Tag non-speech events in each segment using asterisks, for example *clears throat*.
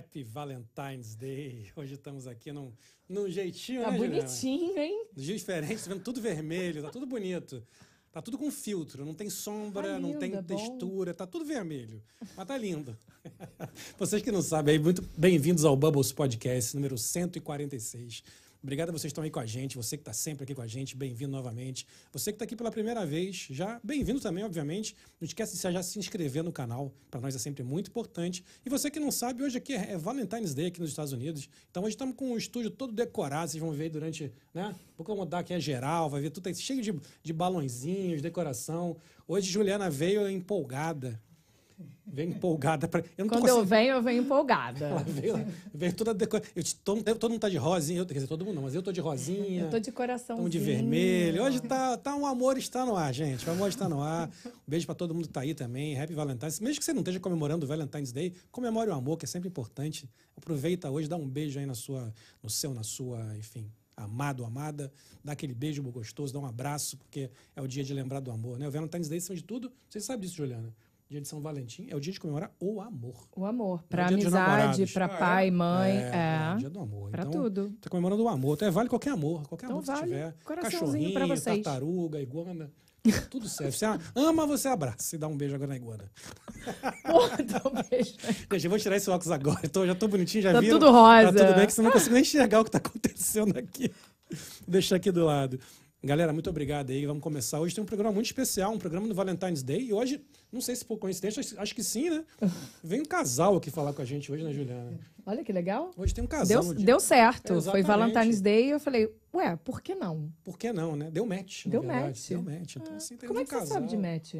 Happy Valentine's Day. *laughs* Hoje estamos aqui num, num jeitinho, Tá né, Juliana? bonitinho, hein? Um dia diferente, tá vendo tudo vermelho, tá tudo bonito. Tá tudo com filtro, não tem sombra, Tá não tem lindo, é textura, tá tudo vermelho. Mas tá lindo. *laughs* Vocês que não sabem, aí, muito bem-vindos ao Bubbles Podcast número 146. Obrigado a vocês que estão aí com a gente, você que está sempre aqui com a gente, bem-vindo novamente. Você que está aqui pela primeira vez, já bem-vindo também, obviamente. Não esquece de já se inscrever no canal, para nós é sempre muito importante. E você que não sabe, hoje aqui é Valentine's Day aqui nos Estados Unidos. Então hoje estamos com o estúdio todo decorado, vocês vão ver durante, né? Vou mudar aqui a geral, vai ver tudo aí cheio de, de balãozinhos, decoração. Hoje Juliana veio empolgada. Veio empolgada. Pra... Eu Quando eu venho, eu venho empolgada. ela veio, veio toda decorada. Todo, todo mundo tá de rosinha, eu- quer dizer, todo mundo não, mas eu tô de rosinha. Eu tô de coração. Estamos de vermelho. Hoje tá, tá um amor está no ar, gente. O amor está no ar. Um beijo para todo mundo que tá aí também. Happy Valentine's. Mesmo que você não esteja comemorando o Valentine's Day, comemore o amor, que é sempre importante. Aproveita hoje, dá um beijo aí na sua, no seu, na sua, enfim, amado, amada. Dá aquele beijo gostoso, dá um abraço, porque é o dia de lembrar do amor, né? O Valentine's Day, acima de tudo, você sabe disso, Juliana. Dia de São Valentim é o dia de comemorar o amor. O amor. Pra dia dos amizade, pra Ah, é? pai, mãe. é, É. o dia do amor. Pra então, tudo. Tá comemorando o amor. Então, é, vale qualquer amor. Qualquer Então amor que você vale. tiver. Coraçãozinho Cachorrinho, pra vocês. tartaruga, iguana. Tudo serve. Você ama, você abraça. E dá um beijo agora na iguana. *laughs* Porra, dá um beijo. Gente, eu vou tirar esse óculos agora. Tô- já tô bonitinho, já Tá viram? tudo rosa. Tá tudo bem, que você não consigo nem enxergar o que tá acontecendo aqui. Deixa aqui do lado. Galera, muito obrigado aí. Vamos começar. Hoje tem um programa muito especial, um programa do Valentine's Day. E hoje, não sei se por coincidência, acho- que sim, né? *laughs* Vem um casal aqui falar com a gente hoje, né, Juliana? Olha que legal. Hoje tem um casal. Deu, no deu certo. Foi Exatamente. Valentine's Day e eu falei, ué, por que não? Por que não, né? Deu match. Deu verdade. match. Deu match. Então, assim, tem Como um é que você sabe de casal. match?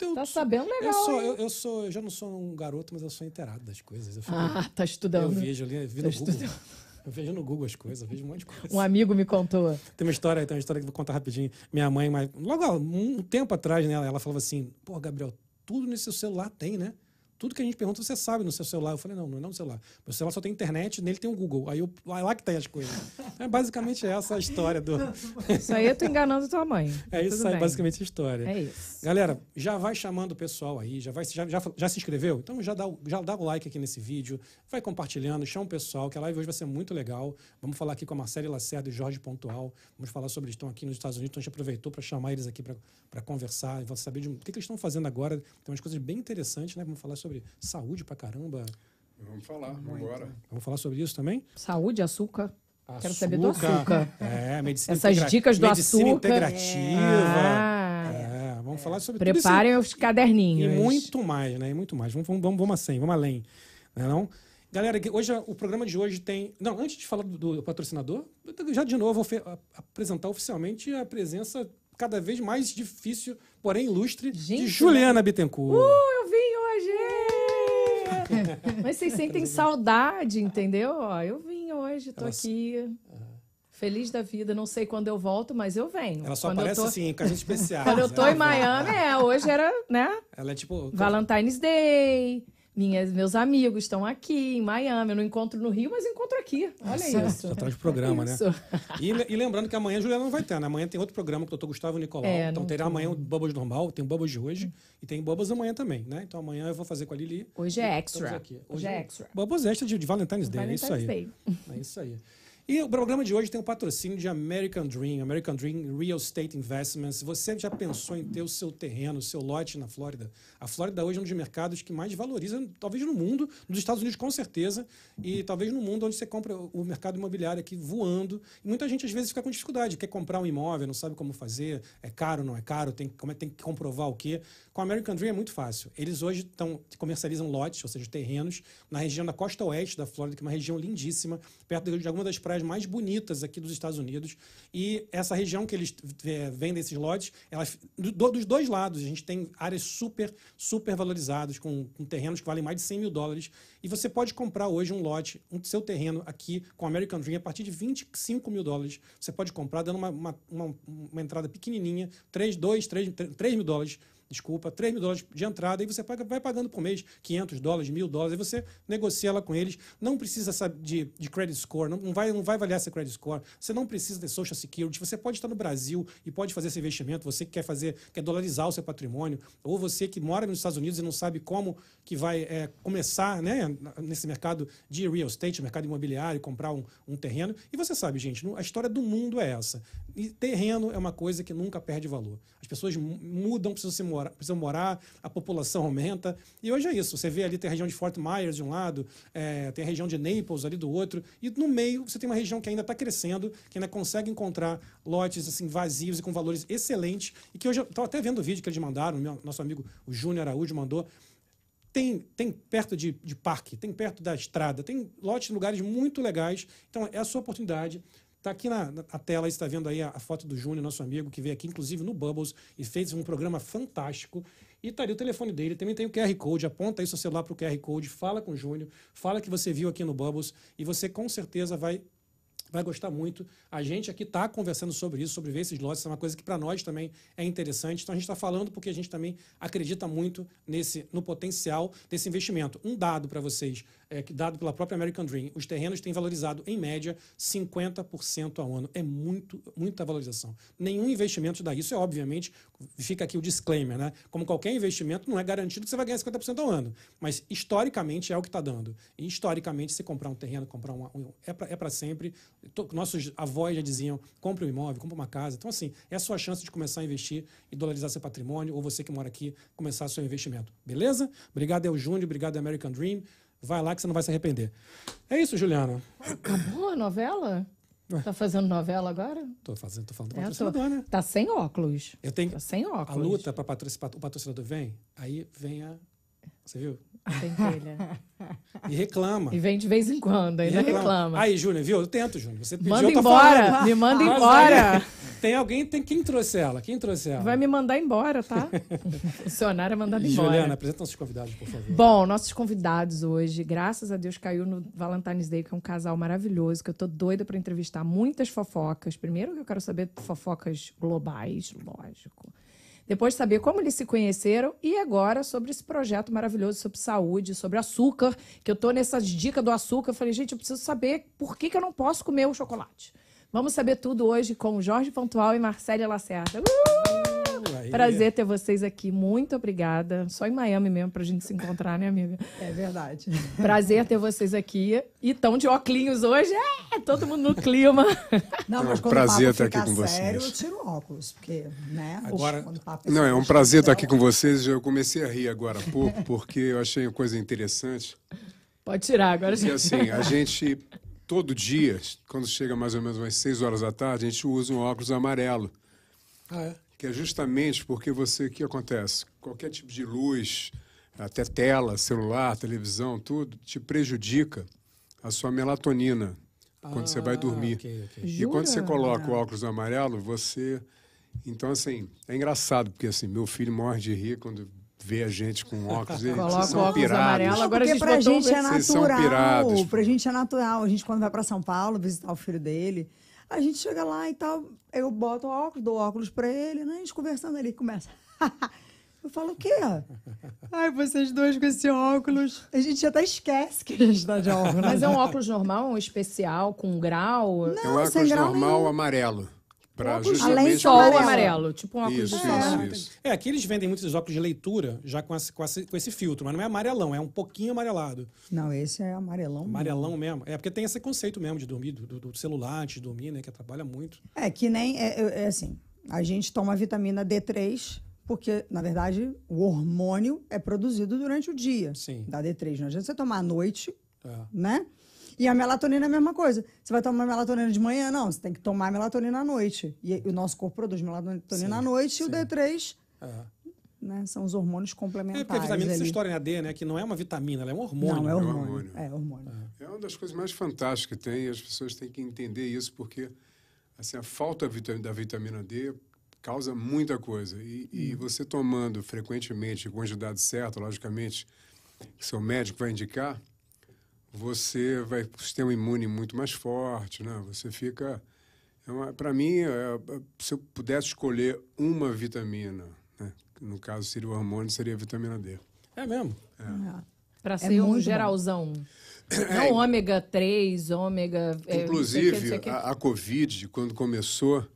Eu, Tá sabendo legal, eu sou, eu, eu sou, eu já não sou um garoto, mas eu sou inteirado das coisas. Fico- Ah, tá eu estudando. vejo ali, eu vi no Tá Google. Eu vejo no Google as coisas, vejo um monte de coisa. Um amigo me contou. Tem uma história, tem uma história que eu vou contar rapidinho. Minha mãe, mas logo um tempo atrás, né, ela falava assim: pô, Gabriel, tudo nesse seu celular tem, né? Tudo que a gente pergunta, você sabe no seu celular. Eu falei, não, não é no celular. Meu celular só tem internet, nele tem o Google. Aí eu, é lá que tem as coisas. É basicamente essa a história do. *laughs* Isso aí eu tô enganando tua mãe. É isso Tudo aí, bem. basicamente a história. É isso. Galera, já vai chamando o pessoal aí, já, vai, já, já, já se inscreveu? Então já dá, o- já dá o like aqui nesse vídeo, vai compartilhando, chama o pessoal, que a live hoje vai ser muito legal. Vamos falar aqui com a Marcela Lacerda e Jorge Pontual. Vamos falar sobre eles estão aqui nos Estados Unidos, então a gente aproveitou para chamar eles aqui para conversar e saber de, o que, que eles estão fazendo agora. Tem umas coisas bem interessantes, né? Vamos falar sobre saúde pra caramba. Vamos falar, vamos embora. Vamos falar sobre isso também? Saúde, açúcar. Quero saber do açúcar. É, medicina Essas integra- dicas do medicina açúcar. integrativa. Ah, É, vamos falar sobre tudo isso. Preparem os E caderninhos. muito mais, né? E muito mais. Vamos, vamos, vamos, vamos assim, vamos além. Não é não? Galera, hoje o programa de hoje tem. Não, antes de falar do, do patrocinador, já de novo vou apresentar oficialmente a presença cada vez mais difícil, porém ilustre, de Gente, Juliana Bittencourt. Uh, eu vim hoje! *laughs* Mas vocês sentem saudade, entendeu? Ó, eu vim hoje, tô Ela- aqui. Feliz da vida, não sei quando eu volto, mas eu venho. Ela só quando aparece tô, assim, com a gente *laughs* especial. Quando eu tô em Miami, é, hoje era, né? Ela é tipo. Valentine's Day. Minhas, meus amigos estão aqui em Miami. Eu não encontro no Rio, mas encontro aqui. Olha isso. Só traz o programa, né? Isso. E, e lembrando que amanhã a Juliana não vai ter, né? Amanhã tem outro programa com o Dr. Gustavo Nicolau. É, então terá tô. amanhã o Bubbles normal, tem o Bubbles de hoje e tem Bubbles amanhã também, né? Então amanhã eu vou fazer com a Lili. Hoje é extra. aqui. Hoje é extra. Bubbles extra de, de Valentine's Day, é isso aí. Valentine's Day. É isso aí. E o programa de hoje tem o patrocínio de American Dream, American Dream Real Estate Investments. Você já pensou em ter o seu terreno, o seu lote na Flórida? A Flórida hoje é um dos mercados que mais valoriza, talvez no mundo, nos Estados Unidos com certeza, e talvez no mundo onde você compra o mercado imobiliário aqui voando. E muita gente às vezes fica com dificuldade, quer comprar um imóvel, não sabe como fazer, é caro, não é caro, tem, como é, tem que comprovar o quê. Com a American Dream é muito fácil. Eles hoje tão, comercializam lotes, ou seja, terrenos, na região da costa oeste da Flórida, que é uma região lindíssima, perto de alguma das praias mais bonitas aqui dos Estados Unidos. E essa região que eles é, vendem esses lotes, elas, do- dos dois lados, a gente tem áreas super, super valorizadas, com, com terrenos que valem mais de 100 mil dólares. E você pode comprar hoje um lote, um seu terreno aqui com American Dream a partir de 25 mil dólares. Você pode comprar dando uma, uma, uma, uma entrada pequenininha, 3, 2, 3, 3 mil dólares. Desculpa, 3 mil dólares de entrada, e você paga, vai pagando por mês 500 dólares, mil dólares, e você negocia ela com eles. Não precisa sabe, de, de credit score, não, não, vai, não vai avaliar esse credit score, você não precisa de social security, você pode estar no Brasil e pode fazer esse investimento, você que quer fazer, quer dolarizar o seu patrimônio, ou você que mora nos Estados Unidos e não sabe como que vai é, começar né, nesse mercado de real estate, mercado imobiliário, comprar um, um terreno. E você sabe, gente, a história do mundo é essa. E terreno é uma coisa que nunca perde valor. As pessoas mudam, precisam, se morar, precisam morar, a população aumenta. E hoje é isso. Você vê ali, tem a região de Fort Myers de um lado, é, tem a região de Naples ali do outro. E no meio você tem uma região que ainda está crescendo, que ainda consegue encontrar lotes assim vazios e com valores excelentes. E que hoje eu estou até vendo o vídeo que eles mandaram, meu, nosso amigo o Júnior Araújo mandou tem, tem perto de, de parque, tem perto da estrada, tem lotes lugares muito legais. Então, é a sua oportunidade. Está aqui na, na, tela, está vendo aí a, a, foto do Júnior, nosso amigo, que veio aqui, inclusive, no Bubbles e fez um programa fantástico. E está ali o telefone dele, também tem o QR Code, aponta aí seu celular para o QR Code, fala com o Júnior, fala que você viu aqui no Bubbles e você com certeza vai vai gostar muito. A gente aqui está conversando sobre isso, sobre ver esses lotes, é uma coisa que para nós também é interessante. Então a gente está falando porque a gente também acredita muito nesse no potencial desse investimento. Um dado para vocês, é, dado pela própria American Dream, os terrenos têm valorizado em média 50% ao ano. É muito, muita valorização. Nenhum investimento dá isso, é obviamente, fica aqui o disclaimer, né? Como qualquer investimento, não é garantido que você vai ganhar 50% ao ano. Mas historicamente é o que está dando. E historicamente, se comprar um terreno, comprar um, é para é sempre nossos avós já diziam: compre um imóvel, compre uma casa. Então, assim, é a sua chance de começar a investir e dolarizar seu patrimônio, ou você que mora aqui, começar seu investimento. Beleza? Obrigado, El Júnior, obrigado, American Dream. Vai lá que você não vai se arrepender. É isso, Juliana. Acabou a novela? Tá fazendo novela agora? Tô fazendo, tô falando do patrocinador, é, tô... né? Tá sem óculos. Eu tenho. Tá sem óculos. A luta para o patrocinador vem, aí vem a. Você viu? Pentelha. E reclama. E vem de vez em quando, ainda reclama. reclama. Aí, Júnior, viu? Eu tento, Júnior. Você pediu, manda embora, me manda Mas embora. Aí, tem alguém, tem quem trouxe ela? Quem trouxe ela? Vai me mandar embora, tá? *laughs* Funcionário é mandado embora. Juliana, apresenta nossos convidados, por favor. Bom, nossos convidados hoje, graças a Deus, caiu no Valentine's Day, que é um casal maravilhoso, que eu tô doida para entrevistar muitas fofocas. Primeiro, eu quero saber fofocas globais, lógico depois de saber como eles se conheceram e agora sobre esse projeto maravilhoso sobre saúde, sobre açúcar, que eu tô nessa dica do açúcar. Eu falei, gente, eu preciso saber por que, que eu não posso comer o chocolate. Vamos saber tudo hoje com Jorge Pontual e Marcélia Lacerda. Uh! Prazer ter vocês aqui. Muito obrigada. Só em Miami mesmo pra gente se encontrar, né, amiga? É verdade. Prazer ter vocês aqui. E tão de óculos hoje. É, todo mundo no clima. Não, mas é um prazer estar aqui com sério, vocês. Eu tiro óculos, porque, né? Agora, não, é um prazer estar aqui com vocês. Eu comecei a rir agora há pouco, porque eu achei uma coisa interessante. Pode tirar agora. E assim, a gente todo dia, quando chega mais ou menos umas 6 horas da tarde, a gente usa um óculos amarelo. Ah, é? Que é justamente porque você, o que acontece? Qualquer tipo de luz, até tela, celular, televisão, tudo, te prejudica a sua melatonina ah, quando você vai dormir. Okay, okay. E quando você coloca o óculos amarelo, você... Então, assim, é engraçado, porque assim, meu filho morre de rir quando vê a gente com óculos. Eles Coloca são óculos pirados. amarelo, agora Porque a gente pra gente é natural. Pra gente é natural. A gente, quando vai para São Paulo visitar o filho dele, a gente chega lá e tal, eu boto o óculos, dou óculos para ele, né? A gente conversando ali, começa. *laughs* Eu falo, o quê? Ai, vocês dois com esse óculos. A gente até esquece que a gente tá de óculos. Mas é um óculos normal, um especial, com grau? Não, é um óculos normal nenhum. amarelo. Pra justamente Além só amarelo. amarelo, tipo um óculos isso, de é. Isso, isso. É, aqui eles vendem muitos óculos de leitura já com esse, com, esse, com esse filtro, mas não é amarelão, é um pouquinho amarelado. Não, esse é amarelão. Amarelão mesmo. mesmo. É porque tem esse conceito mesmo de dormir, do, do celular antes de dormir, né? Que atrapalha muito. É, que nem. É, é, é assim, a gente toma vitamina D3 porque, na verdade, o hormônio é produzido durante o dia Sim. da D3. Não adianta você tomar à noite, é. né? E a melatonina é a mesma coisa. Você vai tomar melatonina de manhã? Não, você tem que tomar melatonina à noite. E o nosso corpo produz melatonina sim, à noite sim. e o D3 é. né, são os hormônios complementares. É porque a vitamina, essa história em AD, né, que não é uma vitamina, ela é um hormônio. Não, é hormônio. É, hormônio. É, é uma das coisas mais fantásticas que tem e as pessoas têm que entender isso porque assim, a falta da vitamina D causa muita coisa. E, hum. e você tomando frequentemente, com quantidade certa, logicamente, que seu médico vai indicar, você vai ter um sistema imune muito mais forte, né? Você fica... É para mim, é, se eu pudesse escolher uma vitamina, né? No caso, seria o hormônio, seria a vitamina D. É mesmo. Pra ser um muito bom. geralzão. Não ômega 3, ômega. é, não o que, não sei Inclusive, que. a, a Covid, quando começou,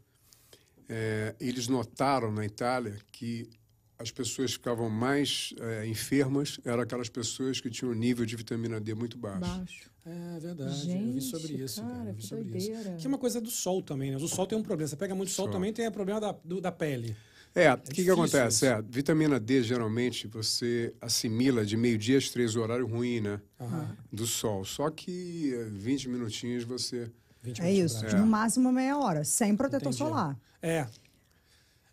é, eles notaram na Itália que as pessoas que ficavam mais é, enfermas eram aquelas pessoas que tinham um nível de vitamina D muito baixo. Baixo. É verdade. eu vi sobre Gente, isso. cara, Cara, eu vi que sobre isso. Que é uma coisa do sol também, né? O sol tem um problema. Você pega muito sol, Sol. também tem o problema da, do- da pele. É, o que, que difícil acontece? isso. É, vitamina D, geralmente, você assimila de meio-dia às três, o horário ruim, né? Do sol. Só que eh, 20 minutinhos você... 20 É isso. prazo. No máximo meia hora, sem protetor Entendi. solar. É.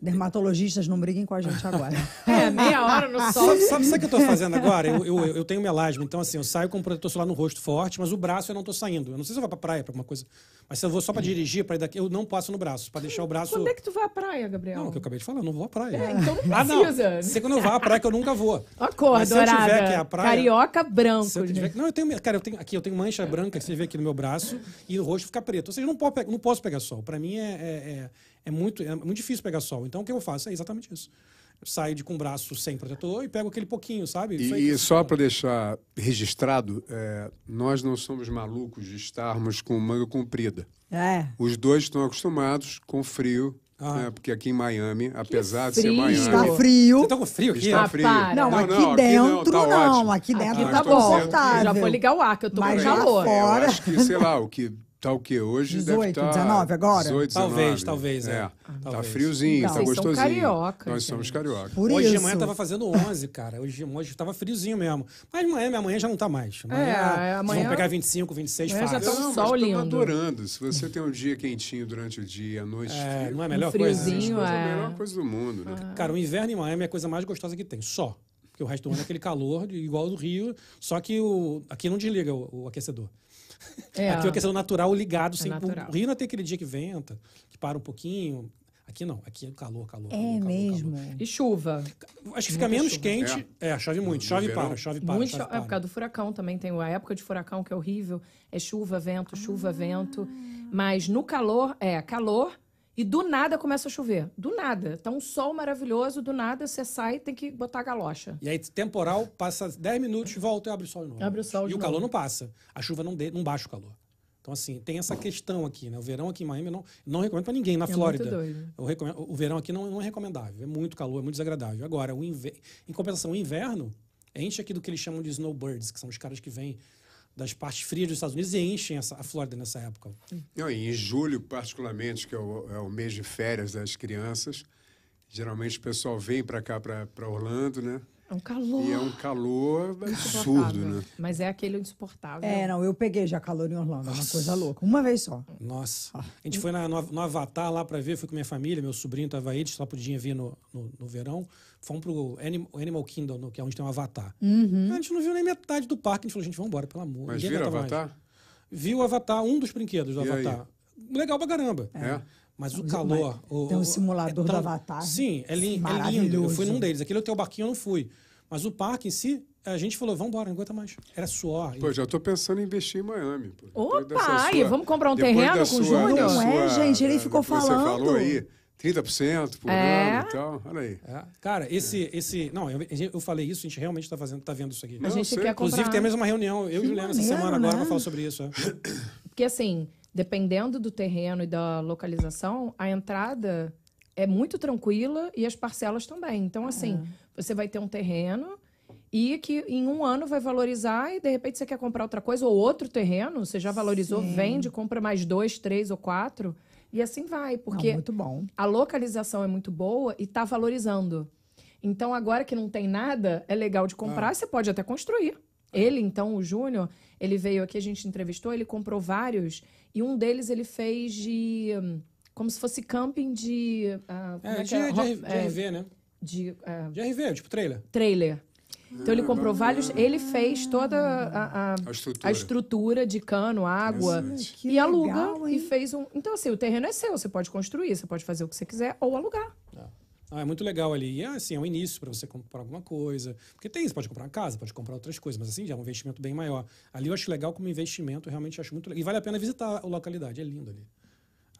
Dermatologistas não briguem com a gente agora. *laughs* É, meia hora no sol. Sabe, sabe, sabe o que eu tô fazendo agora? Eu, eu, eu tenho melasma, então assim, eu saio com protetor solar no rosto forte, mas o braço eu não tô saindo. Eu não sei se eu vou pra praia, pra alguma coisa. Mas se eu vou só pra dirigir, pra ir daqui, eu não passo no braço, pra deixar o braço. Quando é que tu vai à praia, Gabriel? Não, o que eu acabei de falar, eu não vou à praia. É, então não Ah, não. precisa. Se quando eu vá à praia, que eu nunca vou. *laughs* Acorda, Mas se eu tiver dourada. que ir à praia- Carioca branco. Se eu tiver- Não, eu tenho. Cara, eu tenho aqui, eu tenho mancha branca que você vê aqui no meu braço e o rosto fica preto. Ou seja, eu não, posso, não posso pegar sol. Pra mim é, é, é, é muito, é muito difícil pegar sol. Então o que eu faço é exatamente isso. Eu saio de com o braço sem protetor e pego aquele pouquinho, sabe? Isso E, e você só para deixar registrado, é, nós não somos malucos de estarmos com manga comprida. É. Os dois estão acostumados com frio, Ah. né, porque aqui em Miami, apesar de ser frio. Miami... Está frio. Você tá com frio aqui? Está Ah, frio. Não, não, aqui não, dentro tá não. ótimo. Aqui dentro Aqui tá bom. dizendo confortável. Já vou ligar o ar, que eu tô Mas com lá calor. fora- É, eu Fora. acho que, sei lá, o que tá o que hoje 18, deve estar... 19 agora? 18, 19. Talvez, talvez, é. Tá Talvez. friozinho, Então. tá Vocês são gostosinho. cariocas, Nós somos gente. cariocas. Por hoje de isso. manhã tava fazendo 11, cara. Hoje, hoje tava friozinho mesmo. Mas amanhã, minha manhã já não tá mais. Amanhã, É, vocês amanhã- vão pegar 25, 26 Amanhã já fácil. tá um Não, sol mas lindo. adorando. Se você tem um dia quentinho durante o dia a noite É, frio, não é a melhor Um coisa? friozinho, coisa, é. a melhor coisa do mundo, né? Cara, o inverno em Miami é a coisa mais gostosa que tem, só. Porque o resto do ano é aquele calor de- igual ao do Rio, só que o, aqui não desliga o, o aquecedor. É. Aqui o aquecedor natural ligado, sem, natural. o Rio não tem aquele dia que venta, que para um pouquinho. Aqui não, aqui é calor, calor. É calor, mesmo. calor. E chuva. Acho que fica Muita menos chuva. quente. É, chove muito, No chove e verão? para, chove e para. Muito chove cho- e é por causa do furacão também. Tem a época de furacão que é horrível. É chuva, vento, chuva, vento. Mas no calor, é calor e do nada começa a chover. Do nada. Tá um sol maravilhoso, do nada você sai e tem que botar a galocha. E aí, temporal, passa 10 minutos, volta e abre o sol de novo. Abre o sol E de o calor novo. não passa. A chuva não, de, não baixa o calor. Então, assim, tem essa questão aqui, né? O verão aqui em Miami eu não, não recomendo para ninguém. Na É Flórida. muito doido. Eu recomendo- o verão aqui não, não é recomendável. É muito calor, é muito desagradável. Agora, o inver... em compensação, o inverno enche aqui do que eles chamam de snowbirds, que são os caras que vêm das partes frias dos Estados Unidos e enchem essa, a Flórida nessa época. Não, e em julho, particularmente, que é o, é o mês de férias das crianças, geralmente o pessoal vem para cá, para Orlando, né? É um calor. E é um calor *laughs* absurdo, né? Mas é aquele insuportável. É, não, eu peguei já calor em Orlando, é uma coisa louca. Uma vez só. Nossa. Ah. A gente foi na- no, no Avatar lá para ver, fui com minha família, meu sobrinho estava aí, a gente só podia vir no, no, no verão. Fomos pro Animal, Animal Kingdom, que é onde tem um Avatar. Uhum. A gente não viu nem metade do parque, a gente falou, gente, vamos embora, pelo amor. Mas mais. Avatar? Viu o Avatar, um dos brinquedos do E aí? Avatar. Legal pra caramba. É. Mas o calor. o- tem um simulador é do Avatar. Sim, é, lin- é lindo. Eu fui num deles. Aquele hotel barquinho eu não fui. Mas o parque em si, a gente falou, vamos embora, não aguenta mais. Era suor. Pô, já estou pensando em investir em Miami. Pô. Opa, aí, vamos comprar um depois terreno com o sua- Júnior? Não é, sua- gente, ele da- ficou do que Você falou falando. aí, 30% por É. ano e tal. Olha aí. É. Cara, esse, esse. Não, eu, eu falei isso, a gente realmente está fazendo, tá vendo isso aqui. A gente quer Inclusive, comprar. tem mesmo uma reunião, eu e Que Juliana, essa semana agora, né? pra falar sobre isso. é. *clears throat* Porque, assim, dependendo do terreno e da localização, a entrada é muito tranquila e as parcelas também. Então, assim, você vai ter um terreno e que em um ano vai valorizar e, de repente, você quer comprar outra coisa ou outro terreno, você já valorizou, Sim. vende, compra mais dois, três ou quatro e assim vai. Não, Porque muito bom. a localização é muito boa e está valorizando. Então, agora que não tem nada, é legal de comprar, você pode até construir. Ele, então, o Júnior, ele veio aqui, a gente entrevistou, ele comprou vários, e um deles ele fez de. hum, como se fosse camping de. ah, como É, é de, é? de, de é, RV, né? de, ah, De RV, tipo trailer. trailer. Então ele comprou vários, ele fez toda a, a, A estrutura. a estrutura de cano, água, e aluga legal, e fez um. Então, assim, o terreno é seu, você pode construir, você pode fazer o que você quiser ou alugar. Ah, é muito legal ali. E assim, é um início para você comprar alguma coisa. Porque tem, você pode comprar uma casa, pode comprar outras coisas, mas assim, já é um investimento bem maior. Ali eu acho legal como investimento, eu realmente acho muito legal. E vale a pena visitar a localidade, é lindo ali.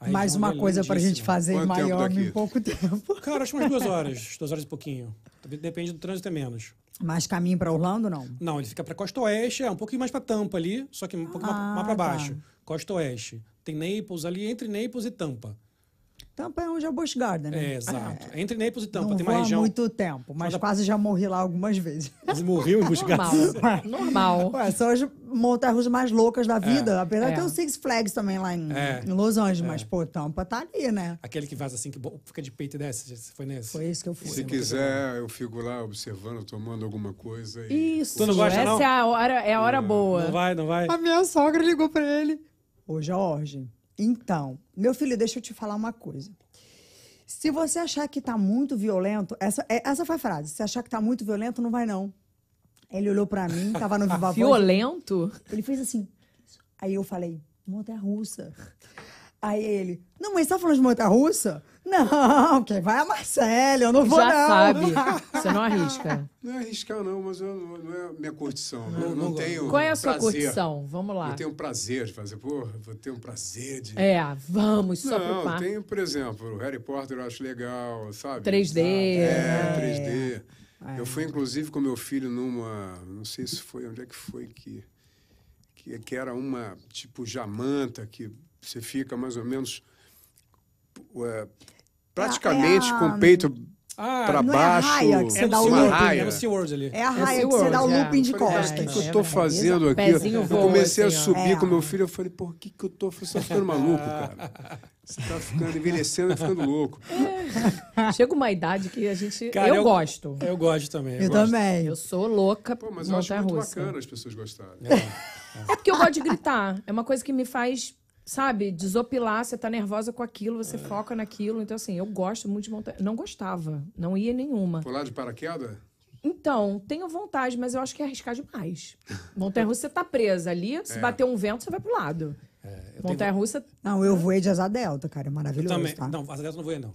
A Mais uma é coisa pra gente lindíssima. fazer em Quanto daqui? em pouco tempo. Cara, acho que umas duas horas, duas horas e pouquinho. Depende do trânsito, é menos. Mas caminho pra Orlando, não. Não, ele fica pra Costa Oeste, é um pouquinho mais pra Tampa ali, só que um mais- Ah, mais tá. baixo. Costa Oeste. Tem Naples ali, entre Naples e Tampa. Tampa é onde é o Busch Garden, né? É, exato. Entre Naples e Tampa. não tem uma há região. muito tempo, mas quase já morri lá algumas vezes. Quase morreu em buscar. Normal. *laughs* Normal. *laughs* Ué, são as montanhas mais loucas da vida. Apesar É. de ter o Six Flags também lá em, É. em Los Angeles. Mas, pô, Tampa tá ali, né? Aquele que faz assim, que fica de peito e desce. Você foi nesse? Foi isso que eu fui. Se quiser, eu fico lá observando, tomando alguma coisa. E... Isso. Tu não gosta, Essa não? é a hora, é a hora boa. Não vai, não vai? A minha sogra ligou pra ele. Ô, Jorge, então, meu filho, deixa eu te falar uma coisa. Se você achar que tá muito violento, essa, é- essa foi a frase. Se achar que tá muito violento, não vai não. Ele olhou pra mim, tava no *laughs* Viva Voz. Violento? Ele fez assim. Aí eu falei, montanha russa. Aí ele, não, mas você tá falando de montanha russa? Não, quem vai é a Marcela, eu não vou Já não. sabe. *laughs* Você não arrisca. Não é arriscar, não, mas eu, não não é a minha curtição. Não, eu não, não tenho. Qual é a sua prazer. curtição? Vamos lá. Eu tenho prazer de fazer. Porra, vou ter um prazer de. É, vamos só Não, par. tem, por exemplo, o Harry Potter eu acho legal, sabe? 3D, É, né? 3D. Eu fui, inclusive, com meu filho numa. Não sei se foi, onde é que foi que. Que, que era uma, tipo, jamanta, que você fica mais ou menos. é, praticamente é a- com o peito Ah, para é a baixo. raia que você é dá o looping, raia. é no ali. É a É raia que você dá o looping de é. Falei, cara, o que, costas. que eu É, tô é, fazendo aqui? pezinho Eu voa, comecei a assim, ó. subir É. com meu filho, eu falei, por que, que eu tô. Você tá ficando maluco, cara. Você tá ficando envelhecendo e ficando louco. *laughs* Chega uma idade que a gente. Cara, eu, gosto. Eu gosto também. Eu gosto. também. Eu sou louca Pô, mas eu acho muito bacana as pessoas gostarem. É porque eu gosto de gritar. É uma coisa que me faz, sabe, desopilar. Você tá nervosa com aquilo, você foca naquilo. Então, assim, eu gosto muito de montanha. Não gostava. Não ia nenhuma. Pular de paraquedas? Então, tenho vontade, mas eu acho que é arriscar demais. *laughs* Montanha-russa, você tá presa ali. Se bater um vento, você vai pro lado. Montanha-russa. Não, eu voei de asa delta, cara. É maravilhoso, Também. tá? Não, asa delta eu não vou ir, não.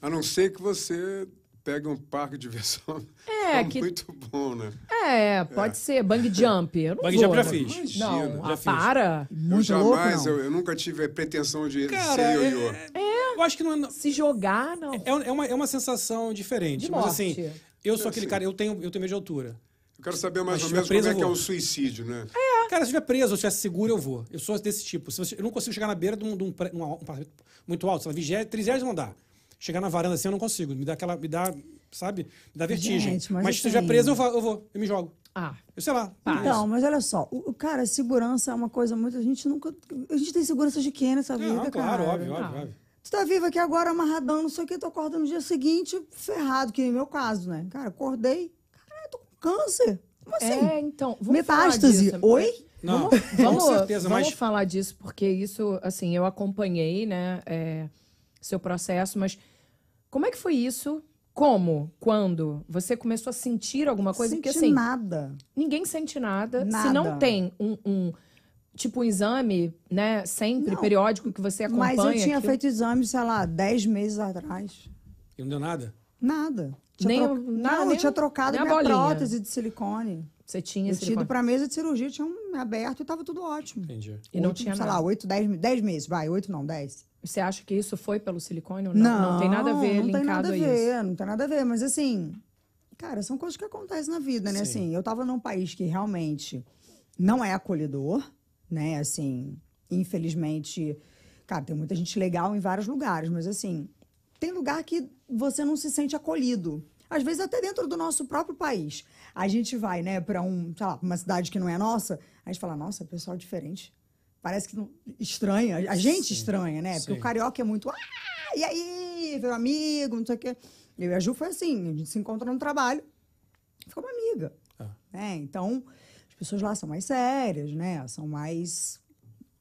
A não ser que você pegue um parque de diversão. É, que- muito bom, né? É, pode ser. Bang jump. Eu não Bang vou, jump já né? fiz. Imagina. Não, Já ah, fiz. para. eu Muito jamais, louco, eu, eu nunca tive pretensão de Cara, ser ioiô. é, eu acho que não é. Se jogar, não. É, é uma, é uma sensação diferente. De mas morte. assim, eu sou É, aquele sim. cara, eu tenho, eu tenho medo de altura. Eu quero saber mais Mas ou se menos como é que é eu um vou. suicídio, né? Cara, se eu estiver preso ou estiver seguro, eu vou. Eu sou desse tipo. Se você- eu não consigo chegar na beira de um, de um, um apartamento muito alto, sei lá, vigésimo, trigésimo andar. Chegar na varanda assim, eu não consigo. Me dá aquela. Me dá, sabe? Me dá vertigem. Gente, mas mas se eu assim- estiver preso, eu vou, eu vou. Eu me jogo. Ah, Eu sei lá. Pá. Então, mas olha só, o, o- cara, segurança é uma coisa muito. A gente nunca. A gente tem segurança de quê nessa vida, Não, claro, cara? óbvio, Ah. óbvio, óbvio. Tu tá vivo aqui agora, amarradão, não sei o que, tô acordando no dia seguinte, ferrado, que no meu caso, né? Cara, acordei. Caralho, tô com câncer. Como assim? é, então. Vamos falar Metástase. disso. Oi? Não, Vamos, com vamos, certeza, vamos mas. falar disso, porque isso, assim, eu acompanhei, né, é, seu processo, mas como é que foi isso? Como? Quando? Você começou a sentir alguma coisa? Senti porque, assim, nada. ninguém sente nada. Se Nada. não tem um, um, tipo, um exame, né, sempre, Não. periódico, que você acompanha. Mas eu tinha aquilo- feito exame, sei lá, 10 meses atrás. E não deu nada? Nada. Tinha Nem tro- nada, não, nem eu tinha trocado minha bolinha. prótese de silicone. Você tinha Eu esse tinha ido pra mesa de cirurgia, tinha um aberto e tava tudo ótimo. Entendi. E não Oito, tinha sei nada. lá, 8, 10, 10 meses, vai, 8 não, 10. Você acha que isso foi pelo silicone ou não? Não, tem nada a ver não tem nada a isso. ver, não tem nada a ver, mas assim, cara, são coisas que acontecem na vida, né? Sim. Assim, eu tava num país que realmente não é acolhedor, né? Assim, infelizmente, cara, tem muita gente legal em vários lugares, mas assim, tem lugar que você não se sente acolhido. Às vezes até dentro do nosso próprio país. A gente vai, né, para um, sei lá, uma cidade que não é nossa, a gente fala, nossa, pessoal diferente. Parece que não, estranha. A gente Sim. estranha, né? Porque Sim. o carioca é muito, ah, e aí, meu amigo, não sei o quê. Eu e a Ju foi assim, a gente se encontrou no trabalho, ficou uma amiga. Ah. Né? Então, as pessoas lá são mais sérias, né? São mais,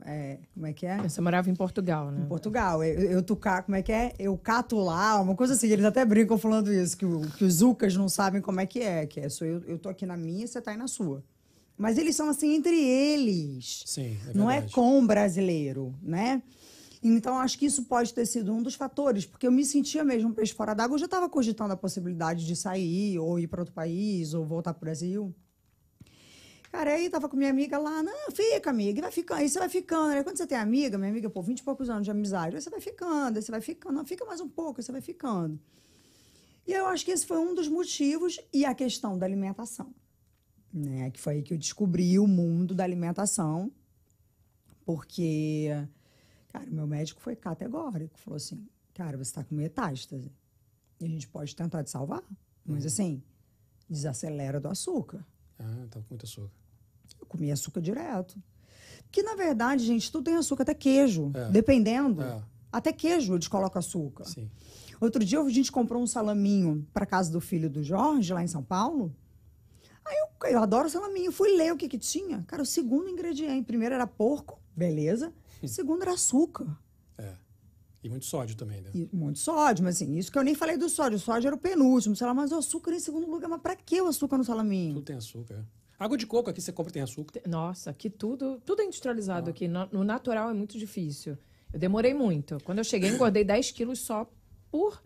é, como é que é? Você morava em Portugal, né? Em Portugal. Eu, eu tocar, como é que é? Eu cato lá, uma coisa assim. Eles até brincam falando isso, que, o- que os Ucas não sabem como é que é. Que é sou eu, eu tô aqui na minha, você tá aí na sua. Mas eles são assim entre eles. Sim, é não é com o brasileiro, né? Então, acho que isso pode ter sido um dos fatores, porque eu me sentia mesmo um peixe fora d'água. Eu já estava cogitando a possibilidade de sair, ou ir para outro país, ou voltar para o Brasil. Cara, aí tava com minha amiga lá, não, fica, amiga, e vai ficando, aí você vai ficando. Aí quando você tem amiga, minha amiga, pô, 20 e poucos anos de amizade, aí você vai ficando, aí você vai ficando, não, fica mais um pouco, aí você vai ficando. E eu acho que esse foi um dos motivos, e a questão da alimentação, né? Que foi aí que eu descobri o mundo da alimentação, porque, cara, o meu médico foi categórico, falou assim, cara, você tá com metástase, e a gente pode tentar te salvar, mas assim, desacelera do açúcar. Ah, tá com muito açúcar. Eu comia açúcar direto. Que, na verdade, gente, tudo tem açúcar, até queijo. É. Dependendo. É. Até queijo eles colocam açúcar. Sim. Outro dia a gente comprou um salaminho para casa do filho do Jorge, lá em São Paulo. Eu, adoro salaminho. Fui ler o que que tinha. Cara, o segundo ingrediente. Primeiro era porco, beleza. O segundo era açúcar. É. E muito sódio também, né? E de sódio, mas assim, isso que eu nem falei do sódio. O sódio era o penúltimo, sei lá, mas o açúcar em segundo lugar. Mas pra que o açúcar no salaminho? Tudo tem açúcar. é. Água de coco aqui você compra tem açúcar. Nossa, aqui tudo, tudo é industrializado aqui. No, no natural é muito difícil. Eu demorei muito. Quando eu cheguei, engordei 10 quilos só por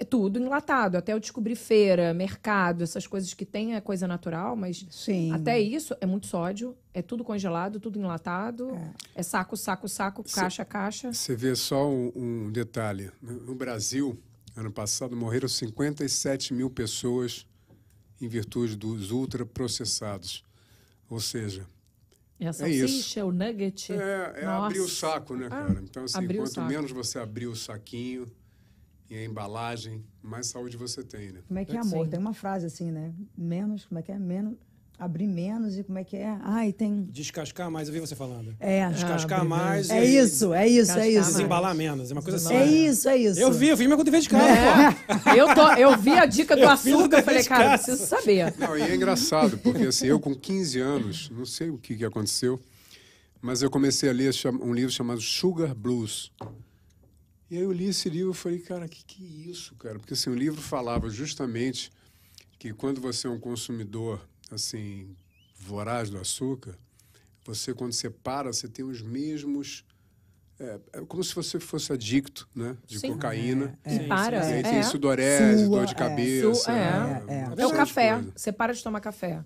é tudo enlatado. Até eu descobrir feira, mercado, essas coisas que tem a coisa natural, mas Sim. até isso é muito sódio, é tudo congelado, tudo enlatado, é, saco, saco, saco, caixa, caixa. Você vê só um, um detalhe. No no Brasil, ano passado, morreram 57 mil pessoas em virtude dos ultraprocessados. Ou seja, É a isso. salsicha, o nugget. é, é abrir o saco, né, cara? Então, assim, quanto menos você abrir o saquinho e a embalagem, mais saúde você tem, né? Como é que é, Sim. amor? Tem uma frase assim, né? Menos, como é que é? Menos, abrir menos e como é que é? Ai, tem... Descascar mais, eu vi você falando. É, Descascar Ah, mais. é e isso, é isso, é Cascar isso. mais. Desembalar menos. É uma coisa assim. É isso, é isso. Eu vi, eu vi meu dever de casa, pô. É. Eu, tô, eu vi a dica do Eu açúcar, eu falei, cara, preciso saber. Não, e é engraçado, porque assim, eu com 15 anos, não sei o que, que aconteceu, mas eu comecei a ler um livro chamado Sugar Blues. E aí eu li esse livro e falei, cara, que que é isso, cara? Porque assim, o livro falava justamente que quando você é um consumidor, assim, voraz do açúcar, você, quando você para, você tem os mesmos... É, é como se você fosse adicto, né? De Sim. cocaína. E para. E aí é. tem sudorese, Sua, dor de é. cabeça. Su- é. né? É, é. É o café. coisa. Você para de tomar café.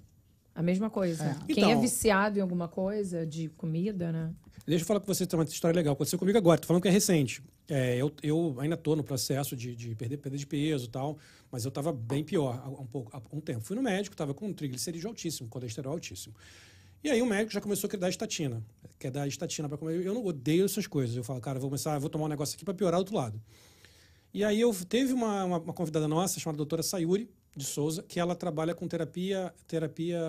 A mesma coisa. Quem Então- é viciado em alguma coisa, de comida, né? Deixa eu falar com você, tem uma história legal. Aconteceu comigo agora, tô falando que é recente. É, eu, eu ainda tô no processo de, de perder, perder de peso e tal, mas eu tava bem pior há um, pouco, há um tempo. Fui no médico, tava com um triglicerídeo altíssimo, colesterol altíssimo. E aí o médico já começou a querer dar estatina. Quer dar estatina para comer. Eu não odeio essas coisas. Eu falo, cara, vou começar, vou tomar um negócio aqui para piorar do outro lado. E aí eu teve uma, uma, uma convidada nossa, chamada doutora Sayuri de Souza, que ela trabalha com terapia, terapia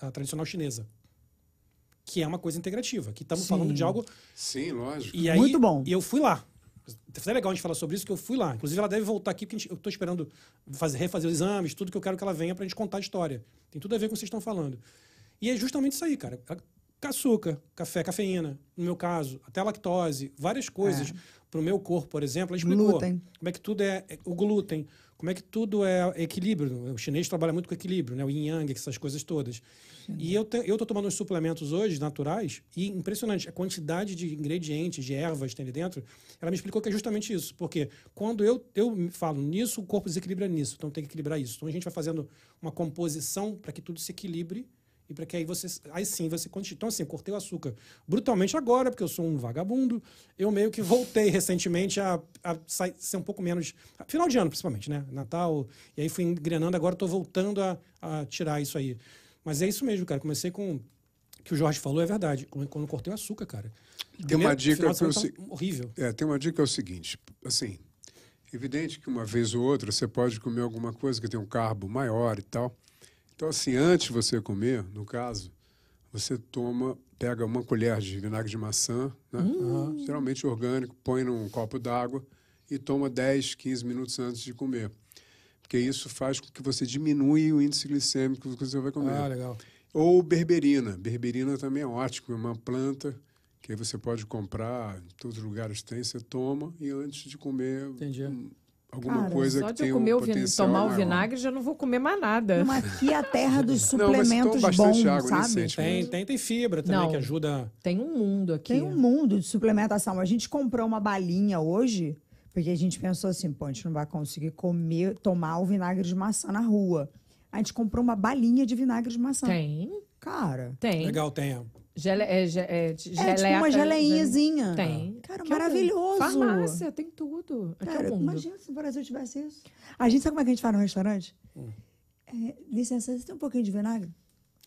ah, tradicional chinesa. Que é uma coisa integrativa. Que estamos falando de algo Sim, lógico. e aí, Muito bom. E eu fui lá. Foi legal a gente falar sobre isso, que eu fui lá. Inclusive, ela deve voltar aqui, porque a gente- eu estou esperando fazer, refazer os exames, tudo que eu quero que ela venha para a gente contar a história. Tem tudo a ver com o que vocês estão falando. E é justamente isso aí, cara. Açúcar, café, cafeína, no meu caso, até lactose, várias coisas. Para o meu corpo, por exemplo, ela explicou Glúten. como é que tudo é, é- o glúten, como é que tudo é equilíbrio. O chinês trabalha muito com equilíbrio, né? O yin yang, essas coisas todas. E eu te, eu tô tomando uns suplementos hoje naturais e impressionante a quantidade de ingredientes, de ervas que tem ali dentro. Ela me explicou que é justamente isso, porque quando eu eu falo nisso, o corpo desequilibra nisso, então tem que equilibrar isso. Então a gente vai fazendo uma composição para que tudo se equilibre e para que aí você aí sim você continue. Então assim, cortei o açúcar brutalmente agora, porque eu sou um vagabundo. Eu meio que voltei recentemente a, a ser um pouco menos final de ano principalmente, né? Natal. E aí fui engrenando, agora estou voltando a, a tirar isso aí. Mas é isso mesmo, cara. Comecei com o que o Jorge falou é verdade. Quando cortei o açúcar, cara. Tem uma dica que eu se- horrível. É, tem uma dica é o seguinte, assim, evidente que uma vez ou outra você pode comer alguma coisa que tem um carbo maior e tal. Então, assim, antes de você comer, no caso, você toma, pega uma colher de vinagre de maçã, né? geralmente orgânico, põe num copo d'água e toma 10, 15 minutos antes de comer. Porque isso faz com que você diminui o índice glicêmico que você vai comer. Ah, legal. Ou berberina. Berberina também é ótimo, é uma planta que você pode comprar, em todos os lugares tem, você toma e antes de comer Entendi. hum, alguma Cara, coisa Só que de eu tem comer um o vin- potencial tomar o maior. vinagre, já não vou comer mais nada. Não, aqui é a terra dos Não, mas suplementos bastante bons, água, sabe? sente. Tem, tem, tem fibra também Não. que ajuda. Tem um mundo aqui. Tem um mundo de suplementação. A gente comprou uma balinha hoje, porque a gente pensou assim, pô, a gente não vai conseguir comer, tomar o vinagre de maçã na rua. A gente comprou uma balinha de vinagre de maçã. Tem, Cara, tem. Legal, tem. Gele, é, ge- é, é tipo geleca, uma geleinhazinha. Tem. Cara, Que é o maravilhoso. Farmácia, tem tudo. Cara, é o mundo. imagina se no Brasil tivesse isso. A gente sabe como é que a gente faz no restaurante? Hum. É, licença, você tem um pouquinho de vinagre?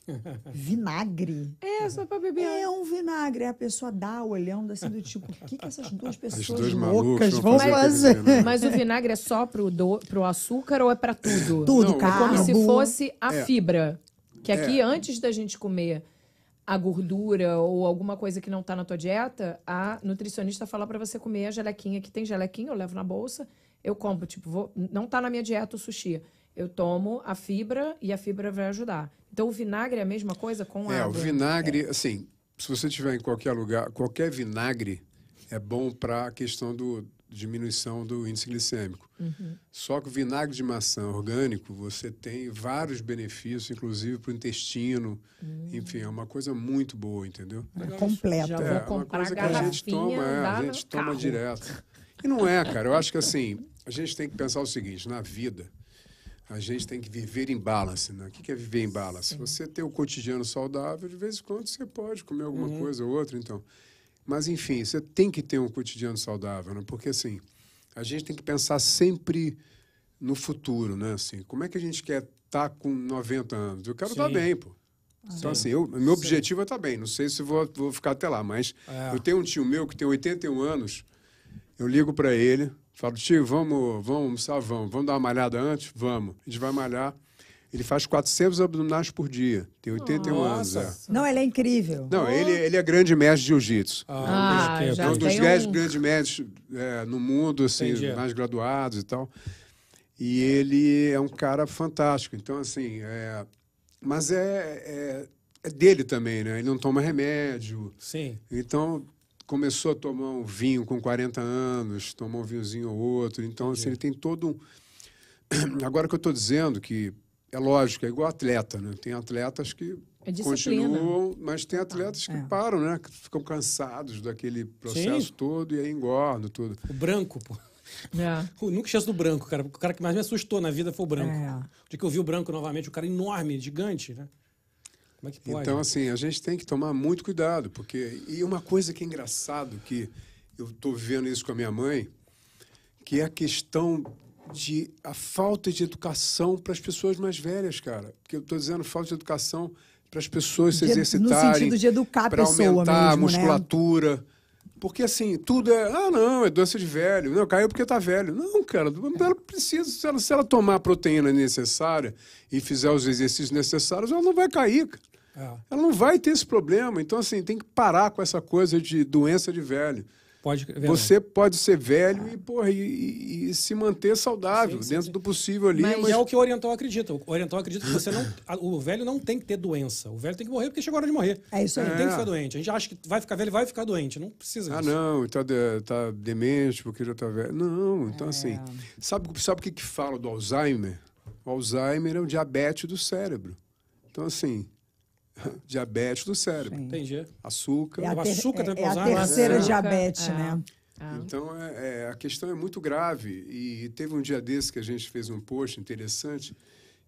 *laughs* vinagre? É, só pra beber. É um vinagre. A pessoa dá olhando assim do tipo, o que, que essas duas pessoas loucas vão fazer fazer? vinagre. Mas o vinagre é só pro, do, pro açúcar ou é pra tudo? Tudo, Não, é É como se fosse a É. fibra. Que aqui, antes da gente comer a gordura ou alguma coisa que não tá na tua dieta, a nutricionista fala pra você comer a gelequinha, que tem gelequinha, eu levo na bolsa, eu compro, tipo, vou, não tá na minha dieta o sushi. Eu tomo a fibra e a fibra vai ajudar. Então o vinagre é a mesma coisa com É, o água. vinagre, assim, se você tiver em qualquer lugar, qualquer vinagre é bom para a questão do diminuição do índice glicêmico. Uhum. Só que o vinagre de maçã orgânico, você tem vários benefícios, inclusive para o intestino. Hum. Enfim, é uma coisa muito boa, entendeu? É completa. Já É, vou uma coisa que a gente toma, é, a gente toma carro. direto. E não é, cara. Eu acho que assim, a gente tem que pensar o seguinte, na vida, a gente tem que viver em balance, né? O que é viver em balance? Você ter o cotidiano saudável, de vez em quando você pode comer alguma Uhum. coisa ou outra, então. Mas, enfim, você tem que ter um cotidiano saudável, né? Porque, assim, a gente tem que pensar sempre no futuro, né? Assim, como é que a gente quer estar com 90 anos? Eu quero estar Sim. bem, pô. Então, assim, eu, meu objetivo é estar bem. Não sei se vou, vou ficar até lá, mas É. eu tenho um tio meu que tem 81 anos. Eu ligo para ele, falo, tio, vamos, vamos almoçar? Vamos. Vamos dar uma malhada antes? Vamos. A gente vai malhar. Ele faz 400 abdominais por dia. Tem 81 anos. Nossa. É. Não, ele é incrível. Não, ele, ele é grande mestre de jiu-jitsu. Ah, entendi. já é um dos tem dez um- grandes médicos é, no mundo, assim, Entendi. mais graduados e tal. E ele é um cara fantástico. Então, assim, é... mas é, é, é dele também, né? Ele não toma remédio. Sim. Então, começou a tomar um vinho com 40 anos, tomou um vinhozinho ou outro. Então, assim, ele tem todo um... *clears throat* Agora que eu estou dizendo que, é lógico, é igual atleta, né? Tem atletas que É continuam, mas tem atletas que É. param, né? Que ficam cansados daquele processo Sim. todo e aí engordam tudo. O branco, pô. É. Eu nunca esqueço do branco, cara. O cara que mais me assustou na vida foi o branco. É. O dia que eu vi o branco novamente, o cara enorme, gigante, né? Como é que pode? Então, assim, a gente tem que tomar muito cuidado, porque. E uma coisa que é engraçado, que eu estou vivendo isso com a minha mãe, que é a questão de a falta de educação para as pessoas mais velhas, cara. Porque eu estou dizendo falta de educação para as pessoas se De- no exercitarem. sentido de educar para aumentar a né? musculatura. Porque assim, tudo é. Ah, não, é doença de velho. Não, caiu porque tá velho. Não, cara, ela precisa. Se ela, se ela tomar a proteína necessária e fizer os exercícios necessários, ela não vai cair, cara. É, Ela não vai ter esse problema. Então, assim, tem que parar com essa coisa de doença de velho. Pode. é. Você pode ser velho e, porra, e, e- se manter saudável, Sim, sim, dentro sim. do possível ali. Mas, mas- é o que o oriental acredita. O oriental acredita que você não. *laughs* O velho não tem que ter doença. O velho tem que morrer porque chegou a hora de morrer. É isso aí. Ele tem que É. ficar doente. A gente acha que vai ficar velho, vai ficar doente. Não precisa Ah, disso. não, tá, de- tá demente porque já tá velho. Não, então É. assim, sabe, sabe o que, que fala do Alzheimer? O Alzheimer é o diabetes do cérebro. Então, assim, *laughs* diabetes do cérebro. Sim. Entendi. Açúcar. É a, O ter- açúcar também é a pra usar, né? terceira Açúcar, diabetes, é. né? Ah. Então, é, é, a questão é muito grave. E teve um dia desse que a gente fez um post interessante,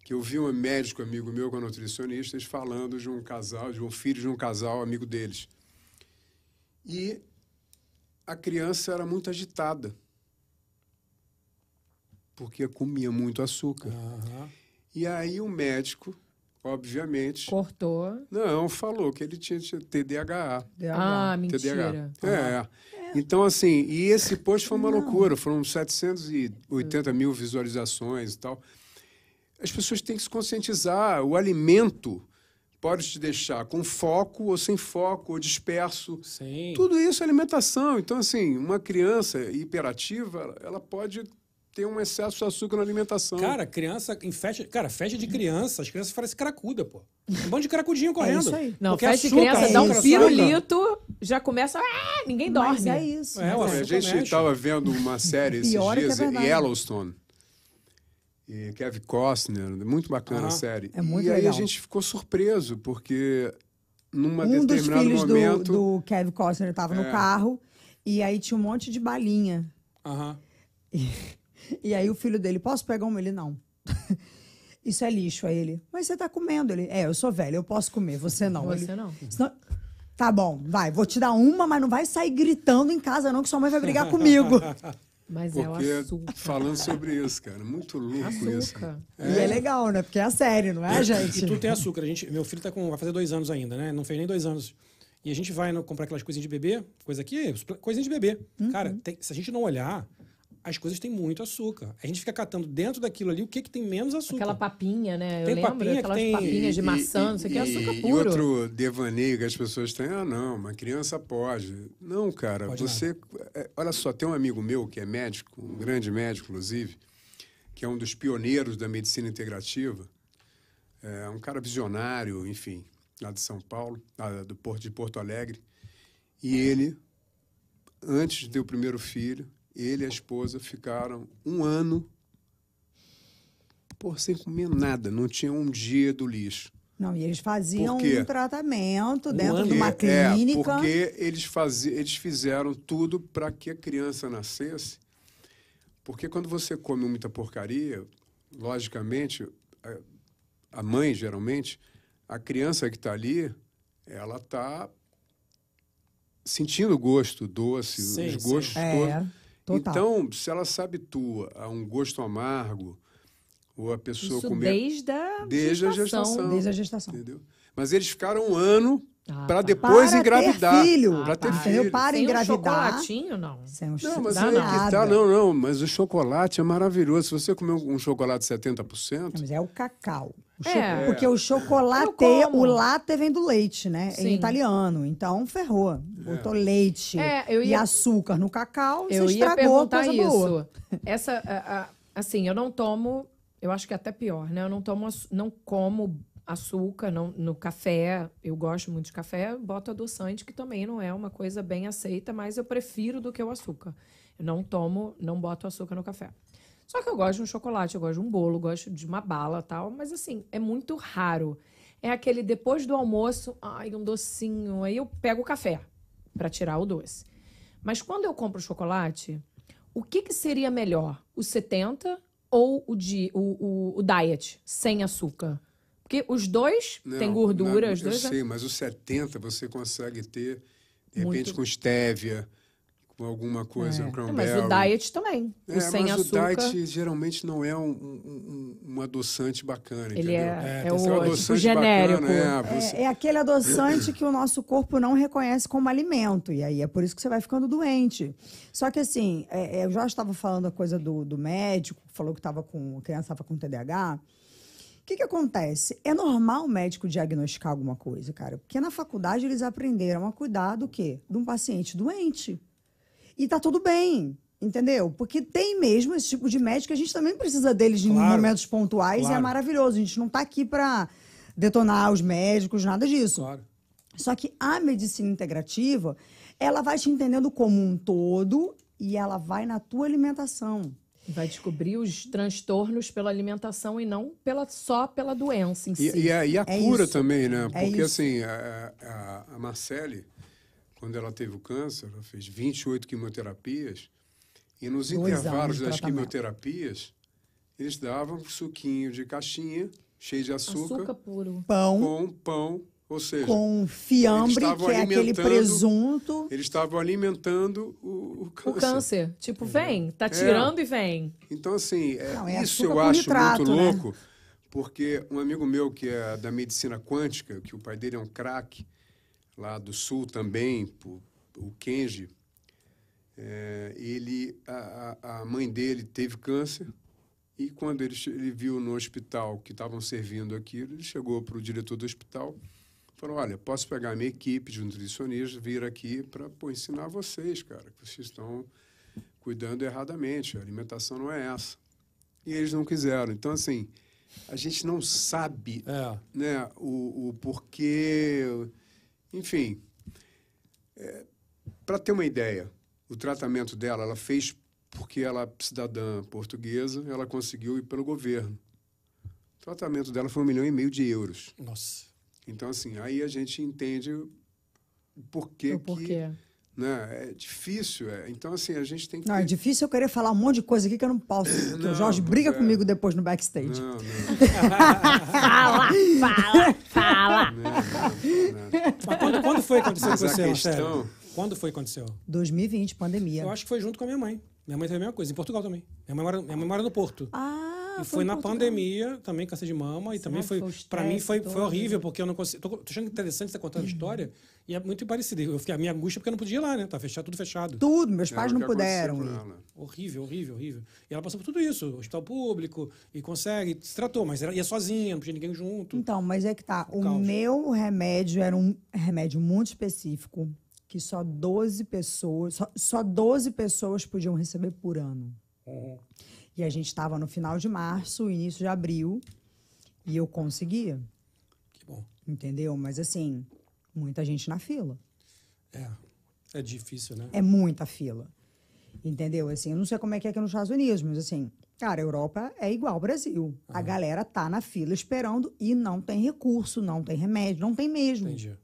que eu vi um médico amigo meu com nutricionistas falando de um casal, de um filho de um casal amigo deles. E a criança era muito agitada, porque comia muito açúcar. Aham. E aí o médico, obviamente, Cortou. não, falou que ele tinha TDAH. Ah, TDAH. mentira. É. Então, assim, e esse post foi uma loucura. Foram 780 mil visualizações e tal. As pessoas têm que se conscientizar. O alimento pode te deixar com foco ou sem foco, ou disperso. Sim. Tudo isso é alimentação. Então, assim, uma criança hiperativa, ela pode ter um excesso de açúcar na alimentação. Cara, criança em festa. Cara, festa de criança, as crianças parecem cracuda, pô. Um bande de cracudinho correndo. isso aí. Não, Porque festa de criança dá um pirulito, já começa. Ah, ninguém dorme. Mas é isso. É, mas o a gente estava vendo uma série *laughs* esses é é dias, verdade. Yellowstone. E Kevin Costner, muito bacana a Ah, série. é muito e aí legal. a gente ficou surpreso, porque numa Um dos determinado filhos do, momento. do Kevin Costner estava no É. carro e aí tinha um monte de balinha. Aham. E *laughs* aí o filho dele, posso pegar uma? Ele não. *laughs* Isso é lixo. Aí ele, mas você tá comendo. Ele, é, eu sou velho, eu posso comer, você não. Você Ele, não. "Senão- Tá bom, vai, vou te dar uma, mas não vai sair gritando em casa, não, que sua mãe vai brigar comigo. *laughs* Mas é o Porque açúcar. falando sobre isso, cara, muito louco isso. Açúcar. E é legal, né? Porque é a série, não é, gente? E tudo tem açúcar. A gente, meu filho tá com, vai fazer dois anos ainda, né? Não fez nem dois anos. E a gente vai no- comprar aquelas coisinhas de bebê, coisa aqui, coisinhas de bebê. Uhum. Cara, tem- se a gente não olhar, as coisas têm muito açúcar. A gente fica catando dentro daquilo ali o que, que tem menos açúcar. Aquela papinha, né? Eu Tem lembro papinha que aquelas tem- papinhas de E- maçã, e- não sei o que, é açúcar puro. E outro devaneio que as pessoas têm, ah, não, uma criança pode. Não, cara, Pode você. é, olha só, tem um amigo meu que é médico, um grande médico, inclusive, que é um dos pioneiros da medicina integrativa, é um cara visionário, enfim, lá de São Paulo, lá do Porto de Porto Alegre. E ele, antes de ter o primeiro filho, ele e a esposa ficaram um ano por sem comer nada, não tinha um dia do lixo. Não, e eles faziam um tratamento dentro de uma é, clínica. porque eles, fazi, eles fizeram tudo para que a criança nascesse. Porque quando você come muita porcaria, logicamente, a- a mãe, geralmente, a criança que está ali, ela está sentindo o gosto doce, Sim, os sim. gostos É, todos. Total. Então, se ela se habitua a um gosto amargo, ou a pessoa Isso comer desde a desde a gestação. gestação. Desde a gestação. Entendeu? Mas eles ficaram um ano Ah, para tá. depois Para engravidar. ter filho. Para ter Ah, Entendeu? filho. Para Sem um engravidar. chocolatinho, não. Sem um Não, mas aí não. que tá, não, não, mas o chocolate é maravilhoso. Se você comer um chocolate 70%, Mas é o cacau. O cho- É. Porque o chocolate, o latte vem do leite, né? Sim. Em italiano. Então, ferrou. Botou leite É, eu e ia- açúcar no cacau, Eu você ia estragou a perguntar coisa isso. boa. Essa, a- a- assim, eu não tomo, eu acho que é até pior, né? Eu não tomo, não como açúcar não, no café. Eu gosto muito de café, boto adoçante, que também não é uma coisa bem aceita, mas eu prefiro do que o açúcar. Eu não tomo, não boto açúcar no café. Só que eu gosto de um chocolate, eu gosto de um bolo, gosto de uma bala tal, mas assim, é muito raro. É aquele depois do almoço, ai, um docinho, aí eu pego o café para tirar o doce. Mas quando eu compro chocolate, o que, que seria melhor? O 70 ou o, di, o, o, o diet, sem açúcar? Porque os dois não, têm gordura, não, os eu dois. é- sei, mas o 70 você consegue ter, de repente, Muito. com stevia, com alguma coisa, É. um cranberry. mas o diet também. O É, sem mas açúcar. o diet geralmente não é um, um, um- adoçante bacana, Ele entendeu? é, é, tem o um tipo, adoçante genérico. bacana, é, você- É, é aquele adoçante que o nosso corpo não reconhece como alimento. E aí é por isso que você vai ficando doente. Só que assim, é, é, eu já estava falando a coisa do, do médico, falou que tava com, a criança estava com TDAH. O que, que acontece? É normal o médico diagnosticar alguma coisa, cara. Porque na faculdade eles aprenderam a cuidar do quê? De um paciente doente. E tá tudo bem, entendeu? Porque tem mesmo esse tipo de médico, a gente também precisa deles em Claro. momentos pontuais e é Claro. maravilhoso. A gente não tá aqui para detonar os médicos, nada disso. Claro. Só que a medicina integrativa, ela vai te entendendo como um todo e ela vai na tua alimentação. Vai descobrir os transtornos pela alimentação e não pela, só pela doença em si. E, e a, e a É cura isso. também, né? É Porque, isso. assim, a, a, a Marcele, quando ela teve o câncer, ela fez 28 quimioterapias, e nos Dois intervalos das quimioterapias, eles davam suquinho de caixinha, cheio de açúcar, Açúcar puro. Pão com pão, ou seja, com fiambre, que é aquele presunto. eles estavam alimentando o, o câncer. O câncer. Tipo, vem, tá tirando e vem. Então, assim, é, Não, é isso eu acho nitrato, muito né? louco, porque um amigo meu que é da medicina quântica, que o pai dele é um craque, lá do sul também, o, Kenji, é, ele, a, a- mãe dele teve câncer e quando ele, ele viu no hospital que estavam servindo aquilo, ele chegou para o diretor do hospital falou, olha, posso pegar a minha equipe de nutricionistas, vir aqui para ensinar vocês, cara, que vocês estão cuidando erradamente, a alimentação não é essa. E eles não quiseram. Então, assim, a gente não sabe É. né, o, o porquê. Enfim, para ter uma ideia, o tratamento dela, ela fez porque ela, é cidadã portuguesa, ela conseguiu ir pelo governo. O tratamento dela foi um milhão e meio de euros. Nossa. Então, assim, aí a gente entende o porquê, O porquê. né? É difícil. É. Então, assim, a gente tem que. Não, é ter- difícil eu querer falar um monte de coisa aqui que eu não posso. Porque o Jorge briga é. comigo depois no backstage. Não, não. Fala, fala, fala. não, não, não. Mas quando, quando foi que aconteceu com Mas você, questão- Marcelo? Quando foi que aconteceu? 2020, pandemia. Eu acho que foi junto com a minha mãe. Minha mãe teve a mesma coisa, em Portugal também. Minha mãe mora, minha mãe mora no Porto. Ah, e foi, na Portugal. pandemia, também câncer de mama, e Será também foi, foi o pra mim foi, foi todo? horrível, porque eu não consigo, tô, tô achando interessante você contando a história, e é muito parecido. Eu fiquei, a minha angústia é porque eu não podia ir lá, né? Tá fechado, tudo fechado. Tudo, meus pais o não puderam ela. Horrível, horrível, horrível. E ela passou por tudo isso, hospital público, e consegue, se tratou, mas era, ia sozinha, não tinha ninguém junto. Então, mas é que tá. O caos. meu remédio era um remédio muito específico que só 12 pessoas, só, só 12 pessoas podiam receber por ano. Uhum. E a gente estava no final de março, início de abril, e eu conseguia, Que bom. entendeu? Mas assim, muita gente na fila. É, é difícil, né? É muita fila. Entendeu? Assim, eu não sei como é que é aqui nos Estados Unidos, mas assim, cara, a Europa é igual ao Brasil. A galera tá na fila esperando e não tem recurso, não tem remédio, não tem mesmo. Entendi.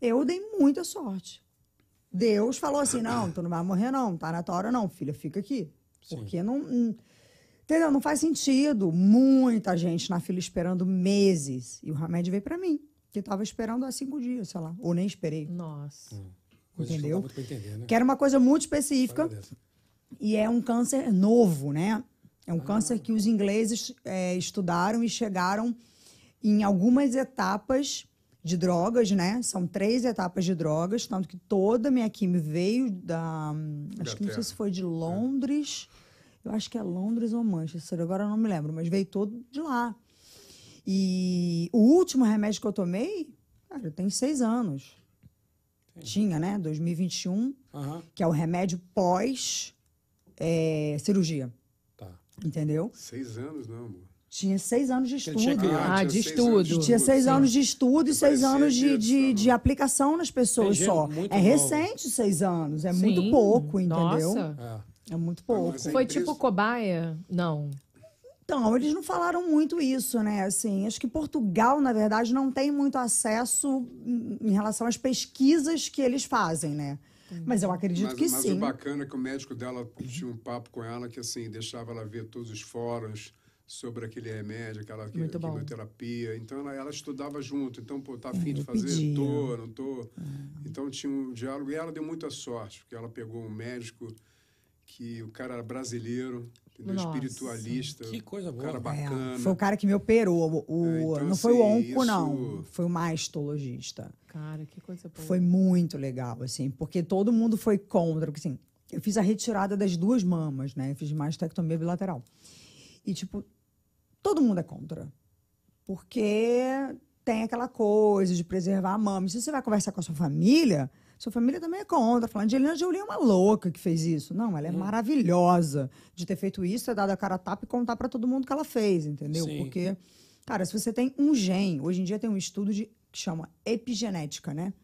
Eu dei muita sorte. Deus falou assim: não, tu não vai morrer, não, tá na tua hora, não, filha, fica aqui. Sim. Porque não. não- Entendeu? Não faz sentido. Muita gente na fila esperando meses. E o remédio veio pra mim, que tava esperando há cinco dias, sei lá. Ou nem esperei. Nossa. Que Entendeu? pra entender, né? Que era uma coisa muito específica. E é um câncer novo, né? É um câncer que os ingleses é, estudaram e chegaram em algumas etapas de drogas, né? São três etapas de drogas, tanto que toda a minha quimio veio da. Acho que não sei se foi de Londres. Eu acho que é Londres ou Manchester, agora eu não me lembro, mas veio todo de lá. E o último remédio que eu tomei, cara, eu tenho seis anos. Tinha, né? 2021 Aham, que é o remédio pós é, cirurgia, tá. entendeu? Seis anos, não, amor. Tinha seis anos de estudo. tinha. Ah, de seis estudo. anos de Tinha estudo, seis sim. anos de estudo e seis parecia anos de, de, de aplicação nas pessoas Entendi, só. muito É novo. recente seis anos, é muito Sim. pouco, entendeu? Nossa. É. É muito pouco. mas é Foi impresso- tipo cobaia? Não. Então, eles não falaram muito isso, né? Assim, acho que Portugal, na verdade, não tem muito acesso em relação às pesquisas que eles fazem, né? Mas eu acredito Mas, que mas sim. o bacana é que o médico dela tinha um papo com ela que assim deixava ela ver todos os fóruns sobre aquele remédio, aquela que- quimioterapia. Então ela, ela estudava junto. Então, pô, tá afim de eu fazer? pedia. Tô, não tô. Então tinha um diálogo. E ela deu muita sorte, porque ela pegou um médico que o cara era brasileiro? Nossa. espiritualista. Que coisa um boa. cara É, bacana. foi o cara que me operou. O, É, então, não foi o assim, onco, não. isso- Foi o mastologista. Cara, que coisa boa. Foi muito legal, assim, porque todo mundo foi contra. Porque, assim, eu fiz a retirada das duas mamas, né? Eu fiz mastectomia bilateral. E, tipo, todo mundo é contra. Porque tem aquela coisa de preservar a mama. Se você vai conversar com a sua família, sua família também é contra. Falando, Angelina Jolie é uma louca que fez isso. Não, ela é maravilhosa de ter feito isso, ter dado a cara a tapa e contar para todo mundo que ela fez, entendeu? Sim. Porque, cara, se você tem um gene, hoje em dia tem um estudo de, que chama epigenética, né?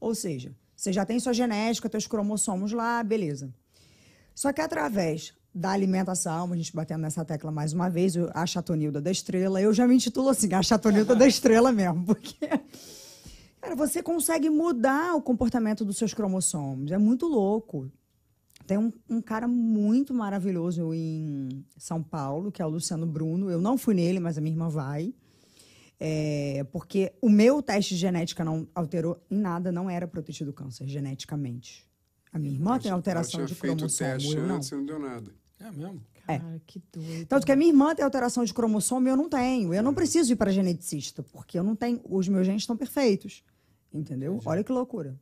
Ou seja, você já tem sua genética, teus cromossomos lá, beleza. Só que através da alimentação, a gente batendo nessa tecla mais uma vez, a chatonilda da estrela, eu já me intitulo assim, a chatonilda da estrela mesmo, *laughs* porque cara, você consegue mudar o comportamento dos seus cromossomos, é muito louco. Tem um, um cara muito maravilhoso em São Paulo, que é o Luciano Bruno. Eu não fui nele, mas a minha irmã vai. É, porque o meu teste de genética não alterou em nada, não era ter tido câncer geneticamente. A minha irmã tem alteração de tinha feito o cromossomo, teste eu não. antes não deu nada. É mesmo? Cara, que doido. Tanto que a minha irmã tem alteração de cromossomo e eu não tenho. Eu não preciso ir para geneticista, porque eu não tenho. Os meus genes estão perfeitos. Entendeu? Olha que loucura.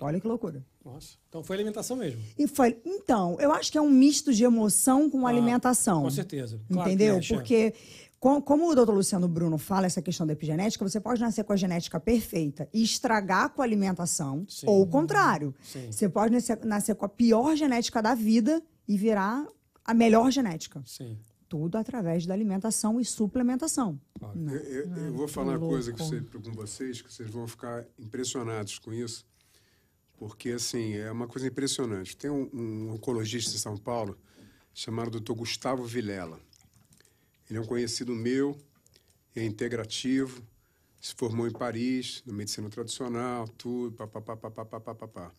Olha que loucura. Nossa. Então foi alimentação mesmo. E foi. Então, eu acho que é um misto de emoção com Ah, alimentação. Com certeza. Claro que Entendeu? é. Porque, como o doutor Luciano Bruno fala essa questão da epigenética, você pode nascer com a genética perfeita e estragar com a alimentação, Sim. ou o contrário. Sim. Você pode nascer, nascer com a pior genética da vida e virar a melhor genética. Sim. Tudo através da alimentação e suplementação. Claro. Eu, eu- eu vou falar uma coisa que você- com vocês, que vocês vão ficar impressionados com isso, porque, assim, é uma coisa impressionante. Tem um, um oncologista em São Paulo chamado Dr. Gustavo Vilela. Ele é um conhecido meu, é integrativo, se formou em Paris, na medicina tradicional, tudo, papapá, papapá, papapá.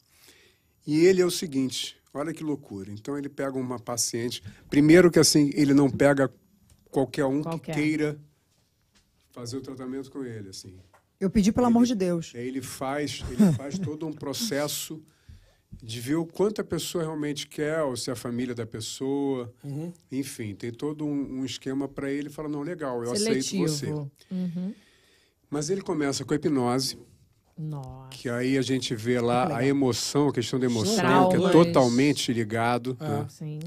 E ele é o seguinte, olha que loucura. Então ele pega uma paciente, primeiro que assim, ele não pega qualquer um Qualquer. que queira fazer o tratamento com ele, assim. Eu pedi, pelo amor de Deus. Aí ele faz, ele faz todo um processo de ver o quanto a pessoa realmente quer, ou se é a família da pessoa, enfim, tem todo um, um esquema para ele. Fala não, legal, eu aceito você. Seletivo. Uhum. Mas ele começa com a hipnose, Nossa. que aí a gente vê lá a emoção, a questão da emoção, que é Traumas. totalmente ligado. Ah. né? Sim.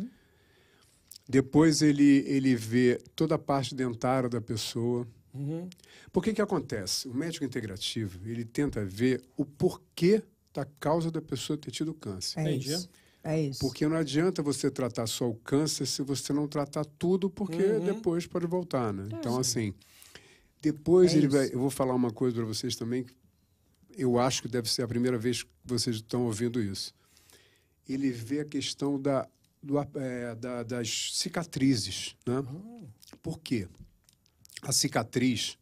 Depois ele, ele vê toda a parte dentária da pessoa. Uhum. Por que que acontece? O médico integrativo, ele tenta ver o porquê da causa da pessoa ter tido câncer. É Entendi. isso. É isso. Porque não adianta você tratar só o câncer se você não tratar tudo, porque Uhum. depois pode voltar, né? Então, assim, depois É ele vai... Eu vou falar uma coisa para vocês também, que eu acho que deve ser a primeira vez que vocês estão ouvindo isso. Ele vê a questão da, do é, da- das cicatrizes, né? Por quê? A cicatriz,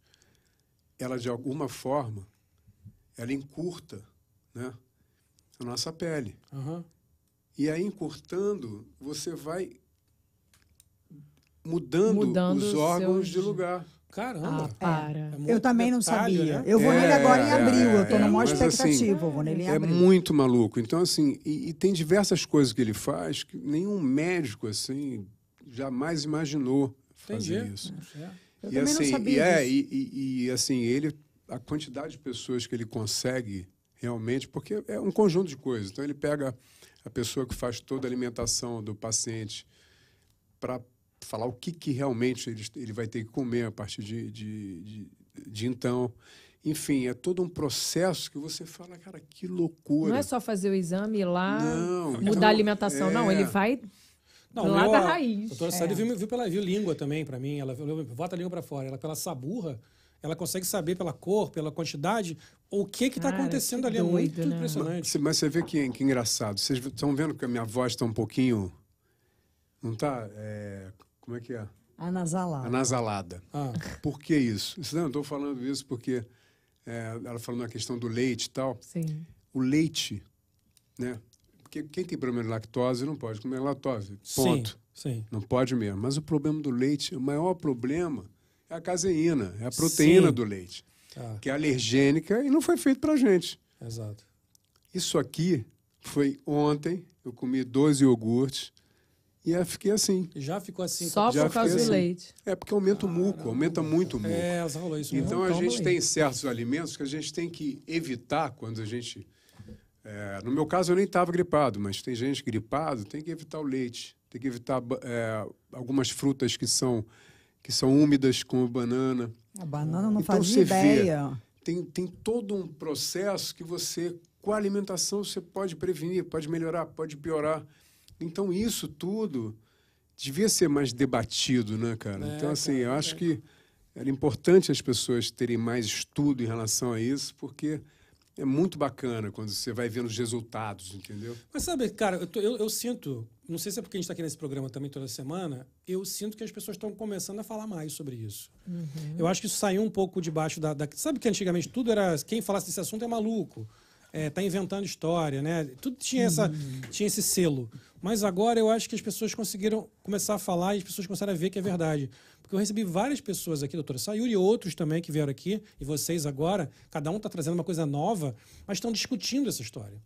ela de alguma forma, ela encurta, né? A nossa pele. Aham. E aí, encurtando, você vai mudando, Mudando os os órgãos seus- de lugar. Caramba. Ah, para. É muito Eu também não detalhe, sabia. né? Eu vou É, nele agora em é, abril. eu tô é, na maior assim, expectativa. eu vou nele em É abril. muito maluco. Então, assim, e, e tem diversas coisas que ele faz que nenhum médico, assim, jamais imaginou fazer Entendi. isso. É. Eu e também assim, não sabia e, é, disso. e, e- e, assim, ele, a quantidade de pessoas que ele consegue realmente, porque é um conjunto de coisas. Então ele pega a pessoa que faz toda a alimentação do paciente para falar o que, que realmente ele, ele vai ter que comer a partir de, de, de, de então. Enfim, é todo um processo que você fala, cara, que loucura. Não é só fazer o exame ir lá Não, mudar então, a alimentação, não. é. Ele vai Não, lá meu, da a raiz. doutora Sally viu, viu, pela, viu língua também pra mim. Ela viu, bota a língua pra fora. Ela, pela saburra, ela consegue saber pela cor, pela quantidade, o que que tá Cara, acontecendo que ali. É muito doido, né? impressionante. Mas, mas você vê que, que engraçado. Vocês estão vendo que a minha voz está um pouquinho. Não está? como é que é? Anasalado. Anasalada. Ah, Por que isso? Isso, Não, eu estou falando isso porque é, ela falou na questão do leite e tal. Sim. O leite, né? Porque quem tem problema de lactose não pode comer lactose. Ponto. sim, sim. Não pode mesmo. Mas o problema do leite, o maior problema é a caseína, é a proteína Sim. do leite, Ah, que é alergênica e não foi feito para gente. exato. Isso aqui foi ontem, eu comi 12 iogurtes e eu fiquei assim. Já ficou assim. Só já por causa fiquei do assim. leite. É porque aumenta o muco, aumenta muito o muco. É, ela falou isso mesmo. então a toma gente tem certos alimentos que a gente tem que evitar quando a gente. é, no meu caso eu nem estava gripado, mas tem gente gripado, tem que evitar o leite, tem que evitar é, algumas frutas que são que são úmidas, como banana. A banana não Então fazia você vê. ideia. Tem, tem todo um processo que você, com a alimentação, você pode prevenir, pode melhorar, pode piorar. Então, isso tudo devia ser mais debatido, né, cara? É, então, assim, cara, eu acho é. que era importante as pessoas terem mais estudo em relação a isso, porque é muito bacana quando você vai vendo os resultados, entendeu? Mas sabe, cara, eu, tô- eu- eu sinto, não sei se é porque a gente está aqui nesse programa também toda semana, eu sinto que as pessoas estão começando a falar mais sobre isso. Eu acho que isso saiu um pouco debaixo da, da- Sabe que antigamente tudo era. Quem falasse desse assunto é maluco. É, tá inventando história, né? Tudo tinha, essa, tinha esse selo. Mas agora eu acho que as pessoas conseguiram começar a falar e as pessoas começaram a ver que é verdade. Porque eu recebi várias pessoas aqui, doutora Sayuri, e outros também que vieram aqui, e vocês agora, cada um está trazendo uma coisa nova, mas estão discutindo essa história.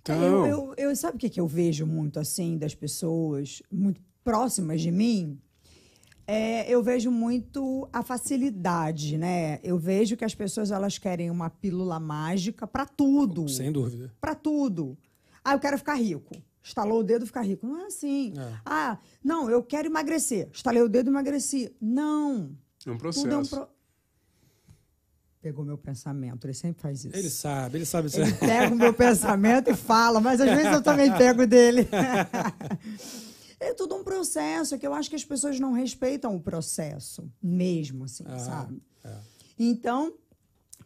Então, É, Eu, eu, eu- sabe o que, que eu vejo muito assim das pessoas muito próximas de mim? É, eu vejo muito a facilidade, né? Eu vejo que as pessoas elas querem uma pílula mágica para tudo, Sem dúvida. para tudo. Ah, eu quero ficar rico. Estalou o dedo, ficar rico. Não é assim. É. Ah, não, eu quero emagrecer. Estalei o dedo, emagreci. Não. é um Tudo é um processo. pro... Pegou meu pensamento. Ele sempre faz isso. Ele sabe, ele sabe. Ele pega o meu pensamento e fala, mas às vezes eu também pego dele. *laughs* É tudo um processo, que eu acho que as pessoas não respeitam o processo, mesmo, assim, Ah, sabe? é. Então,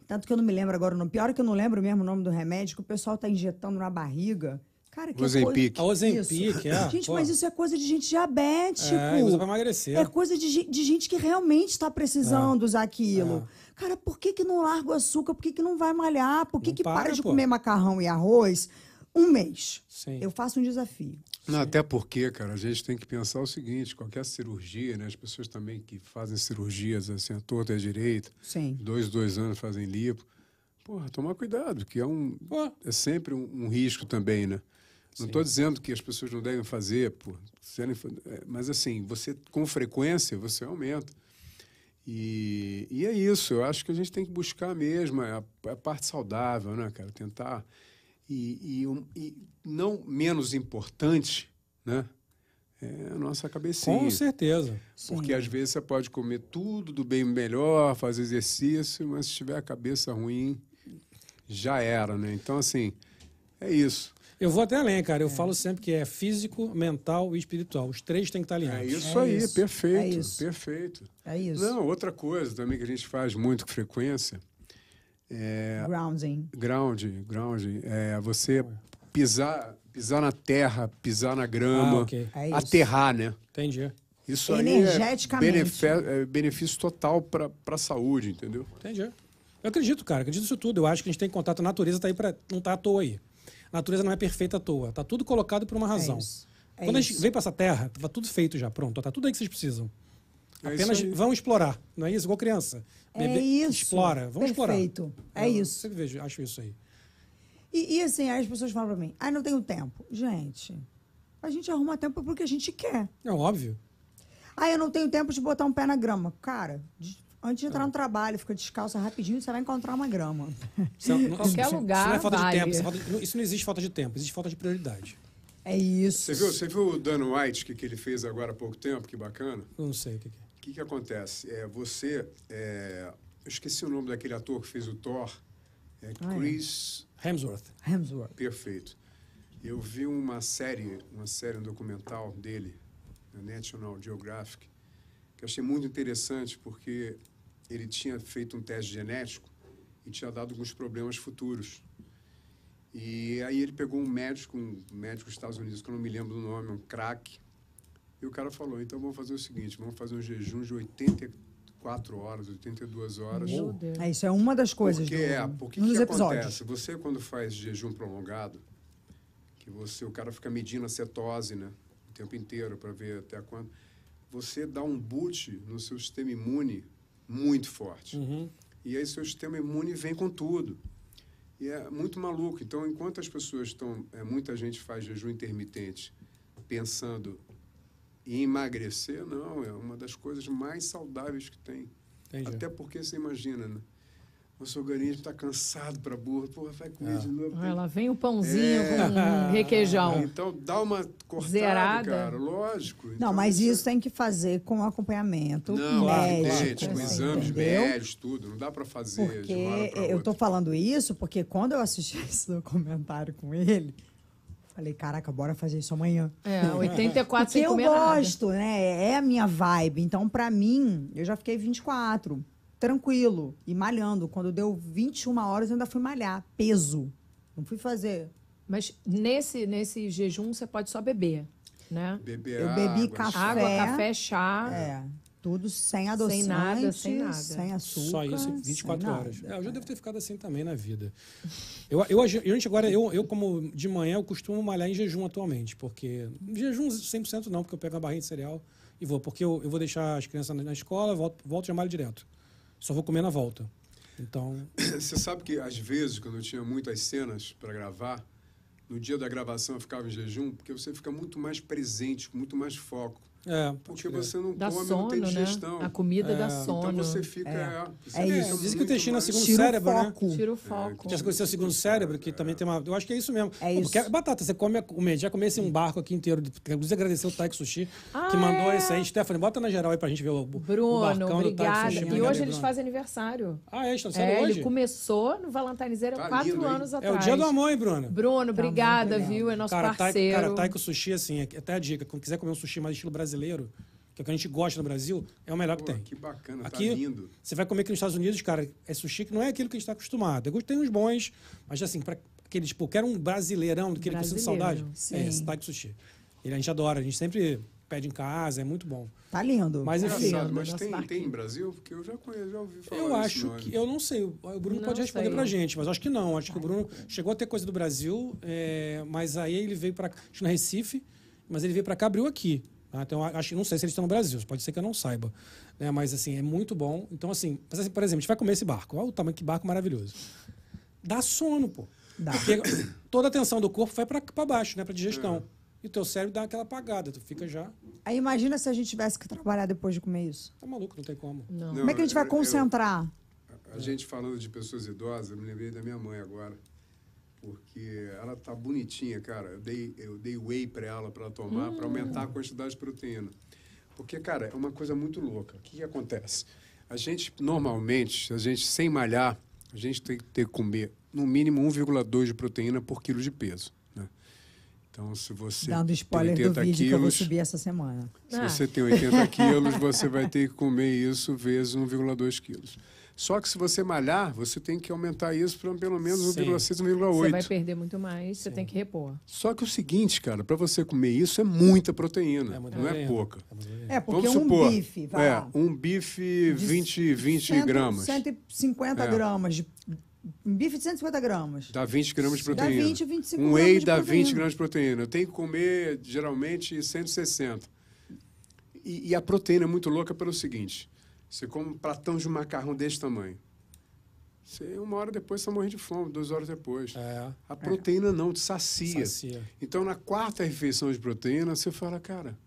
tanto que eu não me lembro agora, o nome. pior é que eu não lembro mesmo o nome do remédio, que o pessoal tá injetando na barriga, Cara, que Ozempic. A Ozempic, Isso. é. Gente, pô. mas isso é coisa de gente diabético. É, usa pra emagrecer. É coisa de, de gente que realmente está precisando usar aquilo. Cara, por que, que não larga o açúcar? Por que, que não vai malhar? Por que, Não que para, para, de pô. comer macarrão e arroz um mês? Sim. Eu faço um desafio. Não, até porque, cara, a gente tem que pensar o seguinte: qualquer cirurgia, né? As pessoas também que fazem cirurgias assim, à torta e à direita, Sim. dois, dois anos fazem lipo. Porra, tomar cuidado, que é um. Pô. É sempre um, um risco também, né? Não estou dizendo que as pessoas não devem fazer, fa- é, mas assim, você com frequência você aumenta. E, e é isso, eu acho que a gente tem que buscar mesmo a, a parte saudável, né, cara? Tentar. E, e, e não menos importante, né? É a nossa cabecinha. Com certeza. Porque às vezes você pode comer tudo do bem melhor, fazer exercício, mas se tiver a cabeça ruim, já era, né? Então, assim, é isso. Eu vou até além, cara. Eu falo sempre que é físico, mental e espiritual. Os três têm que estar É alinhados. isso É aí, isso, perfeito, é isso. perfeito. É isso. Não, outra coisa também que a gente faz muito com frequência é Grounding. ground, ground, é você pisar, pisar na terra, pisar na grama, Ah, ok. É isso. aterrar, né? Entendi. Isso aí é Energeticamente. benefe- é benefício total para a saúde, entendeu? Entendi. Eu acredito, cara. Acredito nisso tudo. Eu acho que a gente tem que contato. A natureza tá aí para não tá à toa aí. A natureza não é perfeita à toa. Tá tudo colocado por uma razão. isso. É Quando a gente isso. veio para essa terra, tava tudo feito já, pronto. Tá tudo aí que vocês precisam. É Apenas isso vão explorar. Não é isso? Igual criança. É Bebê isso. Explora. Vamos explorar. Perfeito. É Eu isso. sempre vejo, acho isso aí. E, e assim, aí as pessoas falam pra mim, ai, não tenho tempo. Gente, a gente arruma tempo porque a gente quer. É óbvio. Ah, eu não tenho tempo de botar um pé na grama. Cara, de- antes de É. entrar no trabalho, fica descalça rapidinho, você vai encontrar uma grama. Isso *laughs* não- Qualquer isso- lugar Isso não é falta vale. de tempo. Isso, é falta de- isso não existe falta de tempo. Existe falta de prioridade. É isso. Você viu, você viu o Dan White, que, que ele fez agora há pouco tempo? Que bacana. Eu não sei o que, que é. O que, que acontece? É, você. é, eu esqueci o nome daquele ator que fez o Thor. É Ah, é. Chris. Hemsworth. Hemsworth. Perfeito. Eu vi uma série, uma série, um documental dele, na National Geographic, que eu achei muito interessante porque ele tinha feito um teste genético e tinha dado alguns problemas futuros. E aí ele pegou um médico, um médico dos Estados Unidos, que eu não me lembro do nome, um craque, e o cara falou, então vamos fazer o seguinte, vamos fazer um jejum de 84 horas, 82 horas. Meu Deus. É, isso é uma das coisas Porque, do, é, porque nos que episódios. acontece? Você, quando faz jejum prolongado, que você, o cara fica medindo a cetose, né? O tempo inteiro, para ver até quando. Você dá um boot no seu sistema imune muito forte. Uhum. E aí seu sistema imune vem com tudo. E é muito maluco. Então, enquanto as pessoas estão... É, muita gente faz jejum intermitente pensando em emagrecer, não. É uma das coisas mais saudáveis que tem. Entendi. Até porque você imagina, né? Nosso organismo está cansado para burro. Porra, vai comer É. de novo. Ah, lá vem o pãozinho É. com *laughs* requeijão. Então dá uma cortada, Zerada. cara. Lógico. Não, Então, mas isso tem que fazer com acompanhamento Não, médico. evidente, com exames entendeu? médicos, tudo. Não dá para fazer Porque de uma hora pra eu tô falando isso porque quando eu assisti *laughs* esse documentário com ele, falei, caraca, bora fazer isso amanhã. É, 84 Porque sem eu comer nada. gosto, né? É a minha vibe. Então, pra mim, eu já fiquei 24, tranquilo, e malhando. Quando deu 21 horas, eu ainda fui malhar, peso. Não fui fazer. Mas nesse, nesse jejum você pode só beber, né? Beber Eu bebi água, café. Água, café, chá. É, tudo sem adoçante, nada, sem nada. sem açúcar. Só isso, sem 24 nada. horas. É, eu já devo ter ficado assim também na vida. Eu, eu, eu, gente, agora, eu, eu, como de manhã, eu costumo malhar em jejum atualmente, porque. Jejum 100% não, porque eu pego uma barrinha de cereal e vou. Porque eu, eu vou deixar as crianças na, na escola, volto, volto e já malho direto. Só vou comer na volta. Então. *coughs* Você sabe que, às vezes, quando eu tinha muitas cenas para gravar, no dia da gravação eu ficava em jejum, porque você fica muito mais presente, com muito mais foco. É, pode Porque crer. você não Dá come, não sono, tem né? digestão. A comida dá É. sono. Então você fica. É, você É isso. Diz que o intestino é o segundo Tira cérebro, o né? foco. Tira o foco. Tinha essa coisa do seu segundo cérebro, que também tem uma. Eu acho que é isso mesmo. É isso. porque batata, você come a comer. Já comeu esse um barco aqui inteiro. Inclusive agradecer o Taiko Sushi, Ah, que mandou é. esse aí. Stephanie, bota na geral aí pra gente ver o, o Bruno, barcão do Taiko obrigada. Sushi. E hoje eles fazem aniversário. Ah, é? Estão sendo É, hoje? ele começou no Valentine's Day há Tá quatro lindo, hein? anos É atrás. o dia do amor, hein, Bruno? Bruno, obrigada, muito legal. viu? É nosso parceiro. cara, Taiko Sushi, assim, é até a dica. Quando quiser comer um sushi mais estilo brasileiro, que é o que a gente gosta no Brasil, é o melhor que Pô, tem. que bacana, Aqui, tá lindo. você vai comer aqui nos Estados Unidos, cara, é sushi que não é aquilo que a gente está acostumado. Tem uns bons, mas assim, para aquele tipo, quero um brasileirão, aquele que eu sinto Brasileiro. saudade. Sim. É, esse Taiko Sushi. Ele, a gente adora, a gente sempre pede em casa, é muito bom. Tá lindo. Mas enfim, Engraçado, lindo, mas tem, tem em Brasil? Porque eu já conheço, já ouvi falar Eu acho nome. que. Eu não sei. O Bruno Não pode responder sei. pra gente, mas eu acho que não. Acho que o Bruno chegou a ter coisa do Brasil, é, mas aí ele veio para acho que no Recife, mas ele veio para cá, abriu aqui. Tá? Então, acho que não sei se eles estão no Brasil, pode ser que eu não saiba. né? Mas assim, é muito bom. Então, assim, mas, assim, por exemplo, a gente vai comer esse barco. Olha o tamanho que barco maravilhoso. Dá sono, pô. Dá. Porque *coughs* toda a atenção do corpo vai para baixo, né? Pra digestão. E o teu cérebro dá aquela apagada, tu fica já. Aí imagina se a gente tivesse que trabalhar depois de comer isso. Tá maluco, não tem como. Não. Não, Como é que a gente vai eu- eu- concentrar? A gente falando de pessoas idosas, eu me lembrei da minha mãe agora. Porque ela tá bonitinha, cara. Eu dei, eu dei whey para ela, para ela tomar, para aumentar a quantidade de proteína. Porque, cara, é uma coisa muito louca. O que, que acontece? A gente, normalmente, a gente sem malhar, a gente tem que ter que comer no mínimo 1,2 de proteína por quilo de peso. Então, se você Dando tem spoiler do 80 vídeo que eu vou quilos, subir essa semana. se Ah. você tem 80 *laughs* quilos, você vai ter que comer isso vezes 1,2 quilos. Só que se você malhar, você tem que aumentar isso para pelo menos Sim. 1,6, Você vai 1,8. perder muito mais, você tem que repor. Só que o seguinte, cara, para você comer isso é muita proteína, É muita não é pouca. É. É, porque Vamos um supor, bife, vai é, lá. um bife 20, 20 cento- gramas. 150 É. gramas. De, um bife de 150 gramas. Dá 20 gramas de Dá proteína. 20, 25 um gramas whey dá proteína. 20 gramas de proteína. Eu tenho que comer, geralmente, 160. E, e a proteína é muito louca pelo seguinte. Você come um pratão de macarrão desse tamanho. Você, uma hora depois, você morre de fome, duas horas depois. É, A proteína não te sacia. sacia. Então, na quarta refeição de proteína, você fala, cara,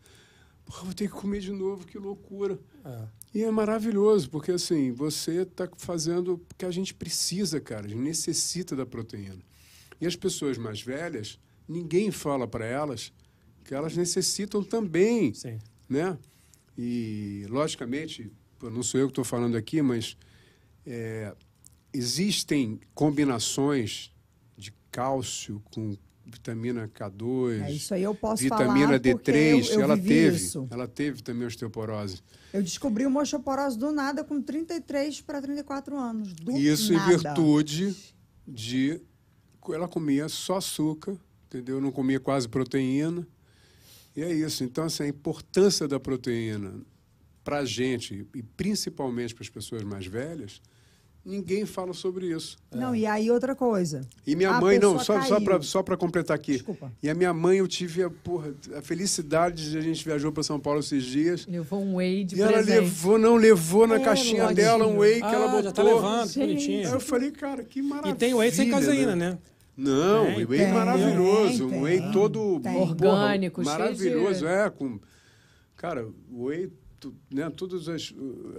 vou ter que comer de novo, que loucura. É. E é maravilhoso, porque assim, você está fazendo o que a gente precisa, cara, a gente necessita da proteína. E as pessoas mais velhas, ninguém fala para elas que elas necessitam também, Sim. né? E, logicamente, não sou eu que estou falando aqui, mas é, existem combinações de cálcio com vitamina K2, É, isso aí eu posso vitamina falar porque eu, D3, eu ela teve, isso. ela teve também osteoporose. Eu descobri o osteoporose do nada com 33 para 34 anos. Do Isso nada. em virtude de ela comia só açúcar, entendeu? Não comia quase proteína. E é isso. Então, assim, a importância da proteína para a gente, e principalmente para as pessoas mais velhas, ninguém fala sobre isso. Não, e aí outra coisa. E minha A mãe, não, só, só para só pra completar aqui. Desculpa. E a minha mãe, eu tive a, porra, a felicidade de a gente viajou para São Paulo esses dias. Levou um whey de E ela presente. levou, não, levou na É, caixinha lógico. dela um whey que ah, ela botou. já tá levando, Gente. bonitinho. Aí eu falei, cara, que maravilha. E tem whey sem caseína, né? né? Não, Tem, whey tem, maravilhoso. tem, um whey tem. todo Tem. porra, Orgânico, cheio maravilhoso, de- é. Com, cara, o whey, tu- né, todas as,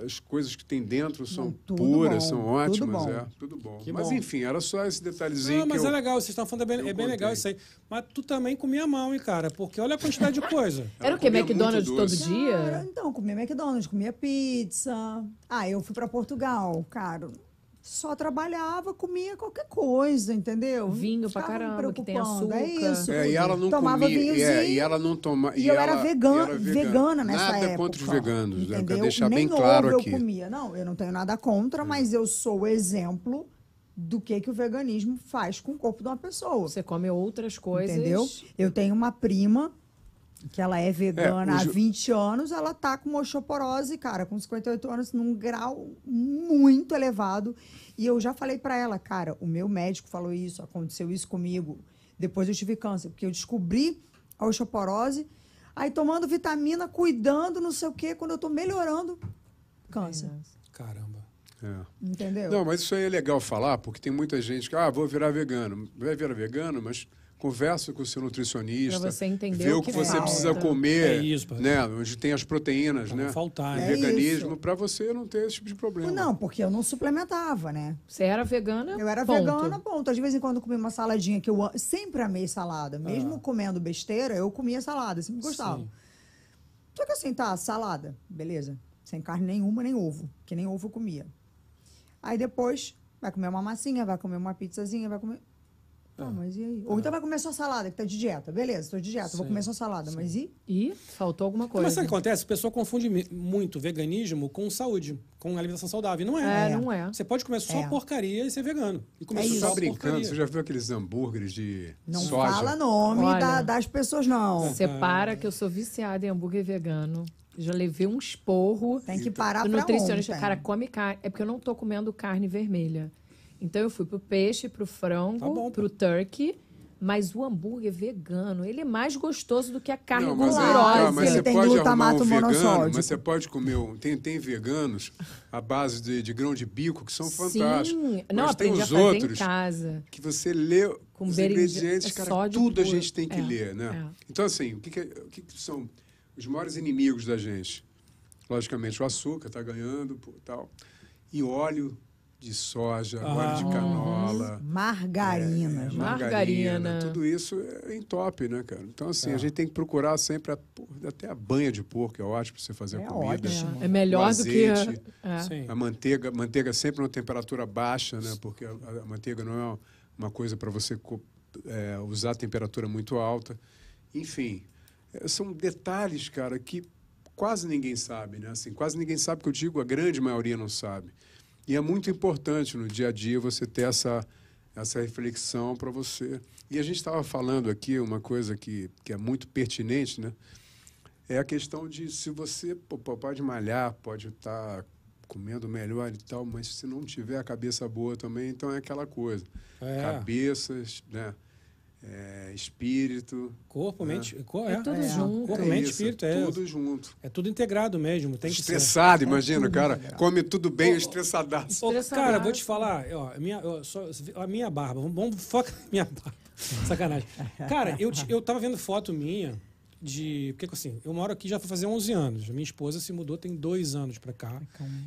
as coisas que tem dentro são Não, tudo puras, bom, são tudo ótimas, bom. é, tudo bom. Que mas bom. enfim, era só esse detalhezinho Não, mas que é eu, legal, vocês estão falando, é bem, é bem legal isso aí. Mas tu também comia mal, hein, cara? Porque olha a quantidade de coisa. *laughs* Era o quê? muito McDonald's todo doce. Cara, dia? então, comia McDonald's, comia pizza. Ah, eu fui para Portugal, cara. Só trabalhava, comia qualquer coisa, entendeu? Vinho pra caramba, que tem açúcar. É isso. É, e ela não Tomava comia, vinhozinho. é, e ela não toma, E, eu ela- era, e vegan, ela era vegana nessa Nada época. contra os veganos, né? Pra entendeu? deixar Nem bem claro ovo aqui. Eu comia. Não, eu não tenho nada contra, mas eu sou o exemplo do que, que o veganismo faz com o corpo de uma pessoa. Você come outras coisas. Entendeu? Eu tenho uma prima que ela é vegana É, há ju- 20 anos, ela tá com osteoporose, cara, com 58 anos, num grau muito elevado. E eu já falei pra ela, cara, o meu médico falou isso, aconteceu isso comigo. Depois eu tive câncer, porque eu descobri a osteoporose, aí tomando vitamina, cuidando, não sei o quê, quando eu tô melhorando, câncer. Caramba. É. Entendeu? Não, mas isso aí é legal falar, porque tem muita gente que, ah, vou virar vegano. Vai virar vegano, mas conversa com o seu nutricionista. Pra você entender vê o que, que você falta. precisa comer, É isso, né? Onde tem as proteínas, Pra né? não faltar, O né? É veganismo, para você não ter esse tipo de problema. Não, porque eu não suplementava, né? Você era vegana? Eu era ponto. vegana, ponto. De vez em quando eu comia uma saladinha, que eu a- sempre amei salada. Mesmo Ah. comendo besteira, eu comia salada, sempre gostava. Sim. Só que assim, tá, salada, beleza. Sem carne nenhuma, nem ovo. Que nem ovo eu comia. Aí depois, vai comer uma massinha, vai comer uma pizzazinha, vai comer. Ah, mas e aí? Ou então vai comer sua salada, que tá de dieta. Beleza, tô de dieta, vou Sim, comer sua salada. Mas e? E faltou alguma Mas coisa. sabe o que acontece? A pessoa confunde muito veganismo com saúde, com alimentação saudável. E não É, é. não é. Você pode comer só É. porcaria e ser vegano. E comer É só tá brincando? porcaria. Você já viu aqueles hambúrgueres de Não soja? fala nome Olha. da- das pessoas, não. Separa que eu sou viciada em hambúrguer vegano. Já levei um esporro Tem que parar pra nutricionista. ontem. Cara, come carne. É porque eu não tô comendo carne vermelha. Então eu fui pro peixe, pro frango, Tá bom, pô. pro turkey. Mas o hambúrguer vegano, ele é mais gostoso do que a carne Não, mas, é- gordurosa. não, mas Ele tem glutamato um vegano, mas você pode comer um, tem, tem veganos à base de, de grão de bico que são fantásticos. Sim. Não, mas tem a os fazer outros em casa. que você lê Com os ingredientes, é cara, tudo a puro. gente tem que É, ler, né? é. Então, assim, o que, que, o que, que são os maiores inimigos da gente? Logicamente, o açúcar está ganhando pô, tal. E óleo de soja, óleo de Ah. canola. Margarina, é, gente. Margarina. Tudo isso é entope, né, cara? Então, assim, É. a gente tem que procurar sempre, a, até a banha de porco, é ótimo para você fazer É a comida. ótimo. É, é melhor O do que. azeite. É. A manteiga, manteiga sempre numa temperatura baixa, né? Porque a, a manteiga não é uma coisa para você é, usar a temperatura muito alta. Enfim, é, são detalhes, cara, que quase ninguém sabe, né? Assim, quase ninguém sabe que eu digo, a grande maioria não sabe. E é muito importante no dia a dia você ter essa essa reflexão para você. E a gente estava falando aqui uma coisa que, que é muito pertinente, né? É a questão de se você pô, pode malhar, pode estar comendo melhor e tal, mas se não tiver a cabeça boa também, então é aquela coisa. É. Cabeças, né? É, espírito. Corpo, mente. co- É É, tudo é. junto. Corpo, é mente, isso, espírito. É, tudo junto. é tudo integrado mesmo. Tem que ser. Estressado, imagina, tudo cara. integrado. Come tudo bem, estressadaço. Ô, Estressadaço. cara, vou te falar, ó, a minha, ó, só- a minha barba, vamos, vamos focar na minha barba. *laughs* Sacanagem. Cara, eu, eu tava vendo foto minha de. Porque assim, eu moro aqui já vai fazer 11 anos. Minha esposa se mudou tem dois anos pra cá.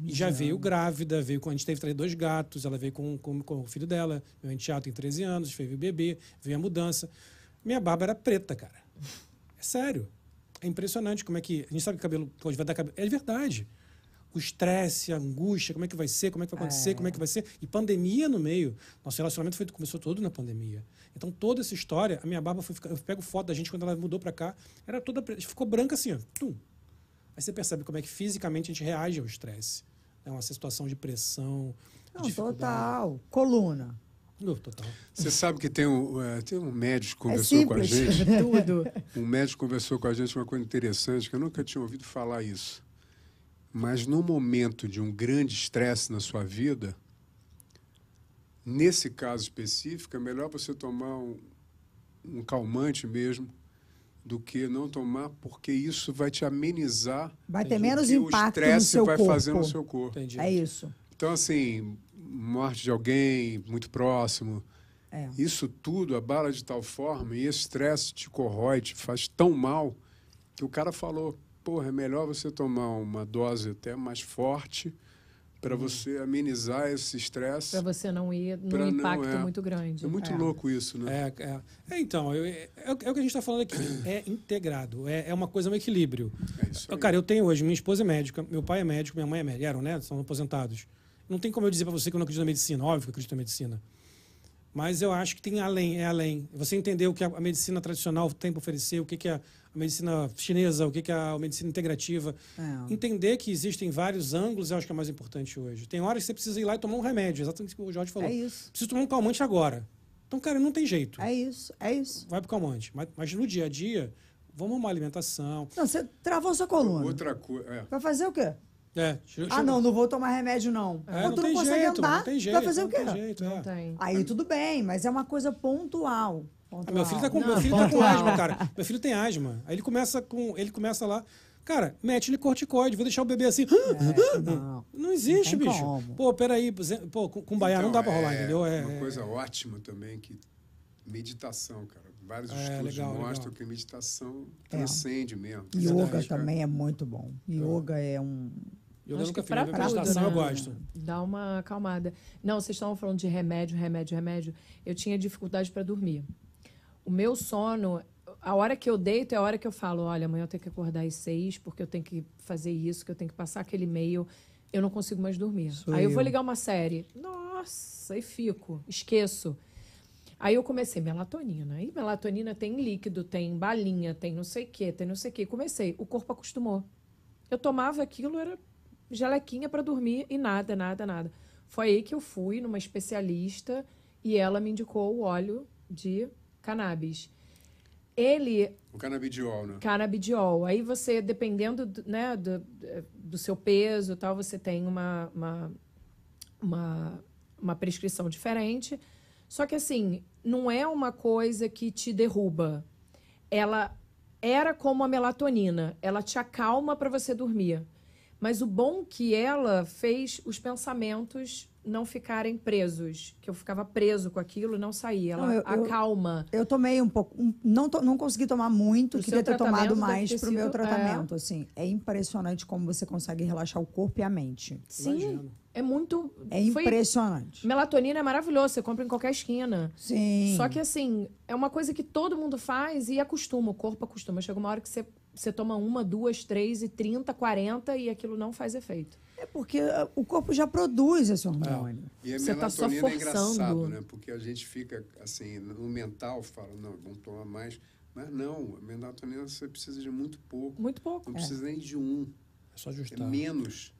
E já veio grávida, veio com. A gente teve trazer dois gatos, ela veio com, com, com o filho dela. Meu enteado tem 13 anos, veio o bebê, veio a mudança. Minha barba era preta, cara. É sério. É impressionante como é que. A gente sabe que o cabelo pode vai dar cabelo. É verdade. O estresse, a angústia, como é que vai ser, como é que vai acontecer, como é que vai ser. E pandemia no meio. Nosso relacionamento foi, começou todo na pandemia. Então, toda essa história, a minha barba foi ficar. Eu pego foto da gente quando ela mudou pra cá, era toda. Ficou branca assim, ó. Tum. Aí você percebe como é que fisicamente a gente reage ao estresse. É uma situação de pressão. Não, total. Coluna. Uh, total. Você sabe que tem um, é, tem um médico que É conversou com a gente. *laughs* Tudo. Um médico conversou com a gente uma coisa interessante, que eu nunca tinha ouvido falar isso. Mas no momento de um grande estresse na sua vida, nesse caso específico, é melhor você tomar um, um calmante mesmo do que não tomar, porque isso vai te amenizar Vai ter menos o que o impacto no estresse seu vai corpo. fazer no seu corpo. Entendi. É isso. Então, assim, morte de alguém muito próximo, É. isso tudo abala de tal forma e esse estresse te corrói, te faz tão mal, que o cara falou, porra, é melhor você tomar uma dose até mais forte para você amenizar esse estresse. Pra você não ir num Pra não, impacto é. muito grande. É muito É. louco isso, né? É, é. É, então, eu- é, é o que a gente está falando aqui. É integrado. É, é uma coisa, um equilíbrio. É isso aí. Cara, eu tenho hoje, minha esposa é médica, meu pai é médico, minha mãe é médica. Eram, né? São aposentados. Não tem como eu dizer para você que eu não acredito na medicina. Óbvio que eu acredito na medicina. Mas eu acho que tem além, é além. Você entender o que a medicina tradicional tem para oferecer, o que, que a, a medicina chinesa, o que, que a medicina integrativa. É. Entender que existem vários ângulos, eu acho que é mais importante hoje. Tem horas que você precisa ir lá e tomar um remédio, exatamente o que o Jorge falou. É isso. Preciso tomar um calmante agora. Então, cara, não tem jeito. É isso. É isso. Vai pro calmante. Mas, mas no dia a dia, vamos uma alimentação. Não, você travou sua coluna. Outra coisa. É. Vai fazer o quê? É, deixa- Ah, não, não vou tomar remédio, não. É, não tu não tem consegue jeito, andar. não tem jeito. vai fazer o quê? Não tem jeito, Não é. tem. Aí tudo bem, mas é uma coisa pontual. Ah, meu filho tá com, Não, meu filho tá com asma, cara. Meu filho tem asma. Aí ele começa com, ele começa lá, cara, mete-lhe corticoide, vou deixar o bebê assim. É, não. Não existe, Não bicho. como. Pô, peraí, pô, com, com baiano não dá pra rolar, é entendeu? É, uma é- coisa ótima também que meditação, cara. Vários É, estudos legal, mostram legal. que meditação É. transcende mesmo. Yoga também é muito bom. Yoga é um. Eu Acho que mas tudo, meditação né? eu gosto. Dá uma acalmada. Não, vocês estavam falando de remédio, remédio, remédio. Eu tinha dificuldade para dormir. O meu sono, a hora que eu deito é a hora que eu falo, olha, amanhã eu tenho que acordar às seis, porque eu tenho que fazer isso, que eu tenho que passar aquele e-mail. Eu não consigo mais dormir. Sou Aí eu vou eu. ligar uma série. Nossa, e fico. Esqueço. Aí eu comecei melatonina. Aí melatonina tem líquido, tem balinha, tem não sei o quê, tem não sei o quê. Comecei. O corpo acostumou. Eu tomava aquilo, era gelequinha para dormir e nada, nada, nada. Foi aí que eu fui numa especialista e ela me indicou o óleo de cannabis. Ele O canabidiol, né? canabidiol. Aí você, dependendo do, né, do, do seu peso tal, você tem uma, uma, uma, uma prescrição diferente. Só que assim, não é uma coisa que te derruba. Ela era como a melatonina, ela te acalma para você dormir. Mas o bom que ela fez os pensamentos não ficarem presos, que eu ficava preso com aquilo e não saía. Ela Não, eu- eu- acalma. Eu tomei um pouco, um- não, to- não consegui tomar muito, O queria ter tomado mais ter pro meu tratamento, assim. É impressionante como você consegue relaxar o corpo e a mente. Sim, Imagino. é muito. É foi- impressionante. Melatonina é maravilhoso, você compra em qualquer esquina. Sim. Só que assim, é uma coisa que todo mundo faz e acostuma, o corpo acostuma. Chega uma hora que você, você toma uma, duas, três e trinta, quarenta e aquilo não faz efeito. É porque uh, o corpo já produz esse hormônio. E a Você tá só melatonina é forçando. engraçado, né? Porque a gente fica, assim, no mental, fala, não, vamos tomar mais. Mas não, a melatonina você precisa de muito pouco. Muito pouco. Não precisa nem de um, É só é ajustar. menos.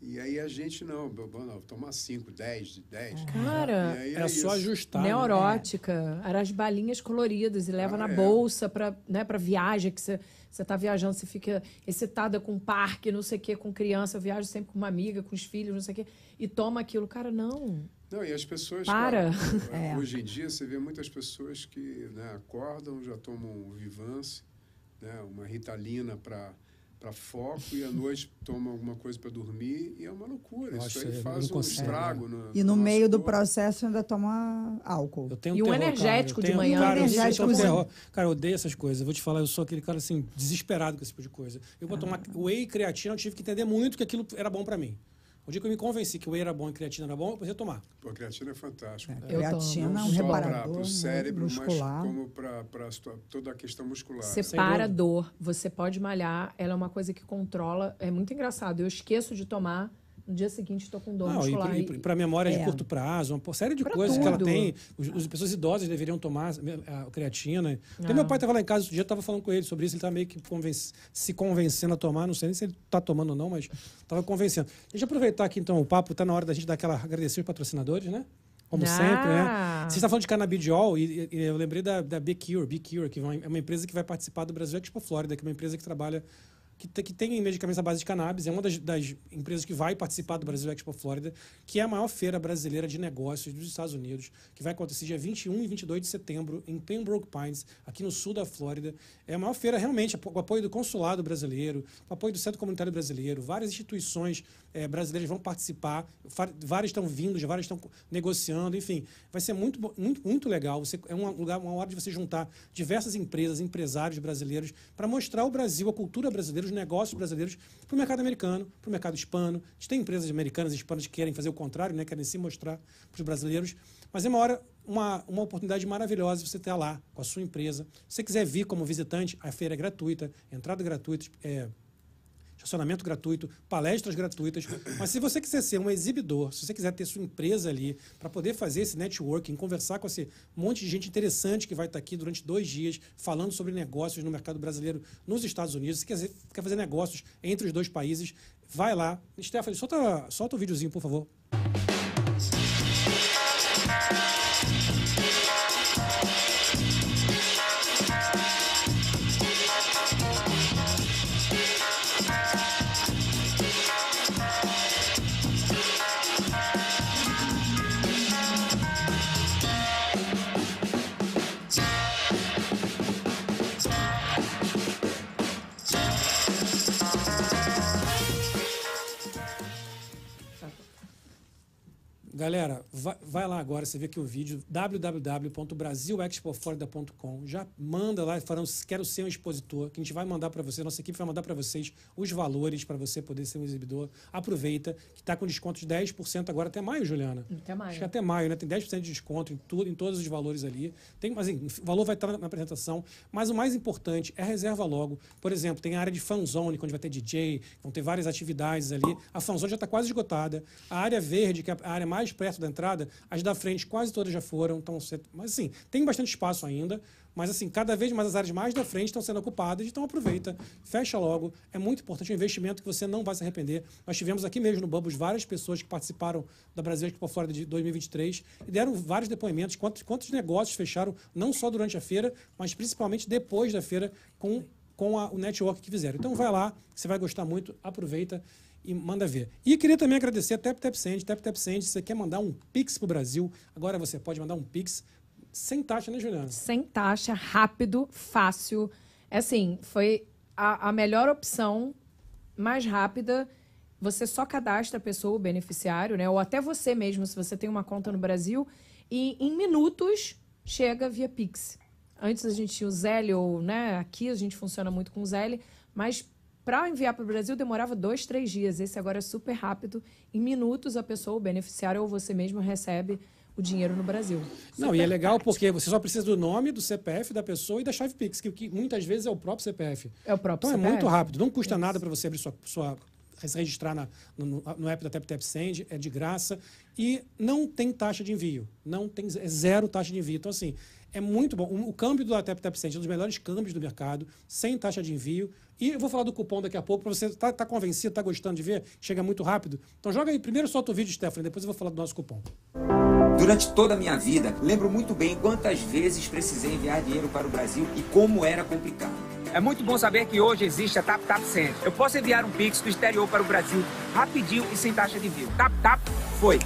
E aí a gente não, não tomar 5, 10, 10. Cara, aí É só ajustar. né? Neurótica, eram as balinhas coloridas e leva Ah, na é. bolsa para né, pra viagem, que você, você tá viajando, você fica excitada com parque, não sei o quê, com criança. Eu viajo sempre com uma amiga, com os filhos, não sei o quê, e toma aquilo. Cara, não. Não, e as pessoas. Para. cara, *laughs* É. Hoje em dia você vê muitas pessoas que né, acordam, já tomam um Vivance, né, uma Ritalina para para foco e à noite tomam alguma coisa para dormir e é uma loucura. Eu Isso aí faz um consegue, estrago. No, E no nosso meio do corpo. processo ainda toma álcool. Eu tenho E um terror, energético cara. Eu de manhã. Cara, eu Um energético, sim. terror. Cara, eu odeio essas coisas. Eu vou te falar, eu sou aquele cara assim, desesperado com esse tipo de coisa. Eu vou tomar whey e creatina, eu tive que entender muito que aquilo era bom pra mim. O dia que eu me convenci que o whey era bom e creatina era bom, eu precisei tomar. Pô, a creatina é fantástico. Eu Creatina Não é um só para o cérebro, muscular. mas como para toda a questão muscular. Você Sem para a dor, você pode malhar, ela é uma coisa que controla. É muito engraçado. Eu esqueço de tomar, no dia seguinte estou com dor Não, muscular. e para memória de É. curto prazo, uma série de Pra coisas que ela tudo. tem. Os, as pessoas idosas deveriam tomar a creatina. Até Ah. meu pai estava lá em casa outro dia, eu estava falando com ele sobre isso, ele estava meio que convenc- se convencendo a tomar, não sei nem se ele está tomando ou não, mas estava convencendo. Deixa eu aproveitar aqui então o papo, está na hora da gente dar aquela agradecer os patrocinadores, né? Como Ah. sempre, né? Você está falando de canabidiol e, e eu lembrei da, da B-Cure, B-Cure, que vai- é uma empresa que vai participar do Brasil Expo Flórida, que é uma empresa que trabalha que, que tem medicamentos à base de cannabis, é uma das, das empresas que vai participar do Brasil Expo Flórida, que é a maior feira brasileira de negócios dos Estados Unidos, que vai acontecer dia 21 e 22 de setembro em Pembroke Pines, aqui no sul da Flórida. É a maior feira realmente, com apoio do consulado brasileiro, com apoio do Centro Comunitário Brasileiro, várias instituições eh, brasileiras vão participar, várias estão vindo, várias estão negociando, enfim, vai ser muito, muito, muito legal. Você, é um lugar, uma hora de você juntar diversas empresas, empresários brasileiros, para mostrar o Brasil, a cultura brasileira, os negócios brasileiros para o mercado americano, para o mercado hispano. A gente tem empresas americanas e hispanas que querem fazer o contrário, né? querem se mostrar para os brasileiros. Mas é uma hora, uma, uma oportunidade maravilhosa você estar lá com a sua empresa. Se você quiser vir como visitante, a feira é gratuita, entrada gratuita, é, estacionamento gratuito, palestras gratuitas. Mas se você quiser ser um exibidor, se você quiser ter sua empresa ali para poder fazer esse networking, conversar com esse monte de gente interessante que vai estar aqui durante dois dias falando sobre negócios no mercado brasileiro nos Estados Unidos, se quer, quer fazer negócios entre os dois países, vai lá. Stephanie, solta, solta o videozinho, por favor. Galera, vai, vai lá agora, você vê aqui o vídeo, www.brasilexpoflorida.com. Já manda lá, falando, quero ser um expositor, que a gente vai mandar para você, nossa equipe vai mandar para vocês os valores para você poder ser um exibidor. Aproveita, que está com desconto de 10% agora até maio, Juliana. Até maio. Acho que até maio, né? Tem 10% de desconto em tudo, em todos os valores ali. Tem, assim, o valor vai estar na, na apresentação, mas o mais importante é reserva logo. Por exemplo, tem a área de fanzone, onde vai ter DJ, vão ter várias atividades ali. A fanzone já está quase esgotada. A área verde, que é a área mais perto da entrada. As da frente quase todas já foram. Então, mas assim, tem bastante espaço ainda. Mas assim, cada vez mais as áreas mais da frente estão sendo ocupadas. Então aproveita, fecha logo. É muito importante, é um investimento que você não vai se arrepender. Nós tivemos aqui mesmo no Bubbles várias pessoas que participaram da Brasil Expo Florida de 2023 e deram vários depoimentos, quantos, quantos negócios fecharam, não só durante a feira, mas principalmente depois da feira com, com a- o network que fizeram. Então vai lá, você vai gostar muito, aproveita e manda ver. E queria também agradecer a Tap Tap Send. Tap Tap Send, se você quer mandar um Pix para o Brasil, agora você pode mandar um Pix sem taxa, né, Juliana? Sem taxa, rápido, fácil. É Assim, foi a, a melhor opção, mais rápida. Você só cadastra a pessoa, o beneficiário, né? Ou até você mesmo, se você tem uma conta no Brasil. E em minutos chega via Pix. Antes a gente tinha o Zelle, ou né, aqui a gente funciona muito com o Zelle, mas para enviar para o Brasil demorava dois, três dias. Esse agora é super rápido. Em minutos a pessoa, o beneficiário ou você mesmo recebe o dinheiro no Brasil. Não, e é legal porque você só precisa do nome, do CPF da pessoa e da chave Pix, que, que muitas vezes é o próprio CPF. É o próprio Então é CPF. muito rápido, não custa nada para você abrir sua, sua se registrar na- no, no app da Tap Tap Send, é de graça e não tem taxa de envio, não tem é zero taxa de envio. Então assim, é muito bom. O, câmbio Tap Tap Send é um dos melhores câmbios do mercado, sem taxa de envio. E eu vou falar do cupom daqui a pouco para você tá, tá convencido, tá gostando de ver, chega muito rápido. Então joga aí, primeiro solta o vídeo, Stephanie, depois eu vou falar do nosso cupom. Durante toda a minha vida, lembro muito bem quantas vezes precisei enviar dinheiro para o Brasil e como era complicado. É muito bom saber que hoje existe a Tap Tap Send. Eu posso enviar um Pix do exterior para o Brasil rapidinho e sem taxa de envio. Tap Tap, foi.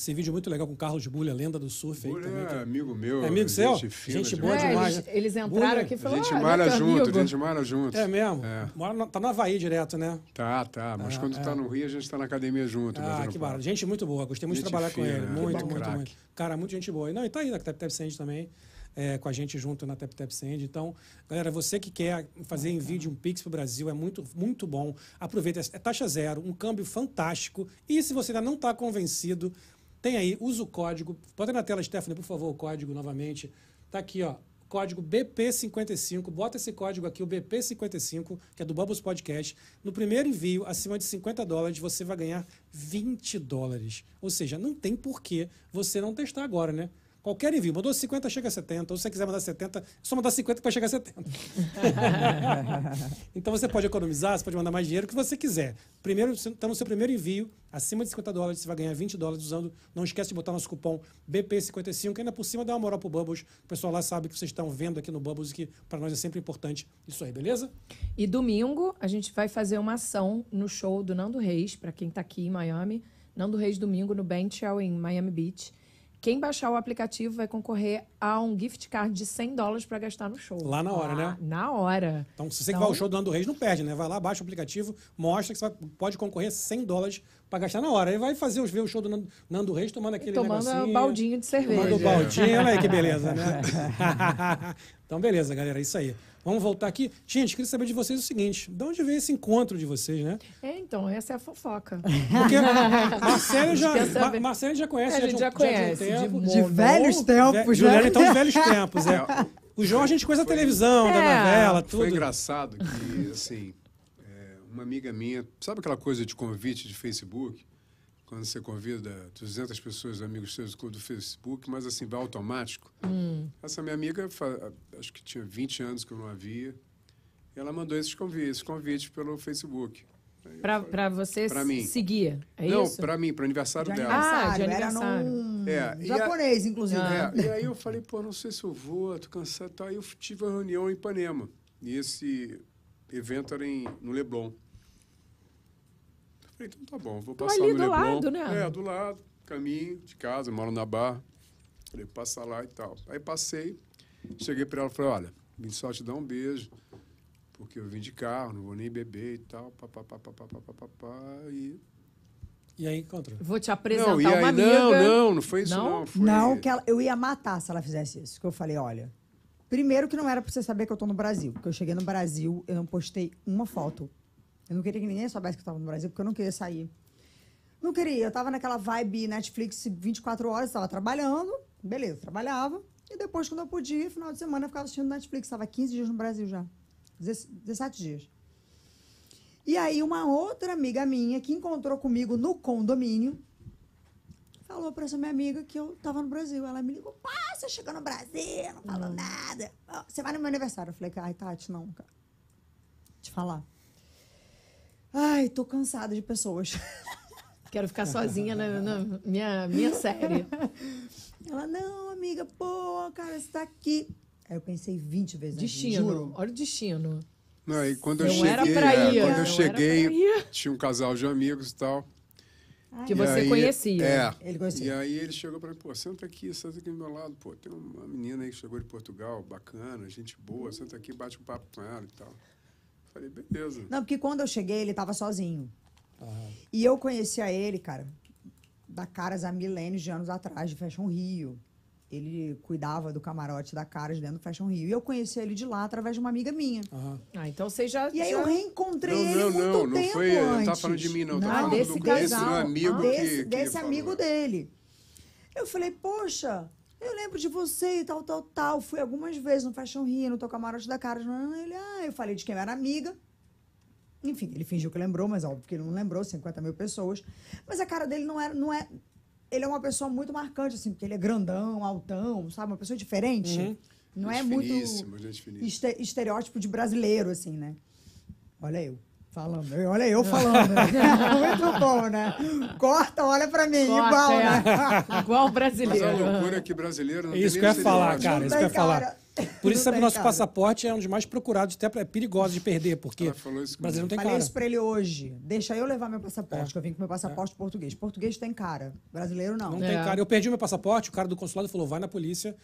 Esse vídeo é muito legal com o Carlos Bulha, lenda do surf aí Bulha também. que- é amigo meu. É amigo seu? Gente, fina Gente demais. boa É, demais, eles, eles entraram Bulha, aqui e A falaram. gente ah, malha meu junto, amigo. a gente malha junto. É mesmo? É. Mora na- tá na Havaí direto, né? Tá, tá. Mas quando tá no Rio, a gente tá na academia junto. Ah, que barato. Gente muito boa. Gostei muito de trabalhar com fina, ele. né? Muito, muito, craque. muito. Cara, muito gente boa. E Não, e tá aí na Tap Tap Send também. é, com a gente junto na Tap Tap Send. Então, galera, você que quer fazer envio de um Pix pro Brasil, é muito, muito bom. Aproveita, é taxa zero, um câmbio fantástico. E se você ainda não está convencido, tem aí, usa o código. Bota na tela, Stephanie, por favor, o código novamente. Tá aqui, ó. Código BP55, bota esse código aqui, o BP55, que é do Bubbles Podcast. No primeiro envio, acima de 50 dólares, você vai ganhar 20 dólares. Ou seja, não tem por que você não testar agora, né? Qualquer envio, mandou 50, chega a 70. Ou se você quiser mandar 70, é só mandar 50 para chegar a 70. *laughs* então você pode economizar, você pode mandar mais dinheiro, o que você quiser. Primeiro, está no seu primeiro envio, acima de 50 dólares, você vai ganhar 20 dólares usando. Não esquece de botar nosso cupom BP55, que ainda por cima dá uma moral pro Bubbles. O pessoal lá sabe que vocês estão vendo aqui no Bubbles e que para nós é sempre importante isso aí, beleza? E domingo a gente vai fazer uma ação no show do Nando Reis, para quem tá aqui em Miami. Nando Reis domingo no Benchell em Miami Beach. Quem baixar o aplicativo vai concorrer a um gift card de 100 dólares para gastar no show. Lá na hora, né? Na hora. Então, se você que Então- vai ao show do Nando Reis, não perde, né? Vai lá, baixa o aplicativo, mostra que você pode concorrer a 100 dólares para gastar na hora. Aí vai fazer ver o show do Nando, Nando Reis tomando aquele Tomando negocinho. baldinho de cerveja. Tomando baldinho, olha aí que beleza, né? *laughs* *laughs* então, beleza, galera, é isso aí. Vamos voltar aqui. Gente, queria saber de vocês o seguinte: de onde veio esse encontro de vocês, né? É, então, essa é a fofoca. Porque *laughs* Marcelo já. Ma- Marcelo já conhece, A já gente de já conhece, de um tempo. de De velhos Ve- tempos, Juliana, né? então, de velhos *laughs* tempos. É. O Jorge, a gente conhece a televisão, da É. novela, tudo. Foi engraçado que, assim, é, uma amiga minha, sabe aquela coisa de convite de Facebook? Quando você convida 200 pessoas, amigos seus do Facebook, mas assim, vai automático. Essa minha amiga, acho que tinha 20 anos que eu não a via, e ela mandou esses convites, esses convites pelo Facebook. Pra você Pra mim. seguir. É não, isso? para mim, para aniversário De dela. Ah, de aniversário. aniversário. Era num É, e a- japonês, inclusive. Ah. É, e aí eu falei, pô, não sei se eu vou, tô cansado. Aí eu tive uma reunião em Ipanema. E esse evento era em, no Leblon. Falei, então tá bom, vou passar ali no do Leblon. lado, né? É, do lado, caminho de casa, moro na Barra. Falei, passar lá e tal. Aí passei, cheguei para ela e falei, olha, vim só te dar um beijo, porque eu vim de carro, não vou nem beber e tal, papapá, papapá, papapá, e... E aí encontrou. Vou te apresentar não, e aí, uma amiga. Não, não, não foi isso não. Não, foi... não que ela, eu ia matar se ela fizesse isso, que eu falei, olha, primeiro que não era para você saber que eu tô no Brasil, porque eu cheguei no Brasil, eu não postei uma foto eu não queria que ninguém soubesse que eu tava no Brasil, porque eu não queria sair. Não queria. Eu tava naquela vibe Netflix 24 horas, tava trabalhando. Beleza, trabalhava. E depois, quando eu podia, final de semana, eu ficava assistindo Netflix. Tava 15 dias no Brasil já. 17 dias. E aí uma outra amiga minha que encontrou comigo no condomínio falou pra essa minha amiga que eu tava no Brasil. Ela me ligou, pá, você chegou no Brasil, não falou nada. Ó, Você vai no meu aniversário. Eu falei, ai, Tati, não, cara. Te falar. Ai, tô cansada de pessoas. *laughs* Quero ficar sozinha na, na minha, minha série. Ela, não, amiga, pô, cara, você tá aqui. Aí eu pensei 20 vezes. vida, Destino. Juro. Olha o destino. Não, e quando eu Não cheguei, era pra é, quando eu cheguei, tinha um casal de amigos e tal. Que E você aí- conhecia. É. Ele conhecia. E aí ele chegou para mim, pô, senta aqui, senta aqui do meu lado, pô, tem uma menina aí que chegou de Portugal, bacana, gente boa, senta aqui, bate um papo com ela e tal. Falei, beleza. Não, porque quando eu cheguei, ele tava sozinho. E eu conhecia ele, cara, da Caras há milênios de anos atrás, de Fashion Rio. Ele cuidava do camarote da Caras dentro do Fashion Rio. E eu conhecia ele de lá através de uma amiga minha. Aham. Ah, então você já. E aí já- eu reencontrei Não, ele não, muito não, não foi- eu antes. tava falando de mim, não, eu tava falando desse do- desse casal, meu amigo desse, que- que desse falou. amigo dele. Eu falei, poxa, eu lembro de você e tal, tal, tal. Fui algumas vezes no Fashion Rio, no teu camarote da Caras. Não, Ele, ah, eu falei de quem eu era amiga. Enfim, ele fingiu que lembrou, mas óbvio que ele não lembrou, 50 mil pessoas. Mas a cara dele não era, não é. Ele é uma pessoa muito marcante, assim, porque ele é grandão, altão, sabe? Uma pessoa diferente. Uhum. Não é Gente muito finíssima, gente estereótipo de brasileiro, assim, né? Olha eu falando. Olha eu falando. né? *laughs* muito bom, né? Corta, olha pra mim, Corta, igual, é. né? Igual o Mas brasileiro. a loucura é que brasileiro não É isso tem que eu ia falar, cara. Não Isso que eu ia falar. cara. Por isso que o nosso cara. passaporte é um dos mais procurados, até é perigoso de perder, porque o Brasil não tem Falei cara. isso pra ele hoje. Deixa eu levar meu passaporte, que eu vim com meu passaporte português. Português tem cara. Brasileiro não. Não É. tem cara. Eu perdi o meu passaporte, o cara do consulado falou: vai na polícia,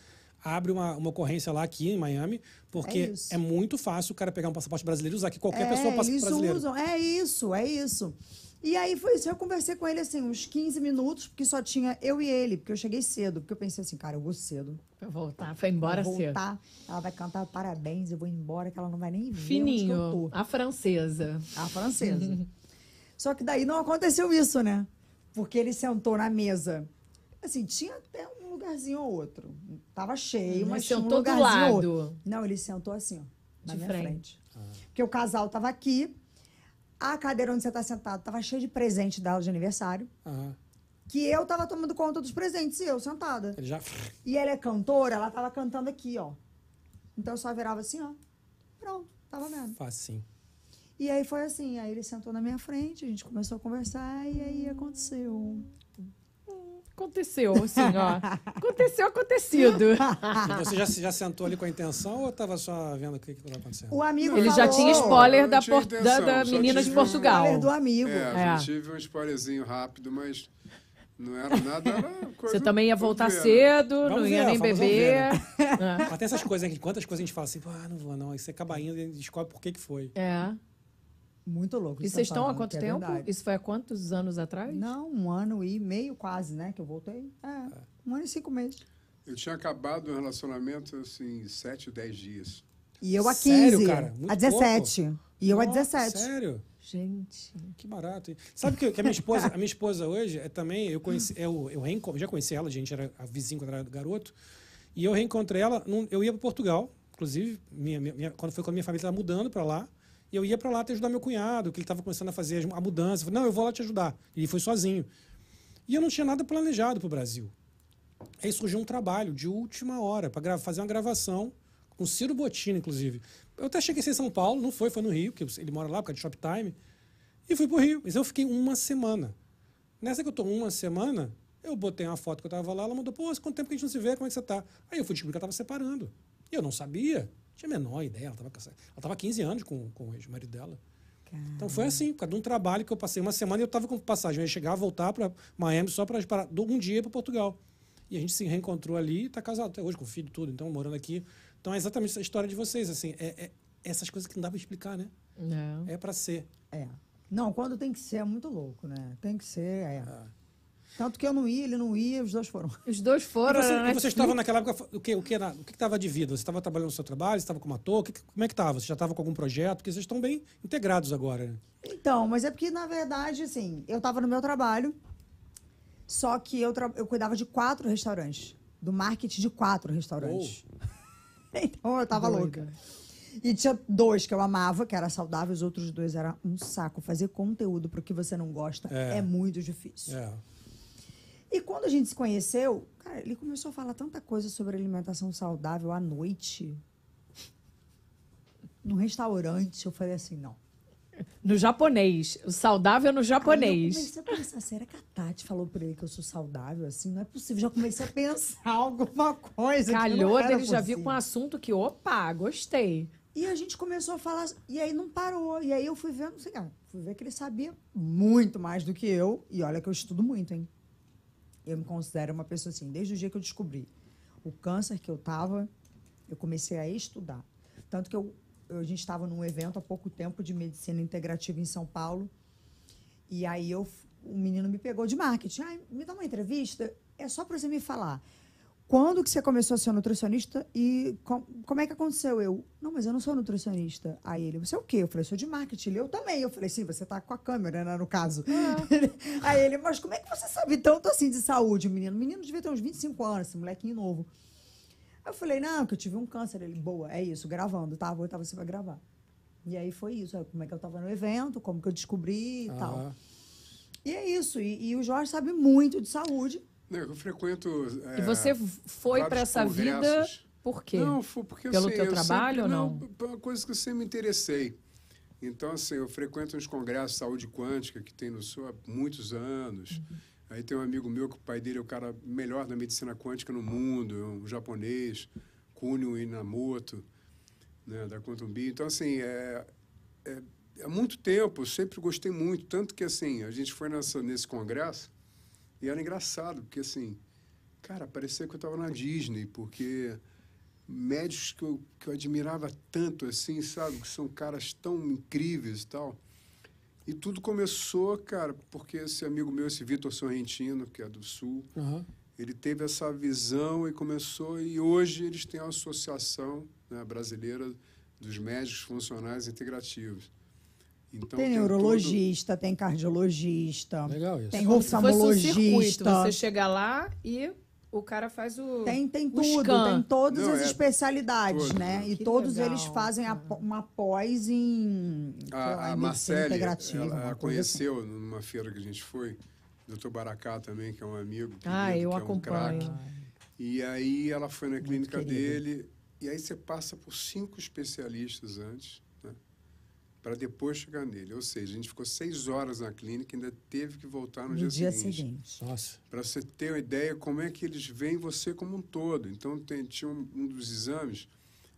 abre uma, uma ocorrência lá aqui em Miami, porque É é, muito fácil o cara pegar um passaporte brasileiro e usar aqui. Qualquer pessoa passa eles brasileiro. usam. É isso, é isso. E aí foi isso. Eu conversei com ele assim, uns 15 minutos, porque só tinha eu e ele, porque eu cheguei cedo. Porque eu pensei assim, cara, eu vou cedo. Pra voltar, foi embora vou cedo. voltar, ela vai cantar parabéns, eu vou embora, que ela não vai nem ver onde que eu Fininho, tô. a francesa. A francesa. *laughs* Só que daí não aconteceu isso, né? Porque ele sentou na mesa. Assim, tinha até um lugarzinho ou outro. Tava cheio, Mas mas tinha um sentou do lugarzinho lado. outro. Não, ele sentou assim, ó, na De minha frente. frente. Porque o casal tava aqui, a cadeira onde você tá sentado tava cheia de presente dela de aniversário, Aham. que eu tava tomando conta dos presentes e eu sentada. Ele já. E ela é cantora, ela tava cantando aqui, ó. Então eu só virava assim, ó. Pronto, tava vendo. Facinho. E aí foi assim, aí ele sentou na minha frente, a gente começou a conversar e aí aconteceu. Aconteceu, assim, ó. Aconteceu, acontecido. E você já, já sentou ali com a intenção ou estava só vendo o que estava acontecendo? O amigo Ele já falou, tinha spoiler da, tinha por- da- da intenção, menina de um- Portugal. spoiler do amigo. É, É. eu tive um spoilerzinho rápido, mas não era nada. Era coisa Você também ia voltar ver, né? cedo, Vamos não ia ver, nem beber. Mas tem essas coisas, né? quantas coisas a gente fala assim, ah, não vou não. Aí você acaba indo e descobre por que que foi. É. Muito louco. E vocês tá estão há quanto é tempo? verdade. Isso foi há quantos anos atrás? Não, um ano e meio quase, né? Que eu voltei. É, um ano e cinco meses. Eu tinha acabado um relacionamento assim, 7, 10 dias. E eu a Sério, 15. cara? Muito a 17. E eu a Nossa, 17. Sério? Gente. Que barato. hein? Sabe que, que a minha esposa, a minha esposa hoje é também, eu conheci, eu, eu já conheci ela, a gente era a vizinha quando era garoto, e eu reencontrei ela, num- eu ia para Portugal, inclusive, minha, minha- quando foi quando minha família estava mudando para lá, eu ia para lá te ajudar meu cunhado, que ele estava começando a fazer a mudança. Eu falei, não, eu vou lá te ajudar. Ele foi sozinho. E eu não tinha nada planejado para o Brasil. Aí surgiu um trabalho de última hora para fazer uma gravação com o Ciro Bottini, inclusive. Eu até cheguei em São Paulo, não foi, foi no Rio, que ele mora lá por causa de Shoptime. E fui pro Rio. Mas eu fiquei uma semana. Nessa que eu tô uma semana, eu botei uma foto que eu tava lá, ela mandou, pô, quanto tempo que a gente não se vê, como é que você tá? Aí eu fui descobrir que ela tava separando. E eu não sabia. Tinha a menor ideia. Ela tava, com essa- ela tava há 15 anos com, com o ex-marido dela. Então foi assim, por causa de um trabalho que eu passei uma semana e eu tava com passagem. Eu ia chegar, voltar para Miami só para um dia para Portugal. E a gente se reencontrou ali e tá casado até hoje, com filho e tudo, então morando aqui. Então é exatamente essa história de vocês, assim, é, é essas coisas que não dá para explicar, né? Não. É para ser. É. Não, quando tem que ser é muito louco, né? Tem que ser, é. Ah. Tanto que eu não ia, ele não ia, os dois foram. Os dois E foram. você, né? e você estava naquela época, o que o que era, o que estava de vida? Você estava trabalhando no seu trabalho, você estava como ator? O que- como é que estava? Você já estava com algum projeto? Porque vocês estão bem integrados agora, né? Então, mas é porque, na verdade, assim, eu tava no meu trabalho, só que eu, tra- eu cuidava de quatro restaurantes. Do marketing de quatro restaurantes. *laughs* então eu tava Doida. louca. E tinha dois que eu amava, que era saudável, os outros dois era um saco. Fazer conteúdo pro que você não gosta É. é, muito difícil. É. E quando a gente se conheceu, cara, ele começou a falar tanta coisa sobre alimentação saudável à noite. No restaurante, eu falei assim, não. No japonês. O saudável no Aí eu japonês. comecei a pensar, será que a Tati falou pra ele que eu sou saudável assim? Não é possível. Já comecei a pensar *laughs* alguma coisa. Calhou dele já possível. com um assunto que, opa, gostei. E a gente começou a falar, e aí não parou. E aí eu fui vendo, sei lá, fui ver que ele sabia muito mais do que eu. E olha que eu estudo muito, hein? Eu me considero uma pessoa assim, desde o dia que eu descobri o câncer que eu tava, eu comecei a estudar. Tanto que eu, eu- a gente estava num evento há pouco tempo de medicina integrativa em São Paulo. E aí eu, o menino me pegou de marketing. Ah, me dá uma entrevista. É só para você me falar. Quando que você começou a ser nutricionista e com- como é que aconteceu? Eu, não, mas eu não sou nutricionista. Aí ele, você é o quê? Eu falei, sou de marketing. Ele, eu também. Eu falei, sim, você tá com a câmera, né, no caso. *laughs* Aí ele, mas como é que você sabe tanto assim de saúde, menino? O menino devia ter uns 25 anos, esse molequinho novo. Aí eu falei, não, que eu tive um câncer. Ele, boa, é isso, gravando, tá? Vou, tá, você vai gravar. E aí foi isso, aí como é que eu tava no evento, como que eu descobri e tal. E é isso, e, e o Jorge sabe muito de saúde. Não, eu frequento. E é, você foi para essa vida congressos. por quê? Não, foi porque Pelo assim, teu eu trabalho sempre, ou não? Por uma coisa que eu sempre me interessei. Então, assim, eu frequento uns congressos de saúde quântica que tem no Sul há muitos anos. Uhum. Aí tem um amigo meu que o pai dele é o cara melhor da medicina quântica no mundo, é um japonês, Kunio Inamoto, né, da Quantum Bee. Então, assim, é, é, há muito tempo, eu sempre gostei muito. Tanto que, assim, a gente foi nessa, nesse congresso e era engraçado, porque, assim, cara, parecia que eu estava na Disney, porque médicos que eu, que eu admirava tanto, assim, sabe? Que são caras tão incríveis e tal. E tudo começou, cara, porque esse amigo meu, esse Vitor Sorrentino, que é do Sul, aham. ele teve essa visão e começou, e hoje eles têm a Associação né, Brasileira dos Médicos Funcionais Integrativos. Então, tem todo- neurologista, tem cardiologista, Legal isso. tem Como se fosse um circuito. oftalmologista. Você chega lá e o cara faz o. Tem, tem o tudo, scan. tem todas Não, as é especialidades, todas, né? E Que todos legal, eles fazem a po- uma pós em, sei lá, A, a Marcele, integrativa. ela, coisa assim. conheceu numa feira que a gente foi, o doutor Baracá também, que é um amigo. Ah, querido, eu que é um acompanho. E aí ela foi na clínica querido. dele, e aí você passa por cinco especialistas antes, para depois chegar nele. Ou seja, a gente ficou seis horas na clínica e ainda teve que voltar no, No dia seguinte. seguinte. Nossa. Para você ter uma ideia como é que eles veem você como um todo. Então, tem, tinha um, um dos exames,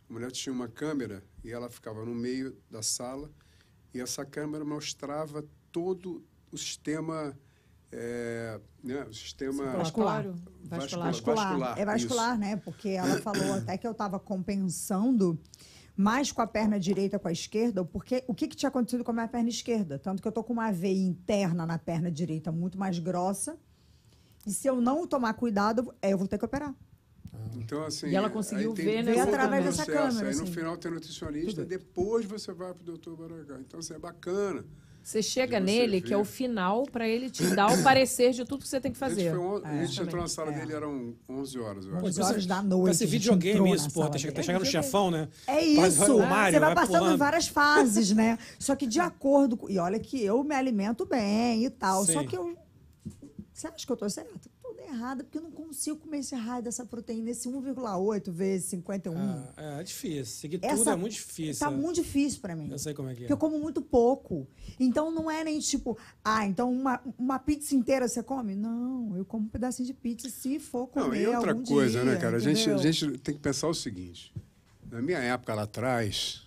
a mulher tinha uma câmera e ela ficava no meio da sala e essa câmera mostrava todo o sistema, é, né, o sistema Vascular. Vascular. Vascular. Vascular. Vascular, é vascular, isso. né? Porque ela falou até que eu estava compensando mais com a perna direita com a esquerda, porque o que, que tinha acontecido com a minha perna esquerda? Tanto que eu tô com uma veia interna na perna direita muito mais grossa. E se eu não tomar cuidado, é, eu vou ter que operar. Então, assim, E ela conseguiu ver o através dessa câmera, Aí no assim. final tem nutricionista, depois você vai para o doutor Baracá. Então, assim, é bacana. Você chega nele, que é o final, para ele te dar o *coughs* parecer de tudo que você tem que A gente, fazer. foi on- a gente entrou na sala É. dele, eram 11 horas, eu acho. 11 horas da noite. esse videogame isso, sala tá, tá chegando no chefão, né? É isso. Mario, você vai passando várias fases, né? Só que de acordo com. E olha que eu me alimento bem e tal. Só que eu. Você acha que eu tô certa? Tudo errado, porque eu não consigo comer esse raio dessa proteína, esse 1,8 vezes 51. Ah, é difícil. Seguir tudo Essa- é muito difícil. Tá é. muito difícil pra mim. Eu sei como é que é. Porque eu como muito pouco. Então não é nem tipo, ah, então uma, uma pizza inteira você come? Não, eu como um pedacinho de pizza se for comer. Não, e outra algum coisa, dia, né, cara? A gente, a gente tem que pensar o seguinte. Na minha época lá atrás,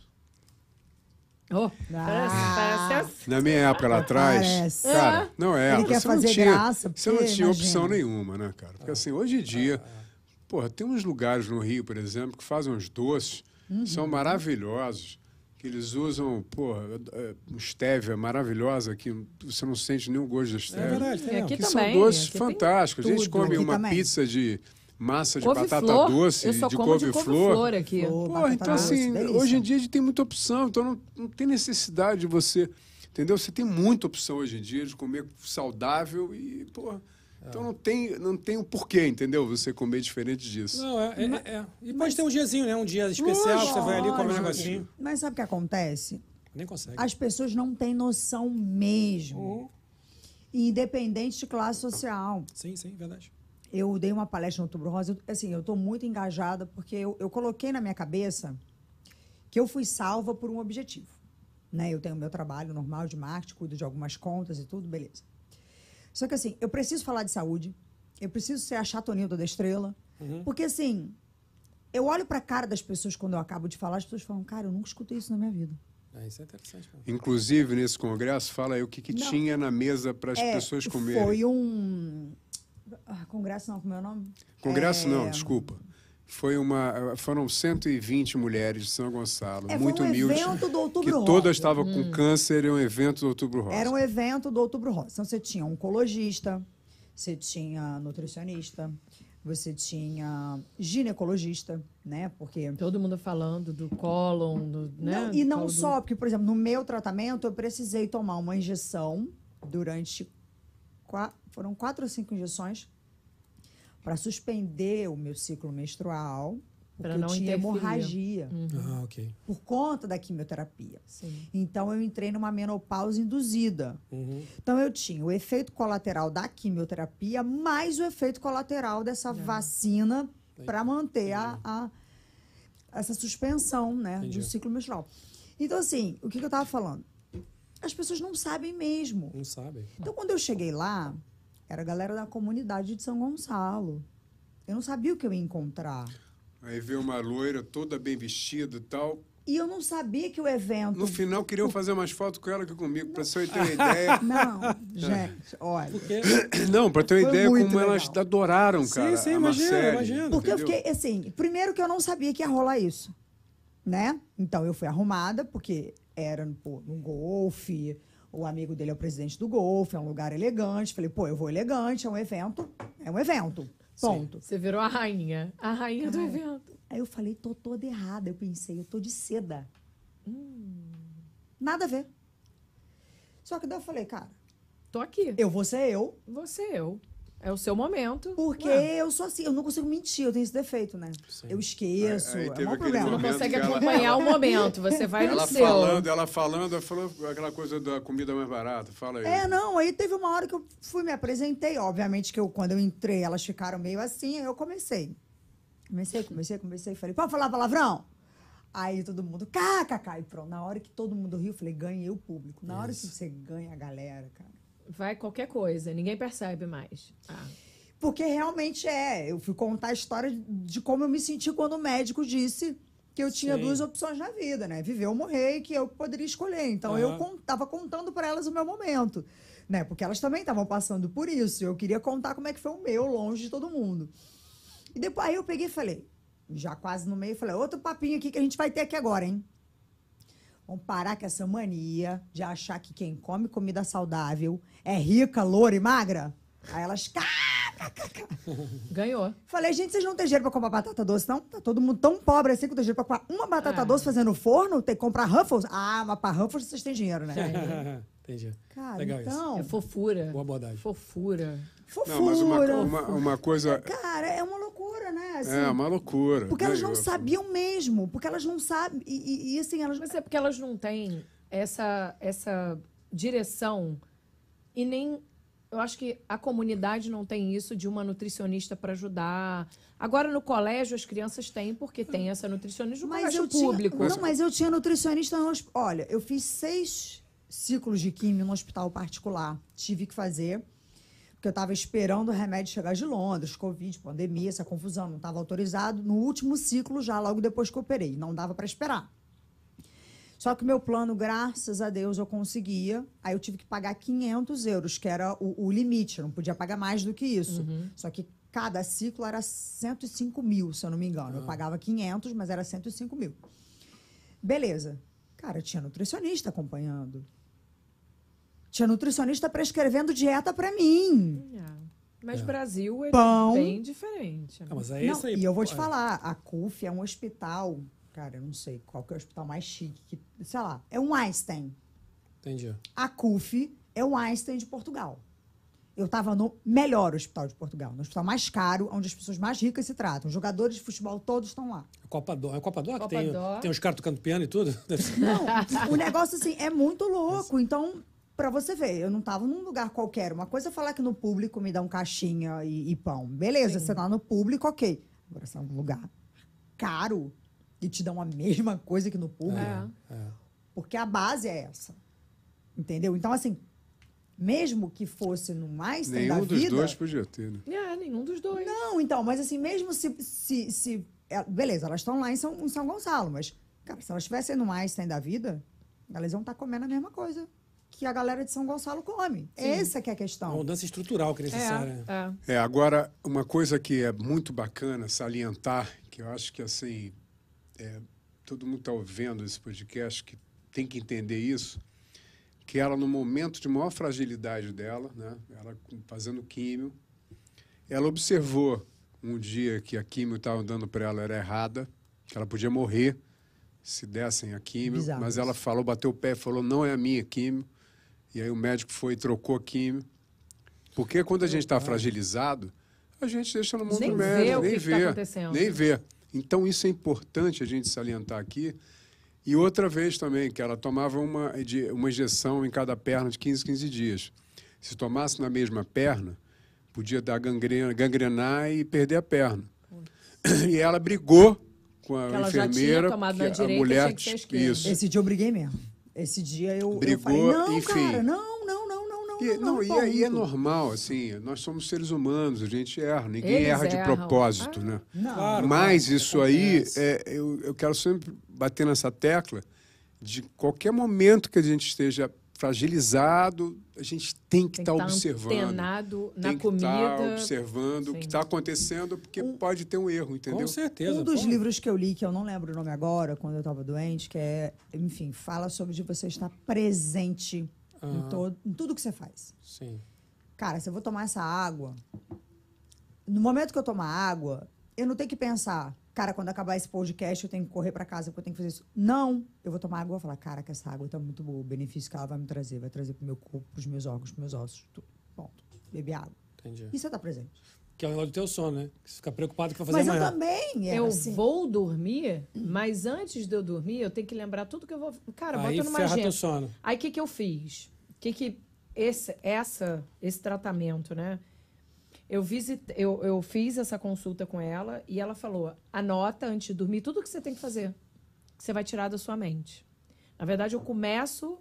Oh, Ah. parece, parece na minha época lá atrás, Parece. cara, não é. Ele quer você não fazer tinha, graça, Você não porque, tinha opção imagina. nenhuma, né, cara? Porque assim, hoje em dia, porra, tem uns lugares no Rio, por exemplo, que fazem uns doces, Uhum. são maravilhosos, que eles usam, porra, é, um stevia maravilhosa, que você não sente nenhum gosto da É stevia. verdade, tem aqui que também, são doces fantásticos. A gente come uma também. pizza de massa de batata couve-flor. doce, Eu só de couve-flor. aqui. Flor, Pô, então doce, assim, delícia. hoje em dia a gente tem muita opção, então não, não tem necessidade de você, entendeu? Você tem muita opção hoje em dia de comer saudável e, pô, Então não tem, não tem o porquê, entendeu? Você comer diferente disso. Não, é, é, é. E pode ter um diazinho, né? Um dia especial, que você vai ali comer um negocinho. Mas sabe o que acontece? Nem consegue. As pessoas não têm noção mesmo. Uhum. Independente de classe social. Sim, sim, verdade. Eu dei uma palestra no Outubro Rosa. eu- Assim, eu estou muito engajada porque eu, eu coloquei na minha cabeça que eu fui salva por um objetivo. Né? Eu tenho meu trabalho normal de marketing, cuido de algumas contas e tudo, beleza. Só que assim, eu preciso falar de saúde, eu preciso ser a chatonilda da estrela, porque assim, eu olho para a cara das pessoas quando eu acabo de falar, as pessoas falam, cara, eu nunca escutei isso na minha vida. É, isso é interessante. Inclusive, nesse congresso, fala aí o que, que Não. tinha na mesa para as É, pessoas comerem. Foi um. Ah, congresso não, como é o nome? Congresso não, É, desculpa. Foi uma, foram 120 mulheres de São Gonçalo, É, foi muito um humildes, evento do que Outubro Rosa. todas estavam com câncer, é um evento do Outubro Rosa. Era um evento do Outubro Rosa. Então você tinha um oncologista, você tinha nutricionista, você tinha ginecologista, né? Porque Todo mundo falando do cólon, do, né? Não, e não só, porque, por exemplo, no meu tratamento eu precisei tomar uma injeção durante. Foram quatro ou cinco injeções para suspender o meu ciclo menstrual, porque Pra eu não tinha interferir. hemorragia Ah, ok. por conta da quimioterapia. Sim. Então eu entrei numa menopausa induzida. Uhum. Então eu tinha o efeito colateral da quimioterapia mais o efeito colateral dessa vacina para manter a, a- essa suspensão né, Entendi. do ciclo menstrual. Então, assim, o que, que eu estava falando? As pessoas não sabem mesmo. Não sabe. Então, quando eu cheguei lá, era a galera da comunidade de São Gonçalo. Eu não sabia o que eu ia encontrar. Aí veio uma loira toda bem vestida e tal. E eu não sabia que o evento. No final queriam fazer mais fotos com ela que comigo, para você ter uma ideia. *laughs* Não, gente, olha. Porque. *coughs* Não, para ter uma Foi ideia como elas legal. adoraram, Sim, cara. sim, a imagino, Marcele, imagino. Porque eu entendeu? fiquei, assim, primeiro que eu não sabia que ia rolar isso, né? Então eu fui arrumada, porque era pô, no golfe, o amigo dele é o presidente do golfe, é um lugar elegante. Falei, pô, eu vou elegante, é um evento, é um evento, ponto. Você virou a rainha. A rainha do Cara. evento. Aí eu falei, tô toda errada. Eu pensei, eu tô de seda. Hum. Nada a ver. Só que daí eu falei, cara, Tô aqui. eu vou ser eu, Você, eu. É o seu momento. porque Ué, eu sou assim, eu não consigo mentir, eu tenho esse defeito, né? Sim. Eu esqueço, Aí- aí é um aquele Você problema. não consegue que ela- acompanhar o momento. Você vai no Ela seu. falando, ela falando, ela falou aquela coisa da comida mais barata. Fala aí. É, não, aí teve uma hora que eu fui, me apresentei. Obviamente que eu, quando eu entrei, elas ficaram meio assim, aí eu comecei. Comecei, comecei, comecei. Falei, pode falar palavrão? Aí todo mundo, kkk, e pronto. Na hora que todo mundo riu, eu falei, ganhei o público. Na hora que você ganha a galera, cara. Vai qualquer coisa. Ninguém percebe mais. Ah. Porque realmente é. Eu fui contar a história de como eu me senti quando o médico disse que eu tinha Sim. duas opções na vida, né? Viver ou morrer, e que eu poderia escolher. Então eu Aham. con tava contando para elas o meu momento, né? Porque elas também estavam passando por isso. Eu queria contar como é que foi o meu, longe de todo mundo. E depois aí eu peguei e falei, já quase no meio, falei, outro papinho aqui que a gente vai ter aqui agora, hein? Vamos parar com essa mania de achar que quem come comida saudável é rica, loura e magra. Aí elas! *laughs* Ganhou. Falei, gente, vocês não têm dinheiro pra comprar batata doce, não? Tá todo mundo tão pobre assim que não tem dinheiro pra comprar uma batata Ah. doce fazendo no forno? Tem que comprar Ruffles? Ah, mas pra Ruffles vocês têm dinheiro, né? *laughs* Entendi. Cara, Legal isso. então... É fofura. Boa abordagem. Fofura. Fofura. Não, mas uma, uma, uma coisa. Cara, é uma loucura, né? Assim, É uma loucura. Porque elas não Ganhou. sabiam mesmo. Porque elas não sabem. E, e- e, assim, elas... Mas é porque elas não têm essa, essa direção e nem. Eu acho que a comunidade não tem isso de uma nutricionista para ajudar. Agora, no colégio, as crianças têm, porque tem essa nutricionista no Mas colégio eu tinha, público. não, mas eu tinha nutricionista no Olha, eu fiz seis ciclos de químio no hospital particular. Tive que fazer, porque eu estava esperando o remédio chegar de Londres, Covid, pandemia, essa confusão. Não estava autorizado. No último ciclo, já logo depois que eu operei. Não dava para esperar. Só que o meu plano, graças a Deus, eu conseguia. Aí eu tive que pagar 500 euros, que era o, o limite. Eu não podia pagar mais do que isso. Só que cada ciclo era 105 mil, se eu não me engano. Eu pagava 500, mas era 105 mil. Beleza. Cara, tinha nutricionista acompanhando. Tinha nutricionista prescrevendo dieta para mim. É. Mas Brasil é Pão. bem diferente. né? Ah, mas é Não, isso aí. e eu vou te é. falar, a CUF é um hospital, cara, eu não sei qual que é o hospital mais chique, que, sei lá, é um Einstein. Entendi. A CUF é o Einstein de Portugal. eu estava no melhor hospital de Portugal, no hospital mais caro, onde as pessoas mais ricas se tratam. Os jogadores de futebol todos estão lá. É Copa Dó. É Copa Dó que Copa tem, Dó. tem os caras tocando piano e tudo? Não, o negócio assim é muito louco. *laughs* Então, pra você ver, eu não tava num lugar qualquer. Uma coisa é falar que no público me dão caixinha e, e pão. Beleza, você tá no público, ok. Agora, se é um lugar caro e te dão a mesma coisa que no público, É. porque a base é essa. Entendeu? Então, assim, mesmo que fosse no mais tem da Nenhum dos vida. dois podia ter, né? É, nenhum dos dois. Não, então, mas assim, mesmo se. se, se é, beleza, elas estão lá em São, em São Gonçalo, mas, cara, se elas estivessem no mais tem da vida, elas vão estar comendo a mesma coisa que a galera de São Gonçalo come. Essa que é a É uma questão. mudança estrutural que é necessária. É, é. É, agora, uma coisa que é muito bacana salientar, que eu acho que, assim, é, todo mundo está ouvindo esse podcast, que tem que entender isso, que ela, no momento de maior fragilidade dela, né, ela fazendo químio, ela observou um dia que a químio estava dando para ela era errada, que ela podia morrer se dessem a químio, Bizarro mas ela falou, bateu o pé e falou, não é a minha químio, e aí o médico foi e trocou a químio, porque quando a gente está fragilizado, a gente deixa no mundo Nem do vê médico, o nem que vê, tá acontecendo. nem vê. Então isso é importante a gente salientar aqui. E outra vez também, que ela tomava uma, de- uma injeção em cada perna de 15, 15 dias. Se tomasse na mesma perna, podia dar gangrena, gangrenar e perder a perna. E ela brigou com a Que enfermeira, que na a direita, mulher tinha que isso. Esse dia eu briguei mesmo. Esse dia eu, eu Brigou, falei, não, enfim. cara, não, não, não, não, não, E, não, não, e, é, e é normal, assim, nós somos seres humanos, a gente erra, ninguém Eles erra de erram. propósito, Ah. né? Não. Claro. Mas claro, isso aí, é, eu, eu quero sempre bater nessa tecla de qualquer momento que a gente esteja fragilizado, a gente tem que estar que estar observando. antenado na tem que estar comida. observando o que Sim. está acontecendo, porque pode ter um erro, entendeu? Com certeza. Um dos pô. livros que eu li, que eu não lembro o nome agora, quando eu estava doente, que é, enfim, fala sobre de você estar presente em, Aham. todo, em tudo que você faz. Sim. Cara, se eu vou tomar essa água, no momento que eu tomar água, eu não tenho que pensar, cara, quando acabar esse podcast, eu tenho que correr para casa porque eu tenho que fazer isso. Não, eu vou tomar água e vou falar, cara, que essa água tá muito boa, o benefício que ela vai me trazer, vai trazer pro meu corpo, pros meus órgãos, pros meus ossos, tudo. Ponto. Beber água. Entendi. E você tá presente. Que é o negócio do teu sono, né? Que você fica preocupado com o que vai Mas fazer eu amanhã. também, é Eu assim. vou dormir, mas antes de eu dormir, eu tenho que lembrar tudo que eu vou. Cara, Aí bota numa ferra agenda. teu sono. Aí o que, que eu fiz? O que, que esse, essa, esse tratamento, né? Eu, visit, eu, eu fiz essa consulta com ela e ela falou: anota antes de dormir tudo que você tem que fazer, que você vai tirar da sua mente. Na verdade, eu começo